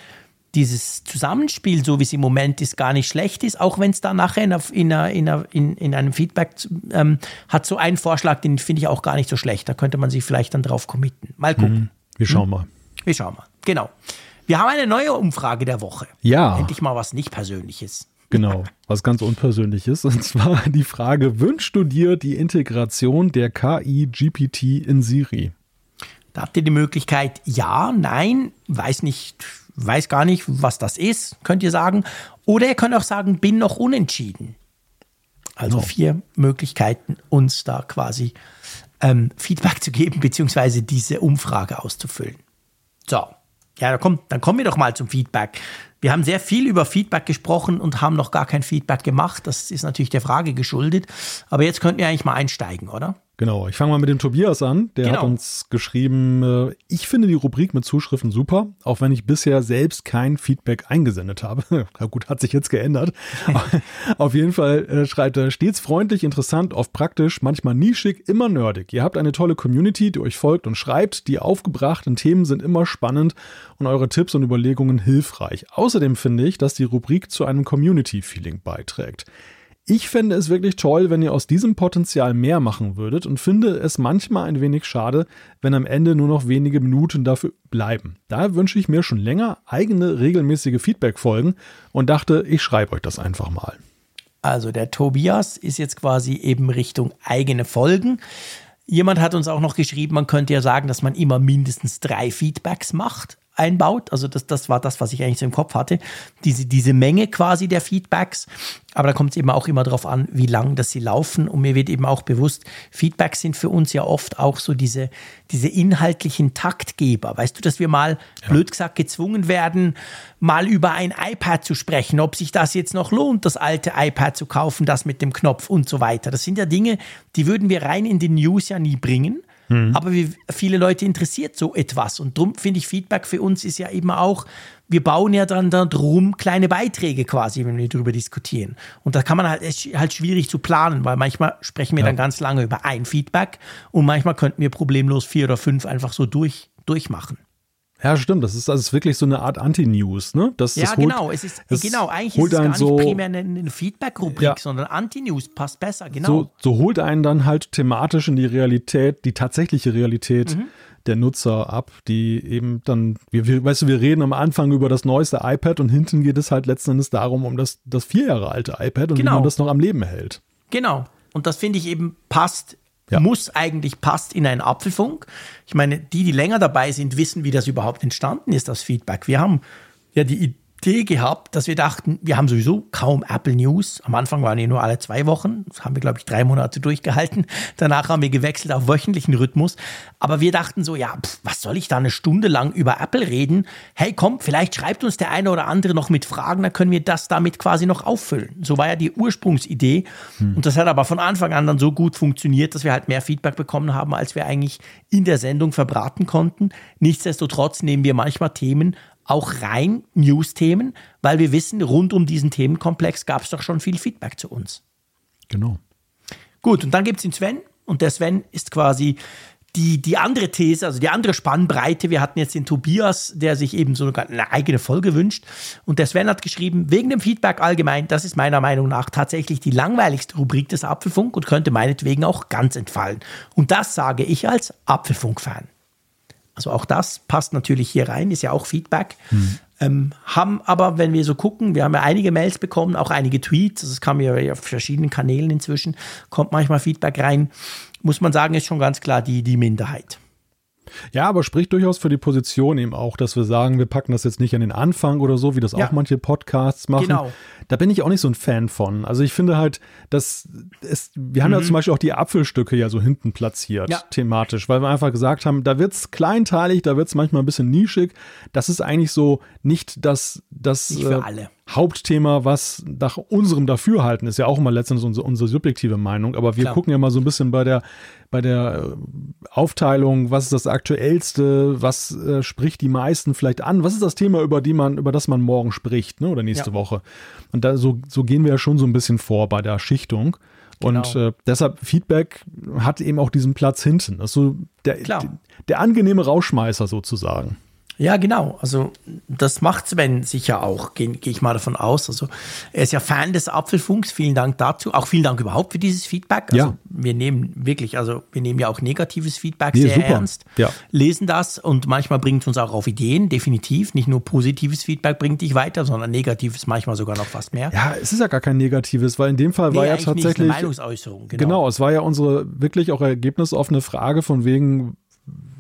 dieses Zusammenspiel, so wie es im Moment ist, gar nicht schlecht ist, auch wenn es da nachher in, in, in, in, einem Feedback ähm, hat. So einen Vorschlag, den finde ich auch gar nicht so schlecht. Da könnte man sich vielleicht dann drauf committen. Mal gucken. Mhm. Wir schauen mal. Wir schauen mal. Genau. Wir haben eine neue Umfrage der Woche. Ja. Endlich mal was nicht Persönliches. Genau, was ganz Unpersönliches. Und zwar die Frage: Wünschst du dir die Integration der KI GPT in Siri? Da habt ihr die Möglichkeit, ja, nein, weiß nicht, weiß gar nicht, was das ist, könnt ihr sagen. Oder ihr könnt auch sagen, bin noch unentschieden. Also genau. vier Möglichkeiten, uns da quasi ähm, Feedback zu geben, beziehungsweise diese Umfrage auszufüllen. So, ja, komm, dann kommen wir doch mal zum Feedback. Wir haben sehr viel über Feedback gesprochen und haben noch gar kein Feedback gemacht. Das ist natürlich der Frage geschuldet. Aber jetzt könnten wir eigentlich mal einsteigen, oder? Genau, ich fange mal mit dem Tobias an. Der genau. hat uns geschrieben, äh, ich finde die Rubrik mit Zuschriften super, auch wenn ich bisher selbst kein Feedback eingesendet habe. Na gut, hat sich jetzt geändert. Auf jeden Fall äh, schreibt er stets freundlich, interessant, oft praktisch, manchmal nischig, immer nerdig. Ihr habt eine tolle Community, die euch folgt und schreibt. Die aufgebrachten Themen sind immer spannend und eure Tipps und Überlegungen hilfreich. Außerdem finde ich, dass die Rubrik zu einem Community-Feeling beiträgt. Ich fände es wirklich toll, wenn ihr aus diesem Potenzial mehr machen würdet und finde es manchmal ein wenig schade, wenn am Ende nur noch wenige Minuten dafür bleiben. Da wünsche ich mir schon länger eigene regelmäßige Feedback-Folgen und dachte, ich schreibe euch das einfach mal. Also der Tobias ist jetzt quasi eben Richtung eigene Folgen. Jemand hat uns auch noch geschrieben, man könnte ja sagen, dass man immer mindestens drei Feedbacks macht einbaut. Also das, das war das, was ich eigentlich so im Kopf hatte. Diese, diese Menge quasi der Feedbacks. Aber da kommt es eben auch immer darauf an, wie lang das sie laufen. Und mir wird eben auch bewusst, Feedbacks sind für uns ja oft auch so diese, diese inhaltlichen Taktgeber. Weißt du, dass wir mal, ja. blöd gesagt, gezwungen werden, mal über ein iPad zu sprechen, ob sich das jetzt noch lohnt, das alte iPad zu kaufen, das mit dem Knopf und so weiter. Das sind ja Dinge, die würden wir rein in den News ja nie bringen. Mhm. Aber wie viele Leute interessiert so etwas. Und darum finde ich, Feedback für uns ist ja eben auch, wir bauen ja dann darum kleine Beiträge quasi, wenn wir darüber diskutieren. Und da kann man halt, ist halt schwierig zu planen, weil manchmal sprechen wir ja. dann ganz lange über ein Feedback und manchmal könnten wir problemlos vier oder fünf einfach so durch, durchmachen. Ja, stimmt. Das ist, das ist wirklich so eine Art Anti-News, ne? Das, ja, das holt, genau. Es ist, genau, eigentlich ist es gar nicht so, primär eine, eine Feedback-Rubrik, ja. sondern Anti-News passt besser, genau. So, so, holt einen dann halt thematisch in die Realität, die tatsächliche Realität mhm. der Nutzer ab, die eben dann, wir, wir, weißt du, wir reden am Anfang über das neueste iPad und hinten geht es halt letzten Endes darum, um das, das vier Jahre alte iPad und genau. wie man das noch am Leben hält. Genau. Und das finde ich eben passt ja. muss eigentlich passt in einen Apfelfunk. Ich meine, die, die länger dabei sind, wissen, wie das überhaupt entstanden ist, das Feedback. Wir haben ja die Idee, gehabt, dass wir dachten, wir haben sowieso kaum Apple News. Am Anfang waren die nur alle zwei Wochen. Das haben wir, glaube ich, drei Monate durchgehalten. Danach haben wir gewechselt auf wöchentlichen Rhythmus. Aber wir dachten so, ja, pf, was soll ich da eine Stunde lang über Apple reden? Hey, komm, vielleicht schreibt uns der eine oder andere noch mit Fragen, dann können wir das damit quasi noch auffüllen. So war ja die Ursprungsidee. Hm. Und das hat aber von Anfang an dann so gut funktioniert, dass wir halt mehr Feedback bekommen haben, als wir eigentlich in der Sendung verbraten konnten. Nichtsdestotrotz nehmen wir manchmal Themen auch rein News-Themen, weil wir wissen, rund um diesen Themenkomplex gab es doch schon viel Feedback zu uns. Genau. Gut, und dann gibt es den Sven und der Sven ist quasi die, die andere These, also die andere Spannbreite. Wir hatten jetzt den Tobias, der sich eben so eine eigene Folge wünscht. Und der Sven hat geschrieben, wegen dem Feedback allgemein, das ist meiner Meinung nach tatsächlich die langweiligste Rubrik des Apfelfunk und könnte meinetwegen auch ganz entfallen. Und das sage ich als Apfelfunk-Fan. Also auch das passt natürlich hier rein, ist ja auch Feedback. Mhm. Ähm, haben aber, wenn wir so gucken, wir haben ja einige Mails bekommen, auch einige Tweets, also es kam ja auf verschiedenen Kanälen inzwischen, kommt manchmal Feedback rein, muss man sagen, ist schon ganz klar die, die Minderheit. Ja, aber spricht durchaus für die Position eben auch, dass wir sagen, wir packen das jetzt nicht an den Anfang oder so, wie das ja. auch manche Podcasts machen. Genau. Da bin ich auch nicht so ein Fan von. Also ich finde halt, dass es, wir haben mhm. ja zum Beispiel auch die Apfelstücke ja so hinten platziert, ja. thematisch, weil wir einfach gesagt haben, da wird es kleinteilig, da wird es manchmal ein bisschen nischig. Das ist eigentlich so nicht das, das nicht für äh, alle Hauptthema, was nach unserem Dafürhalten ist ja auch immer letztendlich unsere, unsere subjektive Meinung, aber wir Klar. gucken ja mal so ein bisschen bei der, bei der äh, Aufteilung, was ist das Aktuellste, was äh, spricht die meisten vielleicht an, was ist das Thema, über, die man, über das man morgen spricht ne, oder nächste ja. Woche. Und da, so, so gehen wir ja schon so ein bisschen vor bei der Schichtung. Genau. Und äh, deshalb Feedback hat eben auch diesen Platz hinten. Das ist so der, der, der angenehme Rauschmeißer sozusagen. Ja, genau. Also das macht Sven sicher auch, gehe geh ich mal davon aus. Also er ist ja Fan des Apfelfunks. Vielen Dank dazu. Auch vielen Dank überhaupt für dieses Feedback. Also ja. wir nehmen wirklich, also wir nehmen ja auch negatives Feedback nee, sehr super. ernst, ja. lesen das und manchmal bringt es uns auch auf Ideen, definitiv. Nicht nur positives Feedback bringt dich weiter, sondern negatives manchmal sogar noch fast mehr. Ja, es ist ja gar kein negatives, weil in dem Fall nee, war ja tatsächlich. Nicht eine Meinungsäußerung, genau. genau, es war ja unsere wirklich auch ergebnisoffene Frage von wegen,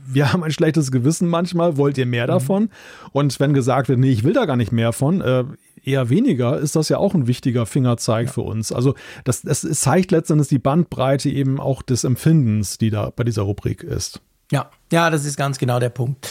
wir haben ein schlechtes Gewissen manchmal, wollt ihr mehr mhm. davon? Und wenn gesagt wird, nee, ich will da gar nicht mehr von, äh, eher weniger, ist das ja auch ein wichtiger Fingerzeig ja. für uns. Also das, das zeigt letztendlich die Bandbreite eben auch des Empfindens, die da bei dieser Rubrik ist. Ja, ja, das ist ganz genau der Punkt.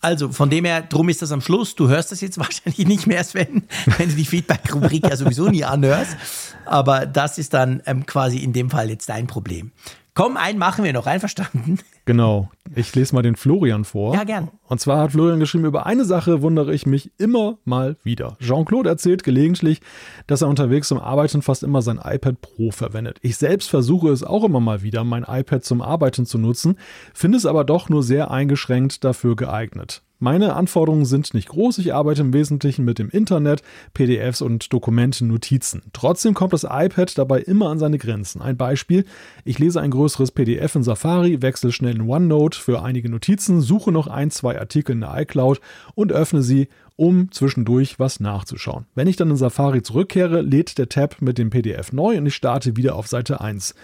Also von dem her, drum ist das am Schluss. Du hörst das jetzt wahrscheinlich nicht mehr, Sven, wenn du die Feedback-Rubrik ja sowieso nie anhörst. Aber das ist dann ähm, quasi in dem Fall jetzt dein Problem. Komm, einen machen wir noch, einverstanden? Genau. Ich lese mal den Florian vor. Ja, gern. Und zwar hat Florian geschrieben, über eine Sache wundere ich mich immer mal wieder. Jean-Claude erzählt gelegentlich, dass er unterwegs zum Arbeiten fast immer sein iPad Pro verwendet. Ich selbst versuche es auch immer mal wieder, mein iPad zum Arbeiten zu nutzen, finde es aber doch nur sehr eingeschränkt dafür geeignet. Meine Anforderungen sind nicht groß, ich arbeite im Wesentlichen mit dem Internet, PDFs und Dokumenten, Notizen. Trotzdem kommt das iPad dabei immer an seine Grenzen. Ein Beispiel, ich lese ein größeres PDF in Safari, wechsle schnell in OneNote für einige Notizen, suche noch ein, zwei Artikel in der iCloud und öffne sie um zwischendurch was nachzuschauen. Wenn ich dann in Safari zurückkehre, lädt der Tab mit dem PDF neu und ich starte wieder auf Seite 1.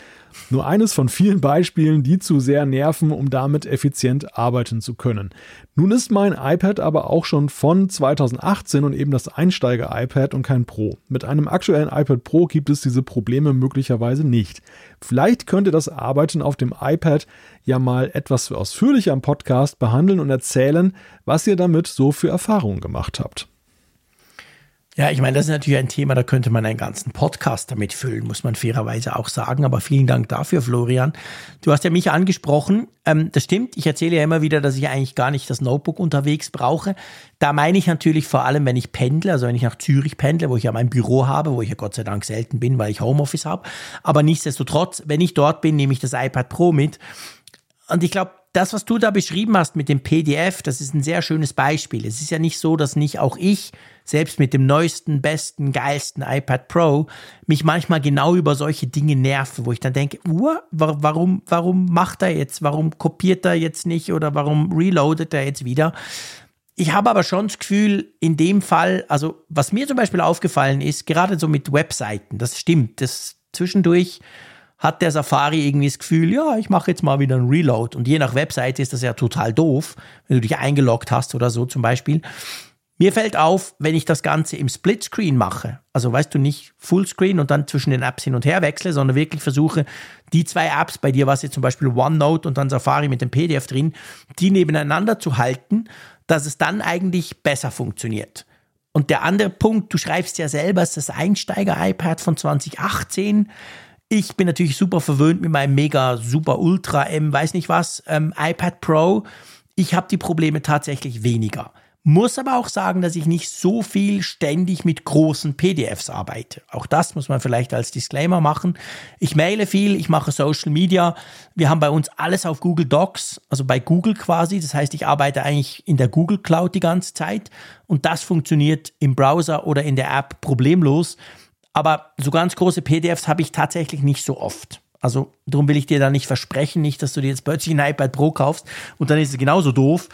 Nur eines von vielen Beispielen, die zu sehr nerven, um damit effizient arbeiten zu können. Nun ist mein iPad aber auch schon von 2018 und eben das Einsteiger-iPad und kein Pro. Mit einem aktuellen iPad Pro gibt es diese Probleme möglicherweise nicht. Vielleicht könnte das Arbeiten auf dem iPad ja mal etwas ausführlicher im Podcast behandeln und erzählen, was ihr damit so für Erfahrungen gemacht habt. Ja, ich meine, das ist natürlich ein Thema, da könnte man einen ganzen Podcast damit füllen, muss man fairerweise auch sagen. Aber vielen Dank dafür, Florian. Du hast ja mich angesprochen. Ähm, das stimmt. Ich erzähle ja immer wieder, dass ich eigentlich gar nicht das Notebook unterwegs brauche. Da meine ich natürlich vor allem, wenn ich pendle, also wenn ich nach Zürich pendle, wo ich ja mein Büro habe, wo ich ja Gott sei Dank selten bin, weil ich Homeoffice habe. Aber nichtsdestotrotz, wenn ich dort bin, nehme ich das iPad Pro mit. Und ich glaube, das, was du da beschrieben hast mit dem PDF, das ist ein sehr schönes Beispiel. Es ist ja nicht so, dass nicht auch ich selbst mit dem neuesten, besten, geilsten iPad Pro, mich manchmal genau über solche Dinge nerven, wo ich dann denke, warum, warum macht er jetzt, warum kopiert er jetzt nicht oder warum reloadet er jetzt wieder? Ich habe aber schon das Gefühl, in dem Fall, also was mir zum Beispiel aufgefallen ist, gerade so mit Webseiten, das stimmt, das zwischendurch hat der Safari irgendwie das Gefühl, ja, ich mache jetzt mal wieder einen Reload. Und je nach Webseite ist das ja total doof, wenn du dich eingeloggt hast oder so zum Beispiel. Mir fällt auf, wenn ich das Ganze im Splitscreen mache, also weißt du nicht Fullscreen und dann zwischen den Apps hin und her wechsle, sondern wirklich versuche, die zwei Apps, bei dir war es jetzt zum Beispiel OneNote und dann Safari mit dem PDF drin, die nebeneinander zu halten, dass es dann eigentlich besser funktioniert. Und der andere Punkt, du schreibst ja selber, es ist das Einsteiger-iPad von 2018. Ich bin natürlich super verwöhnt mit meinem mega super Ultra M, weiß nicht was, ähm, iPad Pro. Ich habe die Probleme tatsächlich weniger. Muss aber auch sagen, dass ich nicht so viel ständig mit großen PDFs arbeite. Auch das muss man vielleicht als Disclaimer machen. Ich maile viel, ich mache Social Media. Wir haben bei uns alles auf Google Docs, also bei Google quasi. Das heißt, ich arbeite eigentlich in der Google Cloud die ganze Zeit und das funktioniert im Browser oder in der App problemlos. Aber so ganz große PDFs habe ich tatsächlich nicht so oft. Also darum will ich dir da nicht versprechen, nicht, dass du dir jetzt plötzlich ein iPad Pro kaufst und dann ist es genauso doof.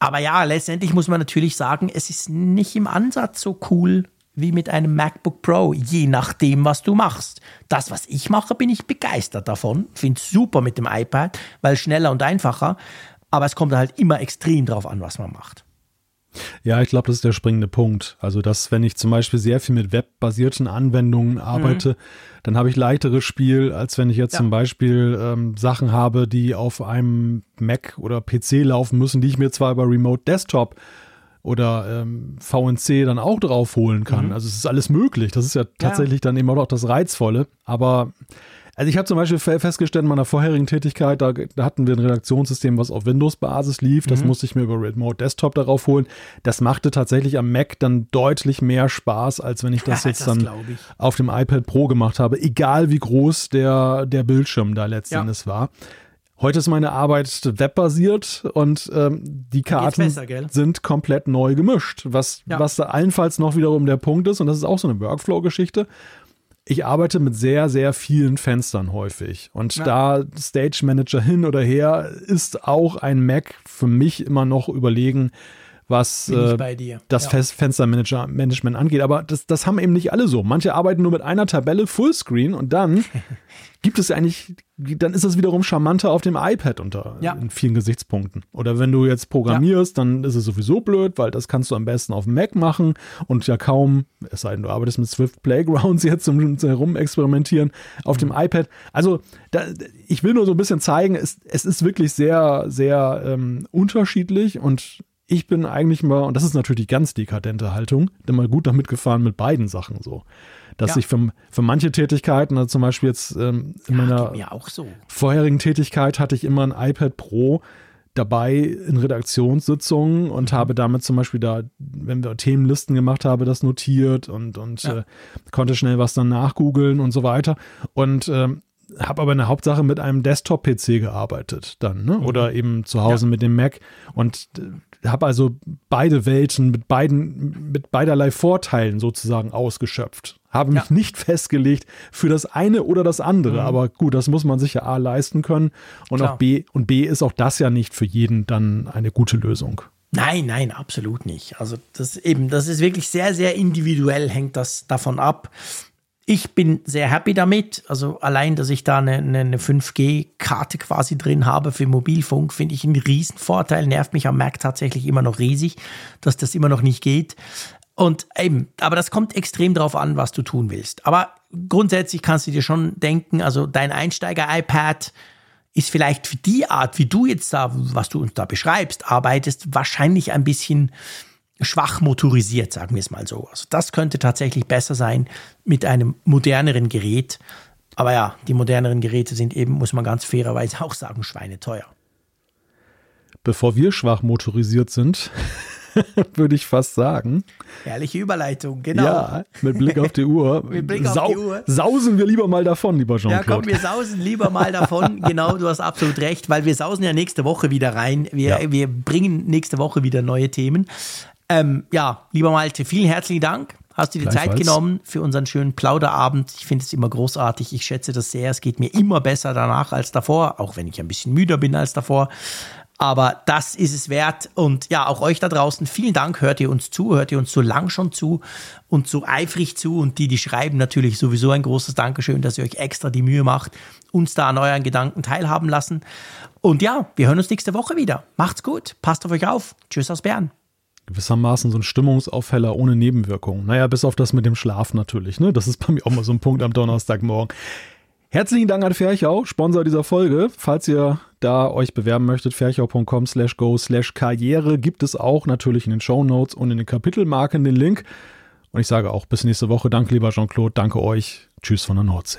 Aber ja, letztendlich muss man natürlich sagen, es ist nicht im Ansatz so cool wie mit einem MacBook Pro, je nachdem, was du machst. Das, was ich mache, bin ich begeistert davon. Finde super mit dem iPad, weil schneller und einfacher. aber es kommt halt immer extrem drauf an, was man macht. Ja, ich glaube, das ist der springende Punkt. Also, dass wenn ich zum Beispiel sehr viel mit webbasierten Anwendungen arbeite, mhm. dann habe ich leichteres Spiel, als wenn ich jetzt ja. zum Beispiel ähm, Sachen habe, die auf einem Mac oder PC laufen müssen, die ich mir zwar über Remote Desktop oder ähm, VNC dann auch drauf holen kann. Mhm. Also es ist alles möglich. Das ist ja tatsächlich ja. dann eben auch das Reizvolle. Aber also ich habe zum Beispiel festgestellt in meiner vorherigen Tätigkeit, da, da, hatten wir ein Redaktionssystem, was auf Windows-Basis lief. Das mhm. musste ich mir über Remote Desktop darauf holen. Das machte tatsächlich am Mac dann deutlich mehr Spaß, als wenn ich das jetzt das dann auf dem iPad Pro gemacht habe. Egal wie groß der, der Bildschirm da letztendlich ja. war. Heute ist meine Arbeit webbasiert und ähm, die Karten besser, sind komplett neu gemischt, was, ja. was allenfalls noch wiederum der Punkt ist und das ist auch so eine Workflow-Geschichte ich arbeite mit sehr, sehr vielen Fenstern häufig. Und ja. da Stage Manager hin oder her ist auch ein Mac für mich immer noch überlegen, was äh, das ja. Fenstermanagement angeht. Aber das, das haben eben nicht alle so. Manche arbeiten nur mit einer Tabelle Fullscreen und dann gibt es eigentlich, dann ist es wiederum charmanter auf dem iPad unter ja. in vielen Gesichtspunkten. Oder wenn du jetzt programmierst, ja. dann ist es sowieso blöd, weil das kannst du am besten auf dem Mac machen und ja kaum, es sei denn, du arbeitest mit Swift Playgrounds jetzt zum, zum Herumexperimentieren auf mhm. dem iPad. Also da, ich will nur so ein bisschen zeigen, es, es ist wirklich sehr, sehr ähm, unterschiedlich und ich bin eigentlich mal, und das ist natürlich die ganz dekadente Haltung, denn mal gut damit gefahren mit beiden Sachen so dass ja. ich für, für manche Tätigkeiten, also zum Beispiel jetzt ähm, in ja, meiner so. vorherigen Tätigkeit hatte ich immer ein iPad Pro dabei in Redaktionssitzungen und mhm. habe damit zum Beispiel da, wenn wir Themenlisten gemacht haben, das notiert und, und ja. äh, konnte schnell was dann nachgoogeln und so weiter. Und ähm, habe aber in der Hauptsache mit einem Desktop-PC gearbeitet dann, ne? Mhm. oder eben zu Hause ja. mit dem Mac und äh, habe also beide Welten mit beiden, mit beiderlei Vorteilen sozusagen ausgeschöpft. Habe mich ja. nicht festgelegt für das eine oder das andere, mhm. aber gut, das muss man sich ja A leisten können und Klar. auch B und B ist auch das ja nicht für jeden dann eine gute Lösung. Nein, nein, absolut nicht. Also das eben, das ist wirklich sehr, sehr individuell, hängt das davon ab. Ich bin sehr happy damit. Also allein, dass ich da eine, eine 5G-Karte quasi drin habe für Mobilfunk, finde ich einen Riesenvorteil. Nervt mich am Mac tatsächlich immer noch riesig, dass das immer noch nicht geht. Und eben, aber das kommt extrem darauf an, was du tun willst. Aber grundsätzlich kannst du dir schon denken, also dein Einsteiger-iPad ist vielleicht für die Art, wie du jetzt da, was du uns da beschreibst, arbeitest, wahrscheinlich ein bisschen schwach motorisiert, sagen wir es mal so. Also das könnte tatsächlich besser sein mit einem moderneren Gerät. Aber ja, die moderneren Geräte sind eben, muss man ganz fairerweise auch sagen, schweineteuer. Bevor wir schwach motorisiert sind, würde ich fast sagen. Herrliche Überleitung, genau. Ja, mit Blick auf die Uhr. mit Blick auf die Uhr. Sausen wir lieber mal davon, lieber Jean-Claude. Ja, komm, wir sausen lieber mal davon. genau, du hast absolut recht, weil wir sausen ja nächste Woche wieder rein. Wir, ja. wir bringen nächste Woche wieder neue Themen. Ähm, ja, lieber Malte, vielen herzlichen Dank. Hast du dir Zeit genommen für unseren schönen Plauderabend? Ich finde es immer großartig. Ich schätze das sehr. Es geht mir immer besser danach als davor, auch wenn ich ein bisschen müder bin als davor. Aber das ist es wert. Und ja, auch euch da draußen, vielen Dank. Hört ihr uns zu? Hört ihr uns so lang schon zu und so eifrig zu? Und die, die schreiben, natürlich sowieso ein großes Dankeschön, dass ihr euch extra die Mühe macht, uns da an euren Gedanken teilhaben lassen. Und ja, wir hören uns nächste Woche wieder. Macht's gut. Passt auf euch auf. Tschüss aus Bern gewissermaßen so ein Stimmungsaufheller ohne Nebenwirkungen. Naja, bis auf das mit dem Schlaf natürlich. Ne? Das ist bei mir auch mal so ein Punkt am Donnerstagmorgen. Herzlichen Dank an Ferchau, Sponsor dieser Folge. Falls ihr da euch bewerben möchtet, ferchau.com slash go slash karriere gibt es auch natürlich in den Show Notes und in den Kapitelmarken den Link. Und ich sage auch bis nächste Woche. Danke, lieber Jean-Claude. Danke euch. Tschüss von der Nordsee.